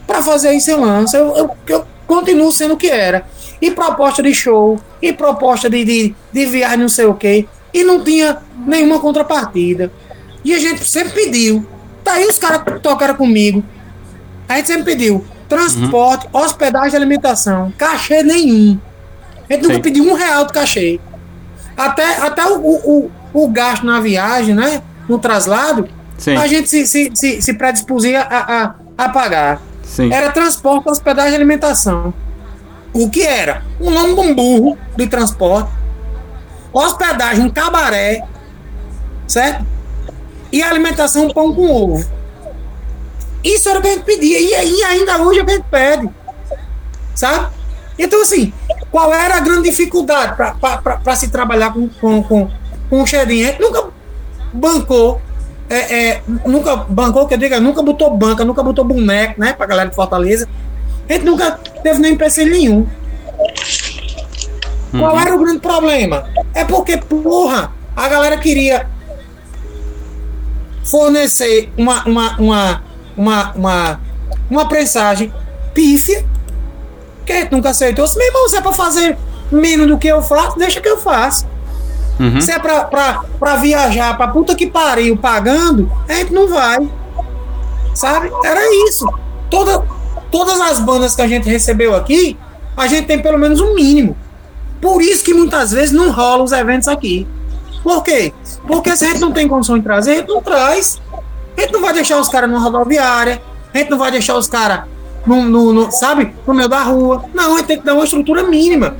Pra fazer isso eu lanço. Eu, eu, eu continuo sendo o que era. E proposta de show, e proposta de, de, de viagem, não sei o quê. E não tinha nenhuma contrapartida. E a gente sempre pediu. Tá aí os caras tocaram comigo. A gente sempre pediu transporte, hospedagem e alimentação. Cachê nenhum. A gente nunca Sim. pediu um real de cachê. Até, até o, o, o, o gasto na viagem, né? No traslado, Sim. a gente se, se, se, se predispunha a, a, a pagar. Sim. Era transporte, hospedagem e alimentação. O que era? Um nome de um burro de transporte, hospedagem, um cabaré, certo? E alimentação, um pão com ovo. Isso era o que a gente pedia. E, aí ainda hoje a gente pede. Sabe? Então, assim, qual era a grande dificuldade para se trabalhar com, com, com, com o Xedinho? A gente nunca bancou. É, é, nunca bancou, que eu diga, nunca botou banca, nunca botou boneco, né? Pra galera de Fortaleza. A gente nunca teve nem empecilho nenhum. Qual era o grande problema? É porque, porra, a galera queria fornecer uma, uma, uma, uma, uma, uma prensagem pífia, que a gente nunca aceitou. Se meu irmão, se é pra fazer menos do que eu faço, deixa que eu faço. Uhum. Se é pra, pra, pra viajar pra puta que pariu pagando, a gente não vai. Sabe? Era isso. Toda, todas as bandas que a gente recebeu aqui a gente tem pelo menos um mínimo. Por isso que muitas vezes não rolam os eventos aqui. Por quê? Porque se a gente não tem condição de trazer, a gente não traz. A gente não vai deixar os caras numa rodoviária, a gente não vai deixar os caras no, no- no- sabe, no meio da rua. Não, a gente tem que dar uma estrutura mínima.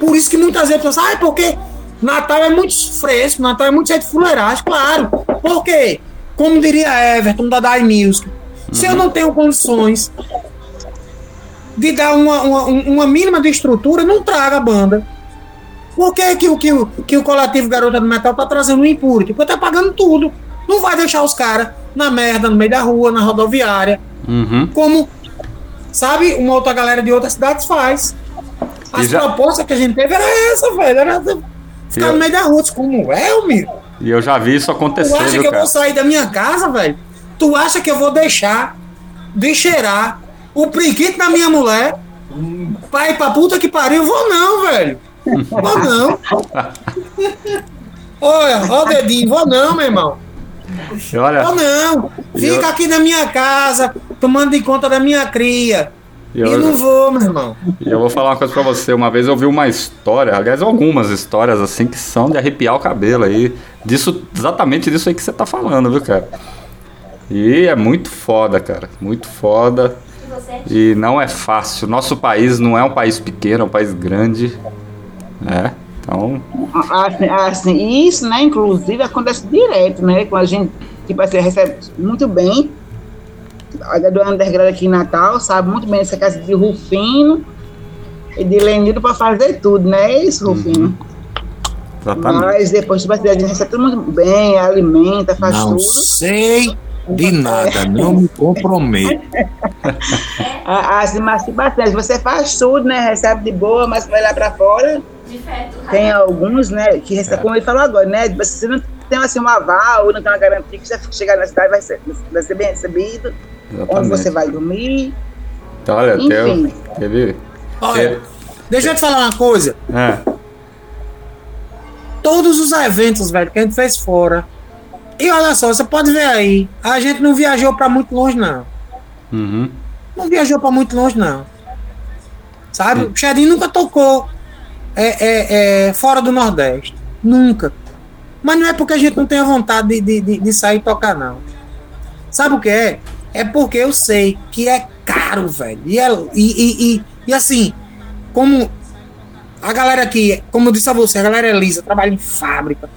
Por isso que muitas vezes pessoas, ah, é porque Natal é muito fresco, Natal é muito cheio de fuleiragem, claro. Por quê? Como diria Everton da Dai Music, se eu não tenho condições de dar uma, uma, uma mínima de estrutura, não traga a banda. Por que, que, o- que, que o coletivo Garota do Metal tá trazendo o Impurity? Porque tá pagando tudo. Não vai deixar os caras na merda, no meio da rua, na rodoviária, Uhum. como, sabe, uma outra galera de outras cidades faz. As já- propostas que a gente teve era essa, velho. Era ficar Eu- no meio da rua. Como é, amigo? E eu já vi isso Tu acontecer, acha viu, que eu cara? vou sair da minha casa, velho? Tu acha que eu vou deixar de cheirar o priquito da minha mulher pra ir pra puta que pariu? Vou não, velho. Vou não. Olha, ó o dedinho, vou não, meu irmão. Olha, Vou não. Fica Eu- aqui na minha casa, tomando de conta da minha cria. E E eu, não vou, meu irmão. e eu vou falar uma coisa pra você. Uma vez eu vi uma história, aliás, algumas histórias assim que são de arrepiar o cabelo aí. Disso, exatamente disso aí que você tá falando, viu, cara? E é muito foda, cara. Muito foda. E não é fácil. Nosso país não é um país pequeno, é um país grande. É. Então, Assim, assim, isso, né, inclusive, acontece direto, né? Com a gente, tipo assim, recebe muito bem. A do underground aqui em Natal sabe muito bem essa casa de Rufino e de Lenildo para fazer tudo, né? É isso, Rufino. exatamente. Mas depois, tipo assim, a gente recebe tudo muito bem, alimenta, faz Não tudo. sei de nada, não me comprometo. Ah, Assim, mas assim, você faz tudo, né? Recebe de boa, mas vai lá para fora. De. Tem alguns, né, que recebem, como ele falou agora, né? Se você não tem assim, um aval, não tem uma garantia que você chegar na cidade vai ser, vai ser bem recebido, onde exatamente. você vai dormir. Então, olha, Enfim. teve. Olha, deixa eu te falar uma coisa. É. Todos os eventos, velho, que a gente fez fora. E olha só, você pode ver aí, a gente não viajou pra muito longe, não. Uhum. Não viajou pra muito longe, não. Sabe? O Xedinho nunca tocou é, é, é, fora do Nordeste. Nunca. Mas não é porque a gente não tem a vontade de, de, de- de sair e tocar, não. Sabe o que é? É porque eu sei que é caro, velho. E, é, e, e, e, assim, como a galera aqui, como eu disse a você, a galera é lisa, trabalha em fábrica,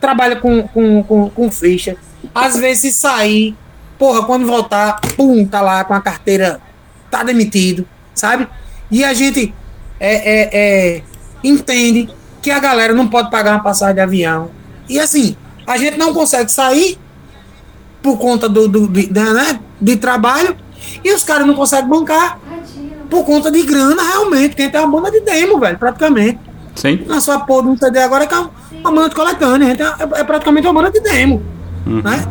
trabalha com, com, com, com ficha. Às vezes, se sair, porra, quando voltar, pum, tá lá com a carteira, tá demitido, sabe? E a gente é, é, é, entende que a galera não pode pagar uma passagem de avião. E assim, a gente não consegue sair por conta do, do de, da- né, de trabalho e os caras não conseguem bancar por conta de grana, realmente. Quem tem uma banda de demo, velho, praticamente. Sim. Na sua porra um CD agora que é uma- uma banda de coletânea. a gente É, é praticamente uma banda de demo. Né?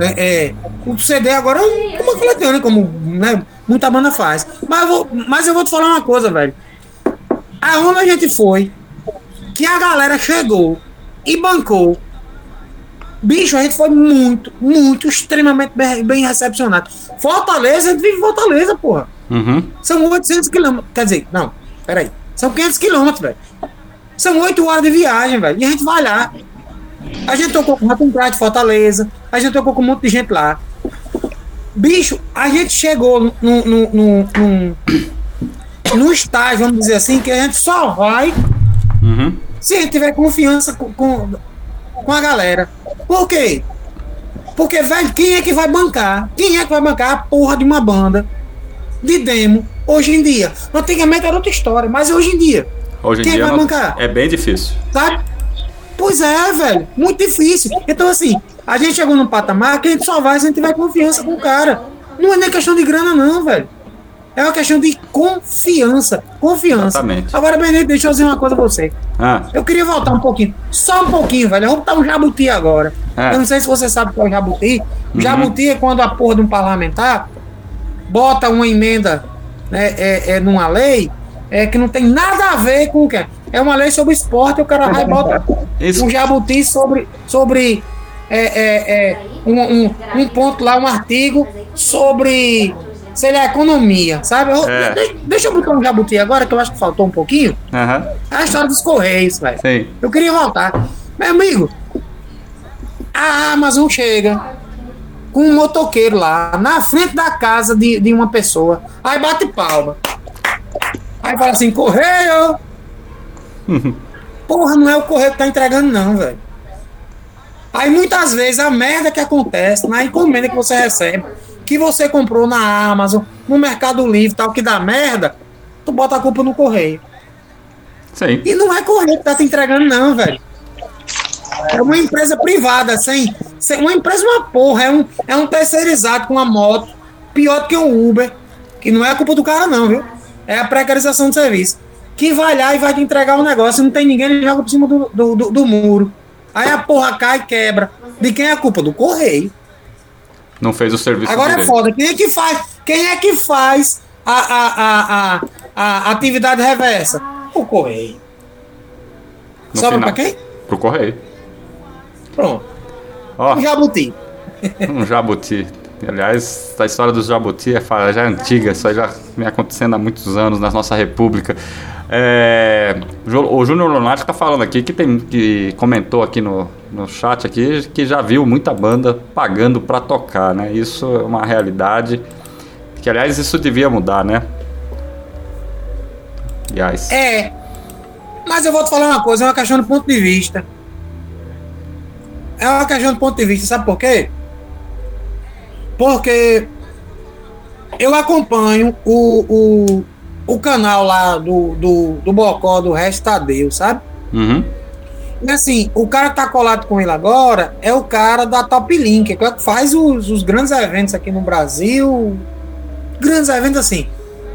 É, é, o CD agora é uma coletânea, como né, muita banda faz. Mas eu, vou, mas eu vou te falar uma coisa, velho. Aonde a gente foi, que a galera chegou e bancou. Bicho, a gente foi muito, muito, extremamente bem, bem recepcionado. Fortaleza, a gente vive em Fortaleza, porra. Uhum. São 800 quilômetros. Quer dizer, não, peraí. São 500 quilômetros, velho. São 8 horas de viagem, velho. E a gente vai lá. A gente tocou com Rato de Fortaleza. A gente tocou com um monte de gente lá. Bicho, a gente chegou num, num, num, num, num estágio, vamos dizer assim, que a gente só vai Uhum. se a gente tiver confiança com, com, com a galera. Por quê? Porque, velho, quem é que vai bancar? Quem é que vai bancar a porra de uma banda de demo hoje em dia? Antigamente era outra história, mas hoje em dia, Hoje em Quem dia vai bancar? é bem difícil. sabe? Pois é, velho, muito difícil. Então, assim, a gente chegou num patamar que a gente só vai se a gente tiver confiança com o cara. Não é nem questão de grana, não, velho. É uma questão de confiança. Confiança. Exatamente. Agora, Benedito, deixa eu dizer uma coisa pra você. Ah, Eu queria voltar um pouquinho, só um pouquinho, velho. Vamos botar um jabuti agora. É. Eu não sei se você sabe o que é o jabuti. O jabuti é quando a porra de um parlamentar bota uma emenda né, é, é, numa lei é, que não tem nada a ver com o que é. É uma lei sobre esporte o cara vai bota Isso. um jabuti sobre, sobre é, é, é, um, um, um ponto lá, um artigo sobre seria a economia, sabe? Eu- É. de- deixa eu botar um jabuti agora, que eu acho que faltou um pouquinho. Aham. É a história dos Correios, velho. Eu queria voltar. Meu amigo, a Amazon chega com um motoqueiro lá, na frente da casa de, de uma pessoa. Aí bate palma. Aí fala assim, correio! Porra, não é o correio que tá entregando, não, velho. Aí muitas vezes a merda que acontece na encomenda que você recebe, que você comprou na Amazon, no Mercado Livre tal, que dá merda, tu bota a culpa no correio. Sim. E não é correio que tá te entregando, não, velho. É uma empresa privada, sem, sem. Uma empresa uma porra, é um, é um terceirizado com uma moto, pior do que um Uber, que não é a culpa do cara, não, viu? É a precarização do serviço. Que vai lá e vai te entregar um negócio, não tem ninguém, ele joga por cima do, do, do- do muro. Aí a porra cai e quebra. De quem é a culpa? Do correio. Não fez o serviço Agora é direito. foda. Quem é que faz? Quem é que faz a, a, a, a, a atividade reversa? O correio. No Sobra final. pra quem? Pro correio. Pronto. Ó, O jabuti. um jabuti. Aliás, a história dos jabuti é, já é antiga, isso aí já vem acontecendo há muitos anos na nossa república. É, o Júnior Lunático tá falando aqui que tem que comentou aqui no, no chat aqui que já viu muita banda pagando pra tocar, né? Isso é uma realidade que aliás isso devia mudar, né? Aliás. É. Mas eu vou te falar uma coisa, é uma questão de ponto de vista. É uma questão de ponto de vista, sabe por quê? Porque eu acompanho o, o, o canal lá do, do, do Bocó, do Resto Tadeu, sabe? Uhum. E assim, o cara que tá colado com ele agora é o cara da Top Link, que é que faz os, os grandes eventos aqui no Brasil. Grandes eventos assim.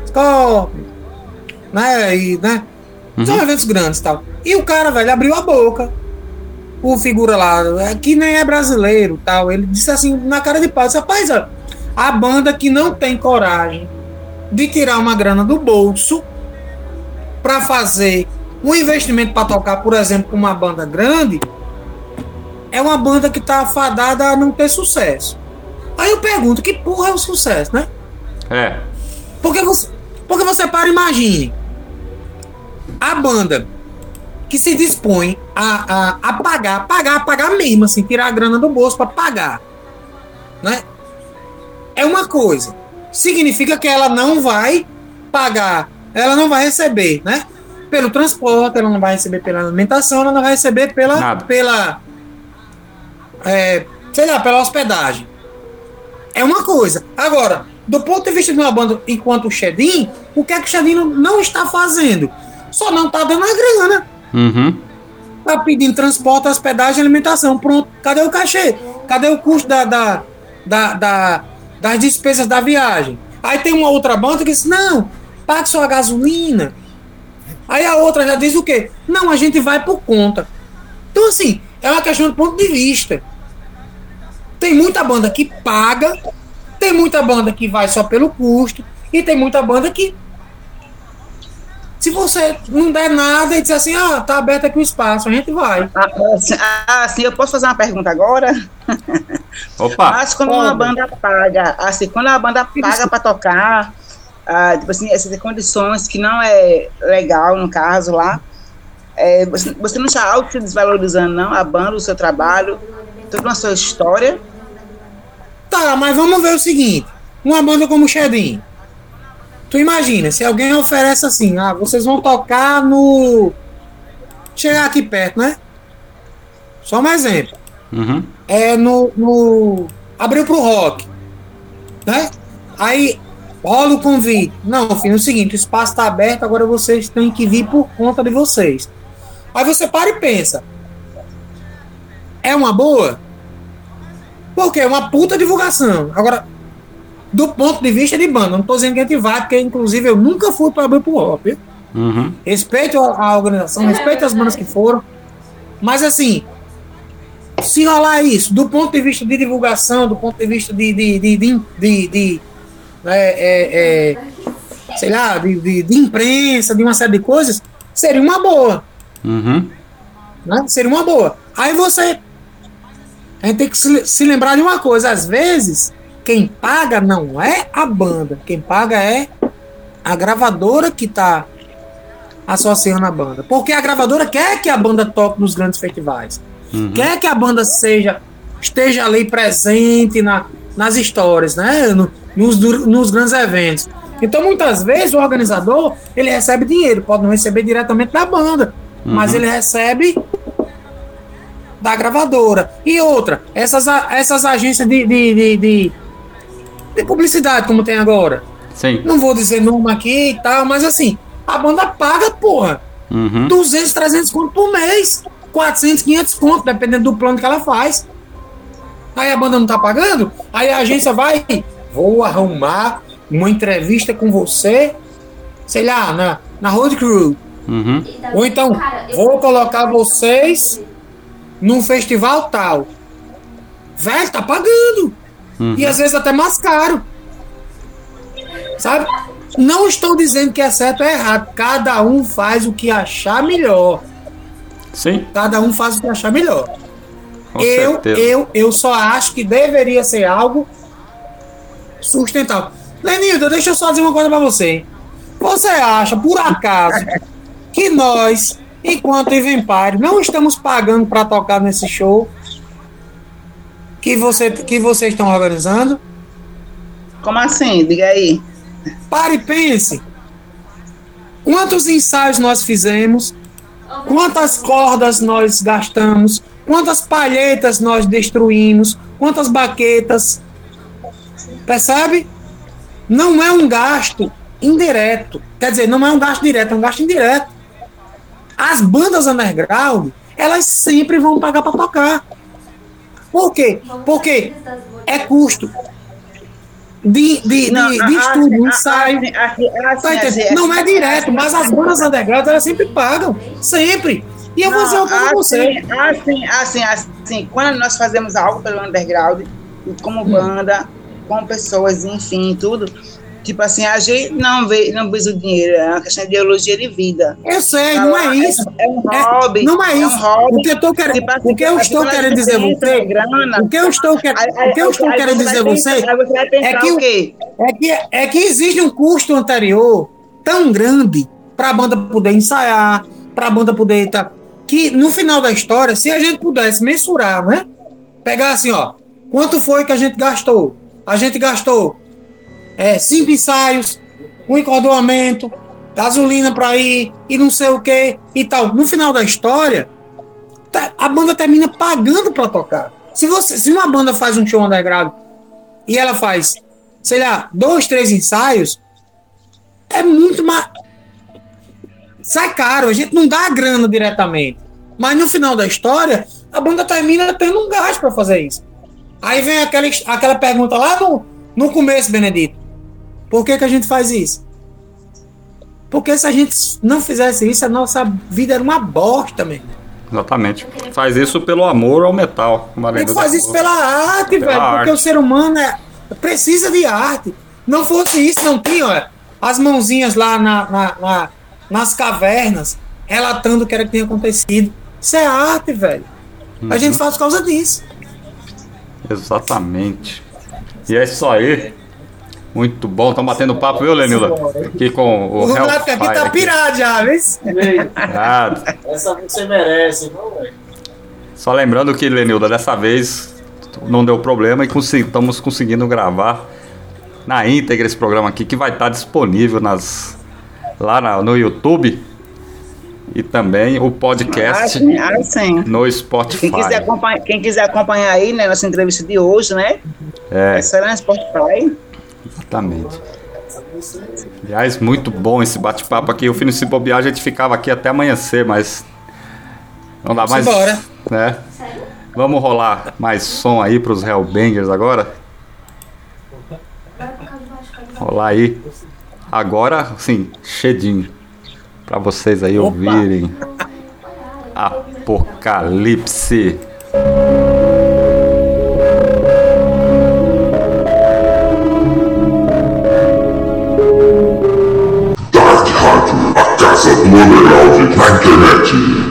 Scorpion, né? E, né? São eventos grandes e tal. E o cara, velho, abriu a boca. O figura lá, é, que nem é brasileiro tal. Ele disse assim, na cara de pau, rapaz, ó, a banda que não tem coragem de tirar uma grana do bolso para fazer um investimento para tocar, por exemplo, com uma banda grande, é uma banda que tá fadada a não ter sucesso. Aí eu pergunto, que porra é o sucesso, né? É. Porque você, porque você para e imagine. A banda que se dispõe a, a, a pagar, pagar, pagar mesmo, assim, tirar a grana do bolso para pagar. Né? É uma coisa. Significa que ela não vai pagar, ela não vai receber, né? Pelo transporte, ela não vai receber pela alimentação, ela não vai receber pela. Nada. pela é, sei lá, pela hospedagem. É uma coisa. Agora, do ponto de vista de uma banda enquanto o Shedin, o que é que o Shedin não- está fazendo? Só não está dando a grana. Uhum. Tá pedindo transporte, hospedagem, alimentação. Pronto. Cadê o cachê? Cadê o custo da, da, da, da- das despesas da viagem? Aí tem uma outra banda que diz: não, pague sua gasolina. Aí a outra já diz o quê? Não, a gente vai por conta. Então, assim, é uma questão de ponto de vista. Tem muita banda que paga, tem muita banda que vai só pelo custo, e tem muita banda que. Se você não der nada e dizer assim, ah, tá aberto aqui o espaço, a gente vai. Ah, assim, ah, assim, eu posso fazer uma pergunta agora? Opa. Mas quando uma pode. banda paga, assim, quando a banda paga para tocar, ah, tipo assim, essas condições que não é legal, no caso lá, é, você, você não está algo se desvalorizando, não? A banda, o seu trabalho, toda a sua história. Tá, mas vamos ver o seguinte: uma banda como o Shedin. Tu imagina, se alguém oferece assim, ah, vocês vão tocar no. Chegar aqui perto, né? Só um exemplo. Uhum. É no. no abriu pro rock. Né? Aí rola o convite. Não, filho, é o seguinte: o espaço tá aberto, agora vocês têm que vir por conta de vocês. Aí você para e pensa: é uma boa? Porque é uma puta divulgação. Agora, do ponto de vista de banda, não tô dizendo que a gente vai, porque inclusive eu nunca fui para abrir pro viu? Uhum. Respeito a, a organização, respeito as bandas que foram. Mas assim, se rolar isso, do ponto de vista de divulgação, do ponto de vista de. de, de, de, de- de- é, é, é, sei lá, de, de, de imprensa, de uma série de coisas, seria uma boa. Uhum. né? Seria uma boa. Aí você. A gente tem que se, se lembrar de uma coisa. Às vezes, quem paga não é a banda, quem paga é a gravadora que tá associando a banda. Porque a gravadora quer que a banda toque nos grandes festivais. Quer que a banda seja esteja ali presente na, nas histórias, né? No- nos, nos grandes eventos. Então, muitas vezes, o organizador ele recebe dinheiro, pode não receber diretamente da banda, mas ele recebe da gravadora. E outra, essas, essas agências de, de, de, de, de publicidade, como tem agora. Sim. Não vou dizer nome aqui e tal, mas assim, a banda paga, porra, Uhum. 200, 300 conto por mês. 400, 500 conto, dependendo do plano que ela faz. Aí a banda não tá pagando, aí a agência vai, vou arrumar uma entrevista com você, sei lá, na, na Road Crew. Uhum. Ou então, vou colocar vocês num festival tal. Velho, tá pagando. E às vezes até mais caro. Sabe? Não estou dizendo que é certo ou errado. Cada um faz o que achar melhor. Sim, Cada um faz o que achar melhor. com eu, certeza. eu, eu só acho que deveria ser algo sustentável. Lenildo, deixa eu só dizer uma coisa pra você. Você acha, por acaso, que nós, enquanto Empire, não estamos pagando pra tocar nesse show que, você, que vocês estão organizando? Como assim? Diga aí. Pare e pense. Quantos ensaios nós fizemos? Quantas cordas nós gastamos? Quantas palhetas nós destruímos? Quantas baquetas? Percebe? Não é um gasto indireto. Quer dizer, não é um gasto direto, é um gasto indireto. As bandas underground, elas sempre vão pagar para tocar. Por quê? Porque é custo de, de, de, de estudo, ensaio. assim, assim, assim, Tá entendendo? assim, não é assim, direto, assim, mas as bandas underground elas sempre pagam. Sempre. E eu vou dizer uma coisa pra você. Assim, assim, assim, assim, quando nós fazemos algo pelo underground, como banda, com pessoas, enfim, tudo, tipo assim, a gente não vê, não visa o dinheiro, é uma questão de ideologia de vida. Eu sei, não é isso. É um É, hobby. não é um isso. hobby. O que eu estou querendo, Tipo assim, o que eu assim, estou querendo dizer você, grana, o que eu estou, quer- o que eu estou querendo dizer você é que é que, é que existe um custo anterior tão grande para a banda poder ensaiar, para a banda poder estar. que no final da história, se a gente pudesse mensurar, né? Pegar assim, ó, quanto foi que a gente gastou? A gente gastou é, cinco ensaios, um encordoamento, gasolina para ir e não sei o que e tal. No final da história, tá- a banda termina pagando para tocar. Se você, se uma banda faz um show underground e ela faz, sei lá, dois, três ensaios, é muito mais. Sai caro, a gente não dá a grana diretamente. Mas no final da história, a banda termina tendo um gasto para fazer isso. Aí vem aquela, aquela pergunta lá no, no começo, Benedito. Por que, que a gente faz isso? Porque se a gente não fizesse isso, a nossa vida era uma bosta, meu irmão. Exatamente. Faz isso pelo amor ao metal. como a A gente Lenilda faz isso pela arte, Pela velho. Porque arte. o ser humano é, precisa de arte. Não fosse isso, não tinha, olha, as mãozinhas lá na, na- na- nas cavernas, relatando o que era que tinha acontecido. Isso é arte, velho. A Uhum. gente faz por causa disso. Exatamente. E é isso aí. Muito bom. Estamos batendo papo, viu, Lenilda? Aqui com o O Renato aqui tá aqui. pirado já, viu? Ah, Essa você merece, não, velho? Só lembrando que, Lenilda, dessa vez não deu problema e estamos conseguindo gravar na íntegra esse programa aqui, que vai estar disponível nas, lá na- no YouTube e também o podcast Assim, assim. no Spotify. Quem quiser, acompanhar, quem quiser acompanhar aí, né, nossa entrevista de hoje, né? É, Essa era no Spotify. Exatamente. Aliás, muito bom esse bate-papo aqui. O fim se bobear, a gente ficava aqui até amanhecer, mas não dá mais. Né? Vamos rolar mais som aí pros Hellbangers agora? Rolar aí. Agora, sim, chedinho. Pra vocês aí Opa. ouvirem. Apocalipse. Internet.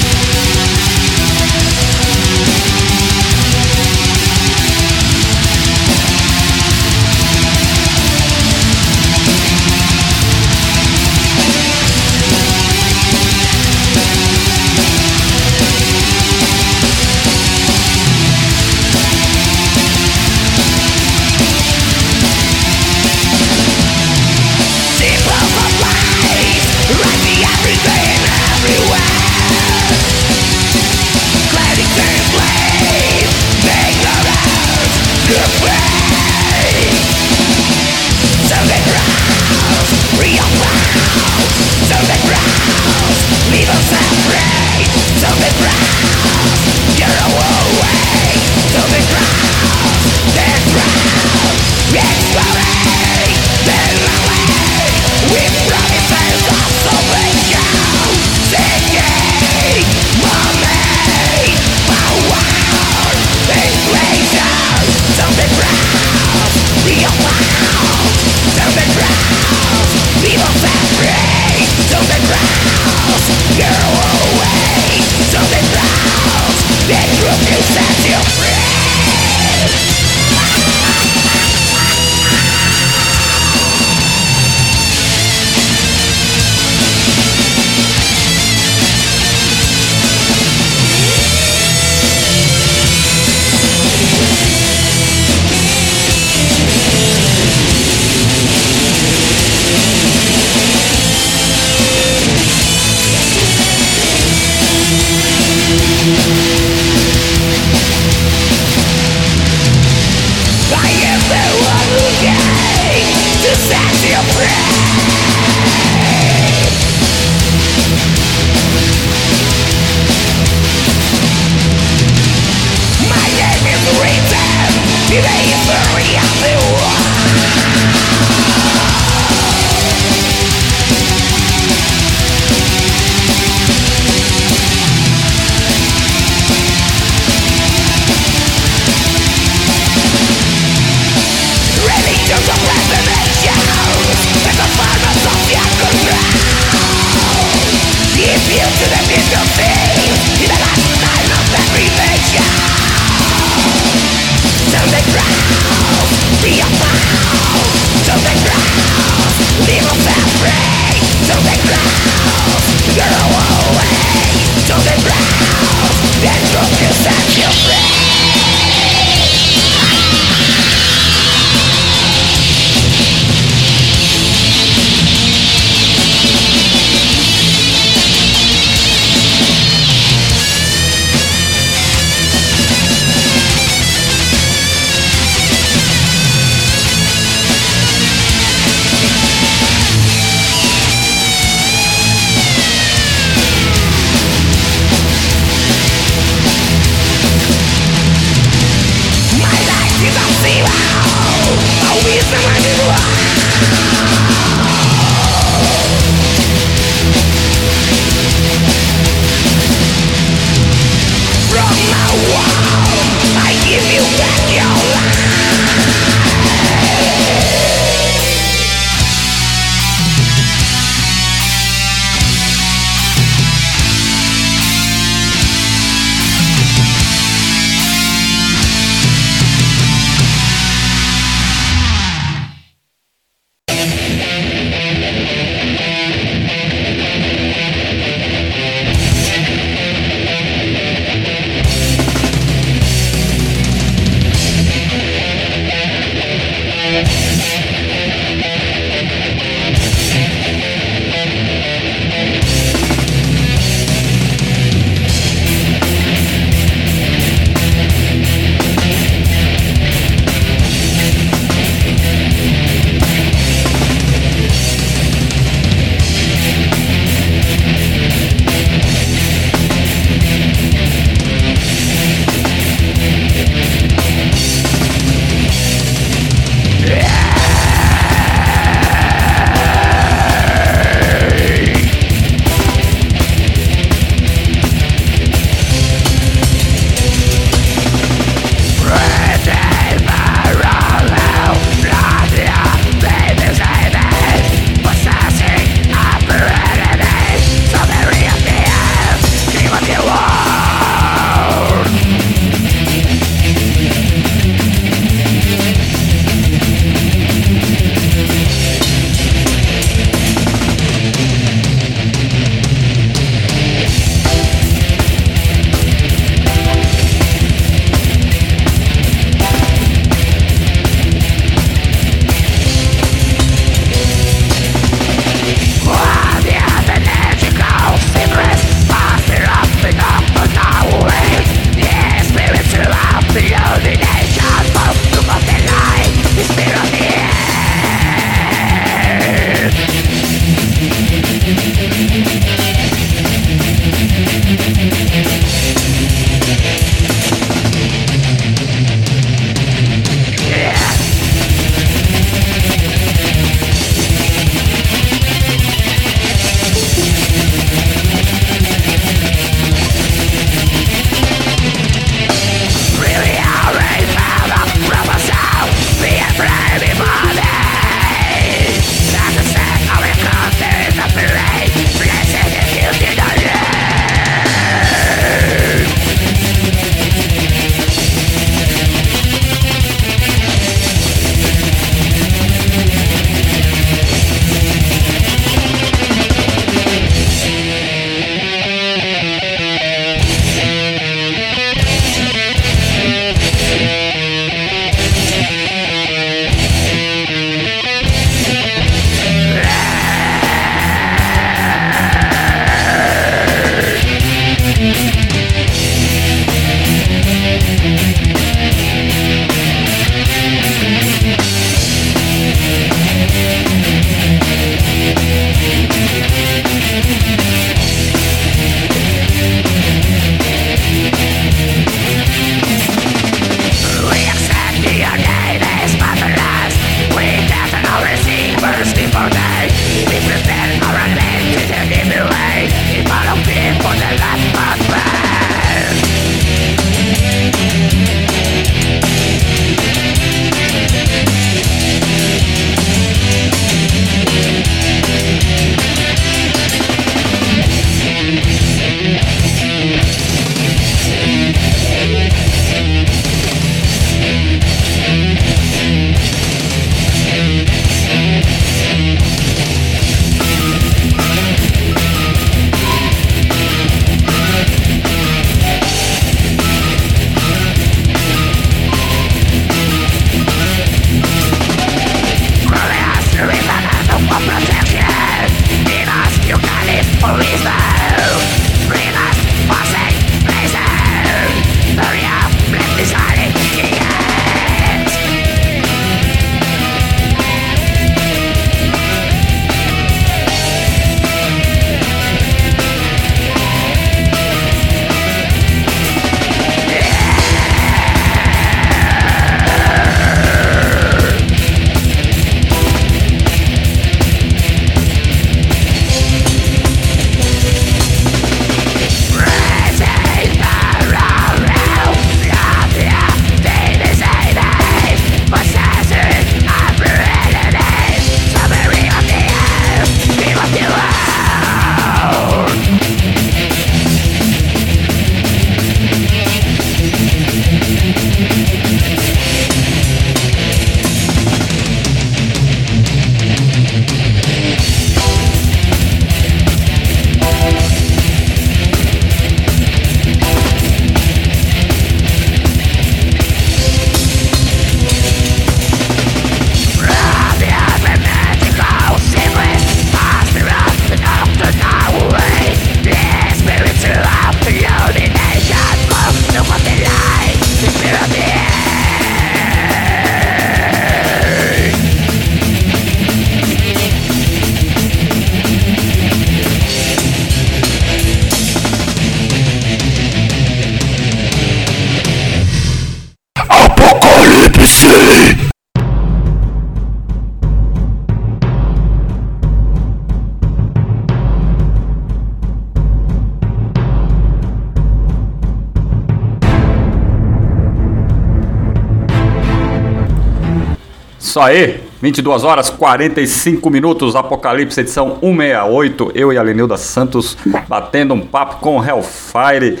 Isso aí, 22 horas 45 minutos, Apocalipse edição 168. Eu e a Lenilda Santos batendo um papo com Hellfire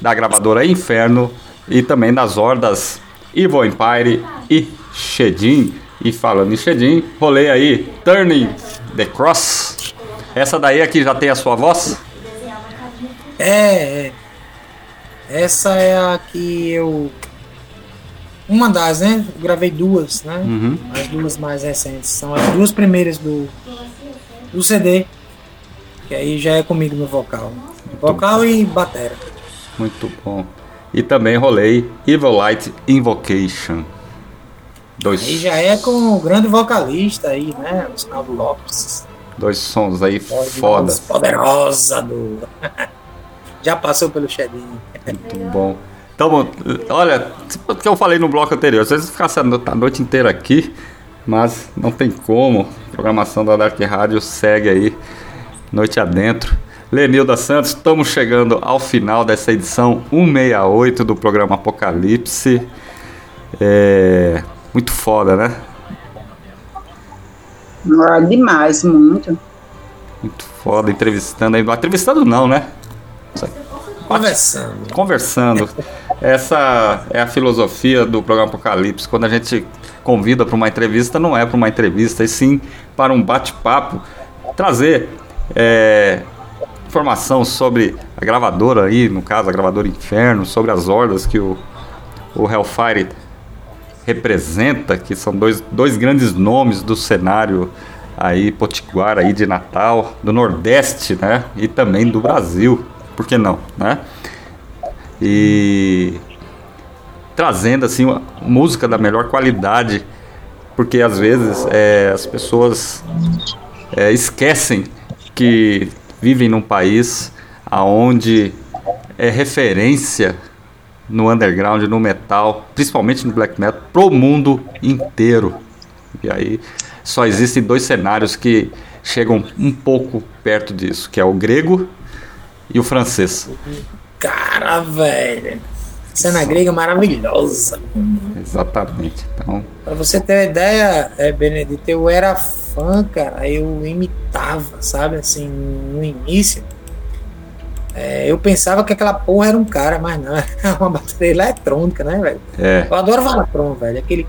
da gravadora Inferno e também das hordas Evil Empire e Shedin. E falando em Shedin, rolei aí Turning the Cross. Essa daí aqui já tem a sua voz? É, é. Essa é a que eu. Uma das, né? Eu gravei duas, né? Uhum. As duas mais recentes. São as duas primeiras do, do CD. Que aí já é comigo no vocal. Vocal e batera. Muito bom. E também rolei Evil Light Invocation. Dois, Aí já é com o grande vocalista aí, né? O Sinaldo Lopes. dois sons aí Voz foda. Poderosa do. já passou pelo Shedinho. Muito bom. Então, olha, o que eu falei no bloco anterior, às vezes ficasse a no- a noite inteira aqui, mas não tem como. A programação da Dark Rádio segue aí, noite adentro. Lenilda Santos, estamos chegando ao final dessa edição 168 do programa Apocalipse. É muito foda, né? Ah, demais, muito. Muito foda, entrevistando aí. Entrevistando não, né? Conversando. conversando. Essa é a filosofia do programa Apocalipse. Quando a gente convida para uma entrevista, não é para uma entrevista, e sim para um bate-papo. Trazer é, informação sobre a gravadora aí, no caso, a gravadora Inferno, sobre as hordas que o, o Hellfire representa, que são dois, dois grandes nomes do cenário aí potiguar aí de Natal, do Nordeste, né? E também do Brasil. Por que não, né? E trazendo assim música da melhor qualidade, porque às vezes é, as pessoas é, esquecem que vivem num país aonde é referência no underground, no metal, principalmente no black metal, pro mundo inteiro. E aí só existem dois cenários que chegam um pouco perto disso, que é o grego e o francês. Cara, velho. Cena grega maravilhosa. Exatamente. Então, Pra você ter uma ideia, é, Benedito, eu era fã, cara. Eu imitava, sabe? Assim, no início. É, eu pensava que aquela porra era um cara, mas não. Era uma bateria eletrônica, né, velho? é, Eu adoro Valatron, velho. Aquele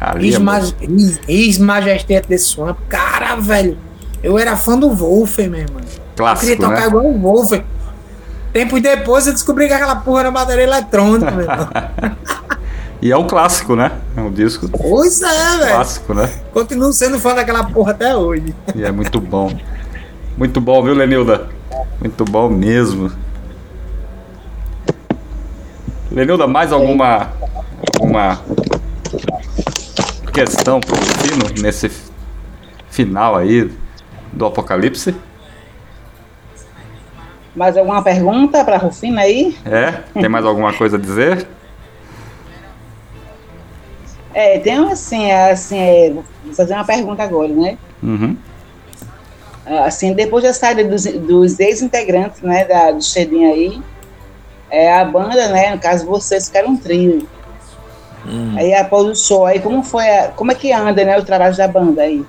ali é Ismaj- Is- Ismajestete de Swamp. Cara, velho. Eu era fã do Wolfen, meu irmão. Eu queria clássico, tocar né? igual o Wolfen. Tempos depois eu descobri que aquela porra era bateria eletrônica, meu irmão. E é um clássico, né? É um disco Pois é, velho. clássico, né? Continuo sendo fã daquela porra até hoje. E é muito bom. Muito bom, viu, Lenilda? Muito bom mesmo. Lenilda, mais alguma alguma questão pro Rufino nesse final aí do Apocalipse? Mais alguma pergunta para Rufina aí? É? Tem mais alguma coisa a dizer? É, tem assim, é, assim, é, vou fazer uma pergunta agora, né? Uhum. Assim, depois da saída dos, dos ex-integrantes, né, da, do Shedin aí, é, a banda, né, no caso vocês ficaram um trio. Aí após o show, aí como foi, a, como é que anda, né, o trabalho da banda aí?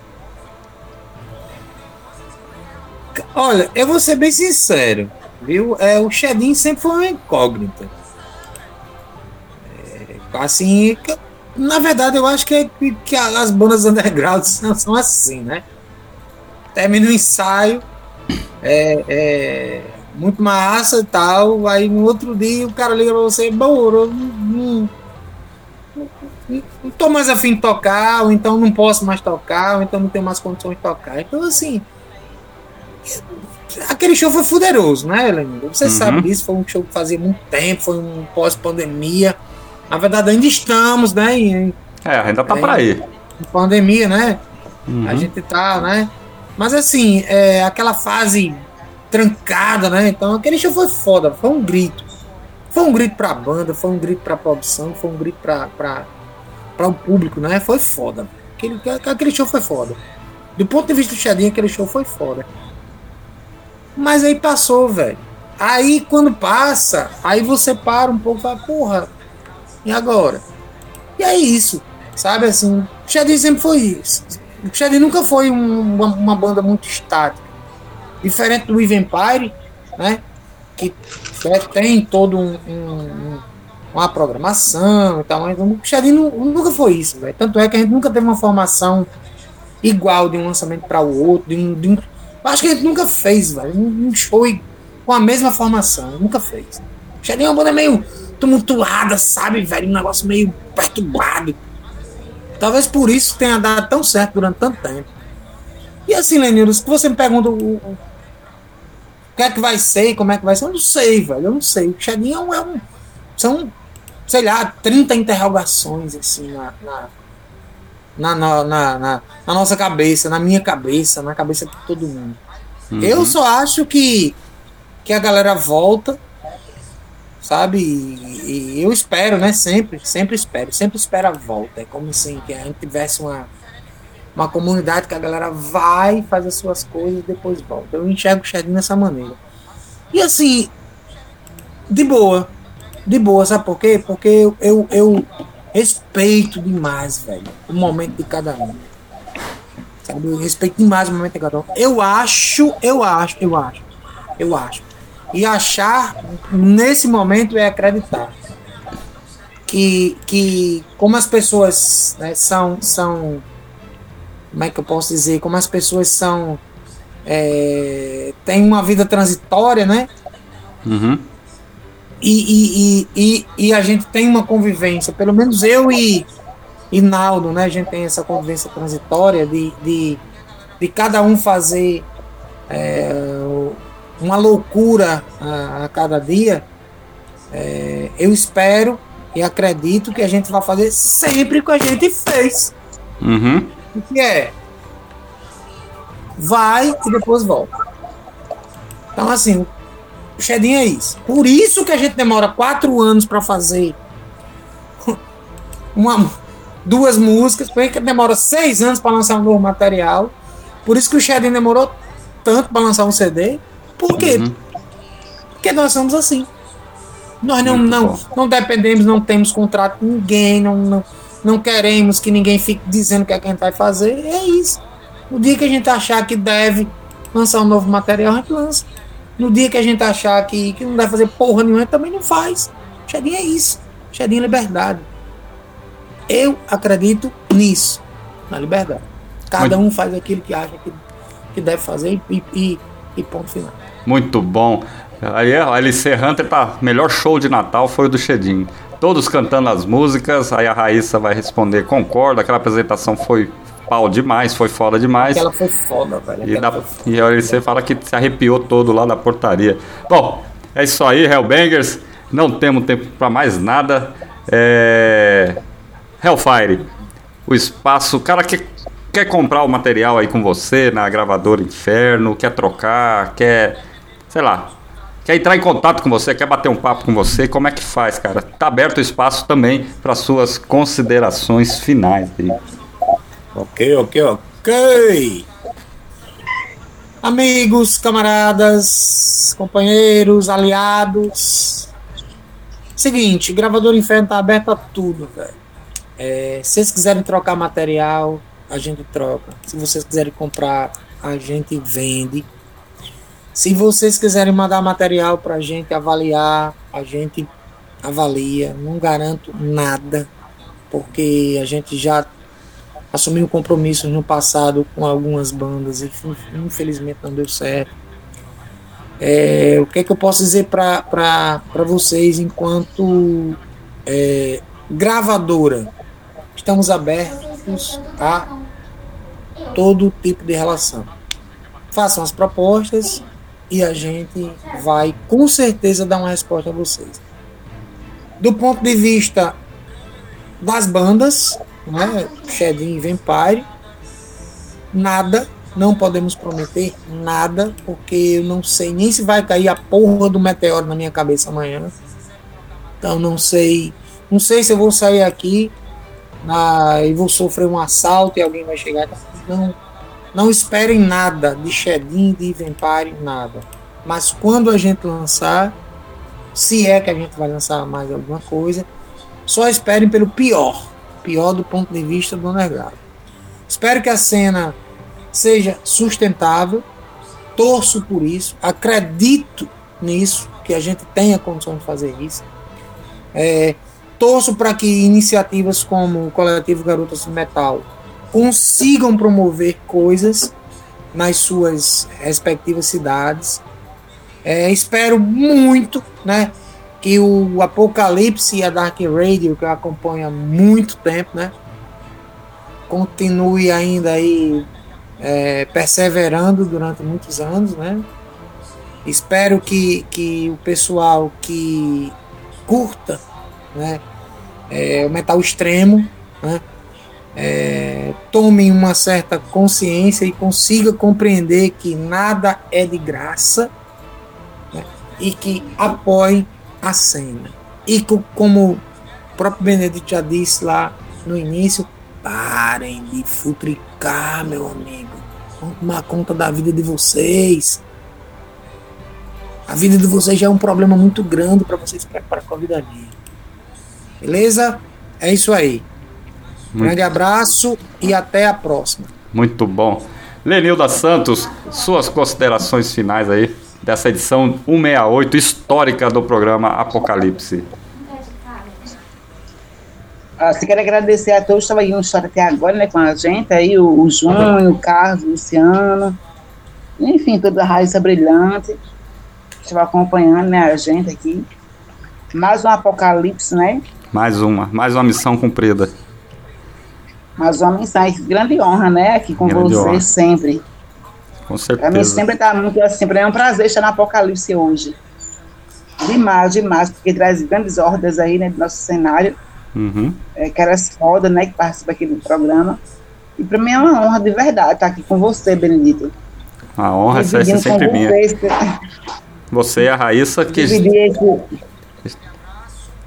Olha, eu vou ser bem sincero, viu? É, o Shedin sempre foi uma incógnita. É, assim, na verdade, eu acho que, que, as bandas underground são, são assim, né? Termina o ensaio, é, é, muito massa e tal, aí no outro dia o cara liga pra você, Boro, eu não, não tô mais afim de tocar, ou então não posso mais tocar, ou então não tenho mais condições de tocar. Então, assim, aquele show foi fuderoso, né, Leandro? Você Uhum. sabe disso, foi um show que fazia muito tempo, foi um pós-pandemia. Na verdade, ainda estamos, né, em, É, ainda tá É. aí. em pandemia, né? Uhum. A gente tá, né? Mas assim, é, aquela fase trancada, né? Então aquele show foi foda, foi um grito. Foi um grito pra banda, foi um grito pra produção, foi um grito pra, pra, para o público, né? Foi foda. Aquele, aquele show foi foda. Do ponto de vista do Xadinho, aquele show foi foda. Mas aí passou, velho. Aí quando passa, aí você para um pouco e fala, porra, e agora? E é isso, sabe assim? O Xadinho sempre foi isso. O Xadinho nunca foi um- uma, uma banda muito estática. Diferente do Even Empire, né? Que né, tem todo um, um- um- uma programação e tal, mas o Xadinho nu- nunca foi isso, velho. Tanto é que a gente nunca teve uma formação igual de um lançamento para o outro. De um, de um- acho que a gente nunca fez, velho. Um show com a mesma formação. Nunca fez. Xadinho é uma banda meio tumultuada, sabe, velho? Um negócio meio perturbado. Talvez por isso tenha dado tão certo durante tanto tempo. E assim, Lenildo, se você me pergunta o, o- que é que vai ser, como é que vai ser, eu não sei, velho. Eu não sei. O Xadinho é um. São, sei lá, 30 interrogações, assim, na, na, na, na, na- na- nossa cabeça, na minha cabeça, na cabeça de todo mundo. Eu só acho que, que a galera volta, sabe? E, e eu espero, né? Sempre, sempre espero, sempre espero a volta. É como assim, que a gente tivesse uma, uma comunidade que a galera vai, faz as suas coisas e depois volta. Eu enxergo o Xadinho dessa maneira. E assim, de boa. De boa, sabe por quê? Porque eu, eu, eu respeito demais, velho, o momento de cada um. Sabe? Eu respeito demais o momento de cada um. Eu acho, eu acho, eu acho, eu acho. E achar nesse momento é acreditar. Que, que como as pessoas né, são, são. Como é que eu posso dizer? Como as pessoas são. É, têm uma vida transitória, né? Uhum. E, e, e, e, a gente tem uma convivência, pelo menos eu e, e Naldo, né? A gente tem essa convivência transitória de, de, de cada um fazer é, uma loucura a, a cada dia. É, eu espero e acredito que a gente vai fazer sempre o que a gente fez. Uhum. O que é? Vai e depois volta. Então, assim, o Shedinho é isso. Por isso que a gente demora quatro anos para fazer uma, duas músicas, por isso que demora seis anos para lançar um novo material. Por isso que o Shedinho demorou tanto para lançar um CD. Por quê? Uhum. Porque nós somos assim. Nós não, Muito não, bom. não dependemos, não temos contrato com ninguém, não, não, não queremos que ninguém fique dizendo o que, é que a gente vai fazer. É isso. No dia que a gente achar que deve lançar um novo material, a gente lança. No dia que a gente achar que, que não deve fazer porra nenhuma, também não faz. Xedinho é isso. Xedinho é liberdade. Eu acredito nisso, na liberdade. Cada um faz aquilo que acha que, que deve fazer e, e, e ponto final. Muito bom. Aí a LC Hunter tá. Melhor show de Natal foi o do Xedin. Todos cantando as músicas, aí a Raíssa vai responder, concordo, aquela apresentação foi pau demais, foi foda demais. Aquela foi foda, velho. E, foi e a LC fala que se arrepiou todo lá da portaria. Bom, é isso aí, Hellbangers. Não temos tempo para mais nada. É... Hellfire, o espaço. O cara que quer comprar o material aí com você na gravadora Inferno, quer trocar, quer. sei lá. Quer entrar em contato com você, quer bater um papo com você, como é que faz, cara? Tá aberto o espaço também para suas considerações finais aí. Ok, ok, ok. Amigos, camaradas, companheiros, aliados. Seguinte, gravador Inferno tá aberto a tudo, velho. É, se vocês quiserem trocar material, a gente troca. Se vocês quiserem comprar, a gente vende. Se vocês quiserem mandar material pra gente avaliar, a gente avalia. Não garanto nada, porque a gente já assumiu compromissos no passado com algumas bandas e infelizmente não deu certo. É, o que é que eu posso dizer para vocês enquanto é, gravadora? Estamos abertos a todo tipo de relação. Façam as propostas e a gente vai com certeza dar uma resposta a vocês. Do ponto de vista das bandas, né? Shedin e Vampire. Nada, não podemos prometer nada, porque eu não sei nem se vai cair a porra do meteoro na minha cabeça amanhã. Então não sei, não sei se eu vou sair aqui ah, e vou sofrer um assalto e alguém vai chegar. Não, não esperem nada de Shedin, de Vampire, nada. Mas quando a gente lançar, se é que a gente vai lançar mais alguma coisa, só esperem pelo pior. Pior do ponto de vista do Underground. Espero que a cena seja sustentável. Torço por isso. Acredito nisso, que a gente tenha condição de fazer isso. É, torço para que iniciativas como o Coletivo Garotas de Metal consigam promover coisas nas suas respectivas cidades. É, espero muito né, que o Apocalipse e a Dark Radio, que eu acompanho há muito tempo, né, continue ainda aí é, perseverando durante muitos anos. Né. Espero que, que o pessoal que curta né, é, o metal extremo né, é, tome uma certa consciência e consiga compreender que nada é de graça né, e que apoie a cena. E co- como o próprio Benedito já disse lá no início, parem de futricar, meu amigo. Vamos tomar conta da vida de vocês. A vida de vocês já é um problema muito grande para vocês se preparar com a vida dele. Beleza? É isso aí. Muito. Grande abraço e até a próxima. Muito bom. Lenilda Santos, suas considerações finais aí dessa edição 168 histórica do programa Apocalipse. Ah, você quero agradecer a todos que estavam aí no chat até agora, né, com a gente, aí o, o Júnior, o Carlos, o Luciano, enfim, toda a Raíssa Brilhante, que estava acompanhando, né, a gente aqui. Mais um apocalipse, né? Mais uma, mais uma missão cumprida. Mais uma mensagem, grande honra, né, aqui com Grande você honra. sempre. Com Pra mim certeza. sempre tá muito assim, pra mim é um prazer estar no Apocalipse hoje. Demais, demais, porque traz grandes ordens aí, né, do nosso cenário. Uhum. é, caras foda, né, que participa aqui do programa. E para mim é uma honra de verdade estar aqui com você, Benedito. A honra essa é sempre minha. você Você e a Raíssa que dividir esse,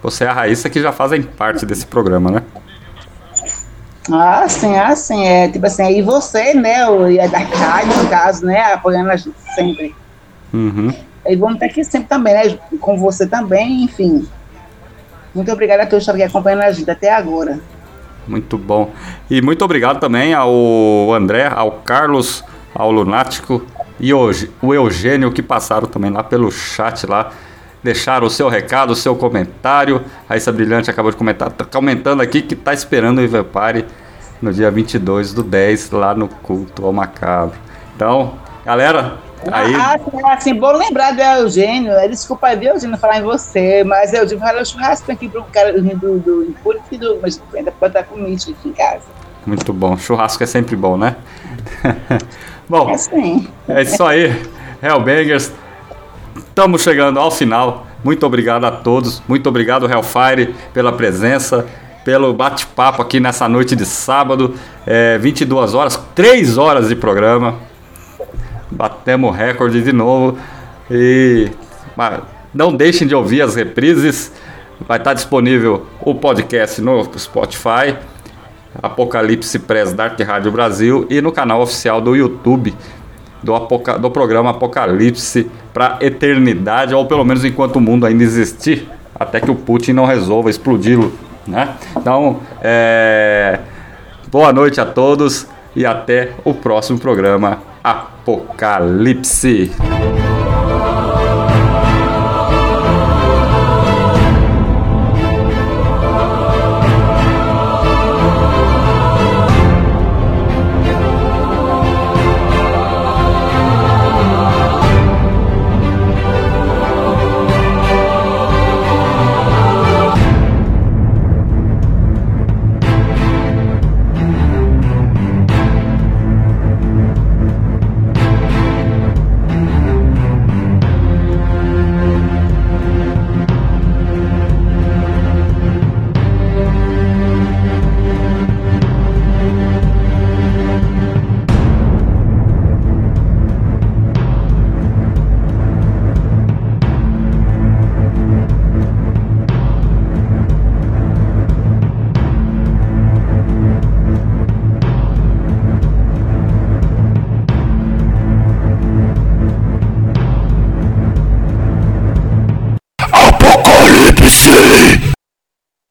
você e a Raíssa que já fazem parte desse programa, né? Ah, sim, ah, sim. É, tipo assim, e você, né, o, e a no caso, né, apoiando a gente sempre. Uhum. E vamos estar aqui sempre também, né, com você também, enfim. Muito obrigada a todos que acompanhando a gente até agora. Muito bom. E muito obrigado também ao André, ao Carlos, ao Lunático e hoje o Eugênio que passaram também lá pelo chat lá. Deixaram o seu recado, o seu comentário. A Raíssa Brilhante acabou de comentar, tá comentando aqui que tá esperando o Ivepare no dia 22 do 10 lá no culto ao macabro. Então, galera, aí Ah, sim, assim, bom lembrar do Eugênio. É, Desculpa aí, viu, Eugênio, falar em você, mas Eugênio falou churrasco aqui pro cara do, do, do Impúrio e do. Mas ainda pode estar comigo aqui em casa. muito bom. Churrasco é sempre bom, né? bom, É assim. É isso aí, Hellbangers. Estamos chegando ao final. Muito obrigado a todos. Muito obrigado, Hellfire, pela presença, pelo bate-papo aqui nessa noite de sábado. É, 22 horas, 3 horas de programa. Batemos recorde de novo. E não deixem de ouvir as reprises. Vai estar disponível o podcast no Spotify. Apocalipse Press da Arte Rádio Brasil e no canal oficial do YouTube do, apoca- do programa Apocalipse para eternidade, ou pelo menos enquanto o mundo ainda existir, até que o Putin não resolva explodi-lo. Né? Então, é, boa noite a todos e até o próximo programa Apocalipse.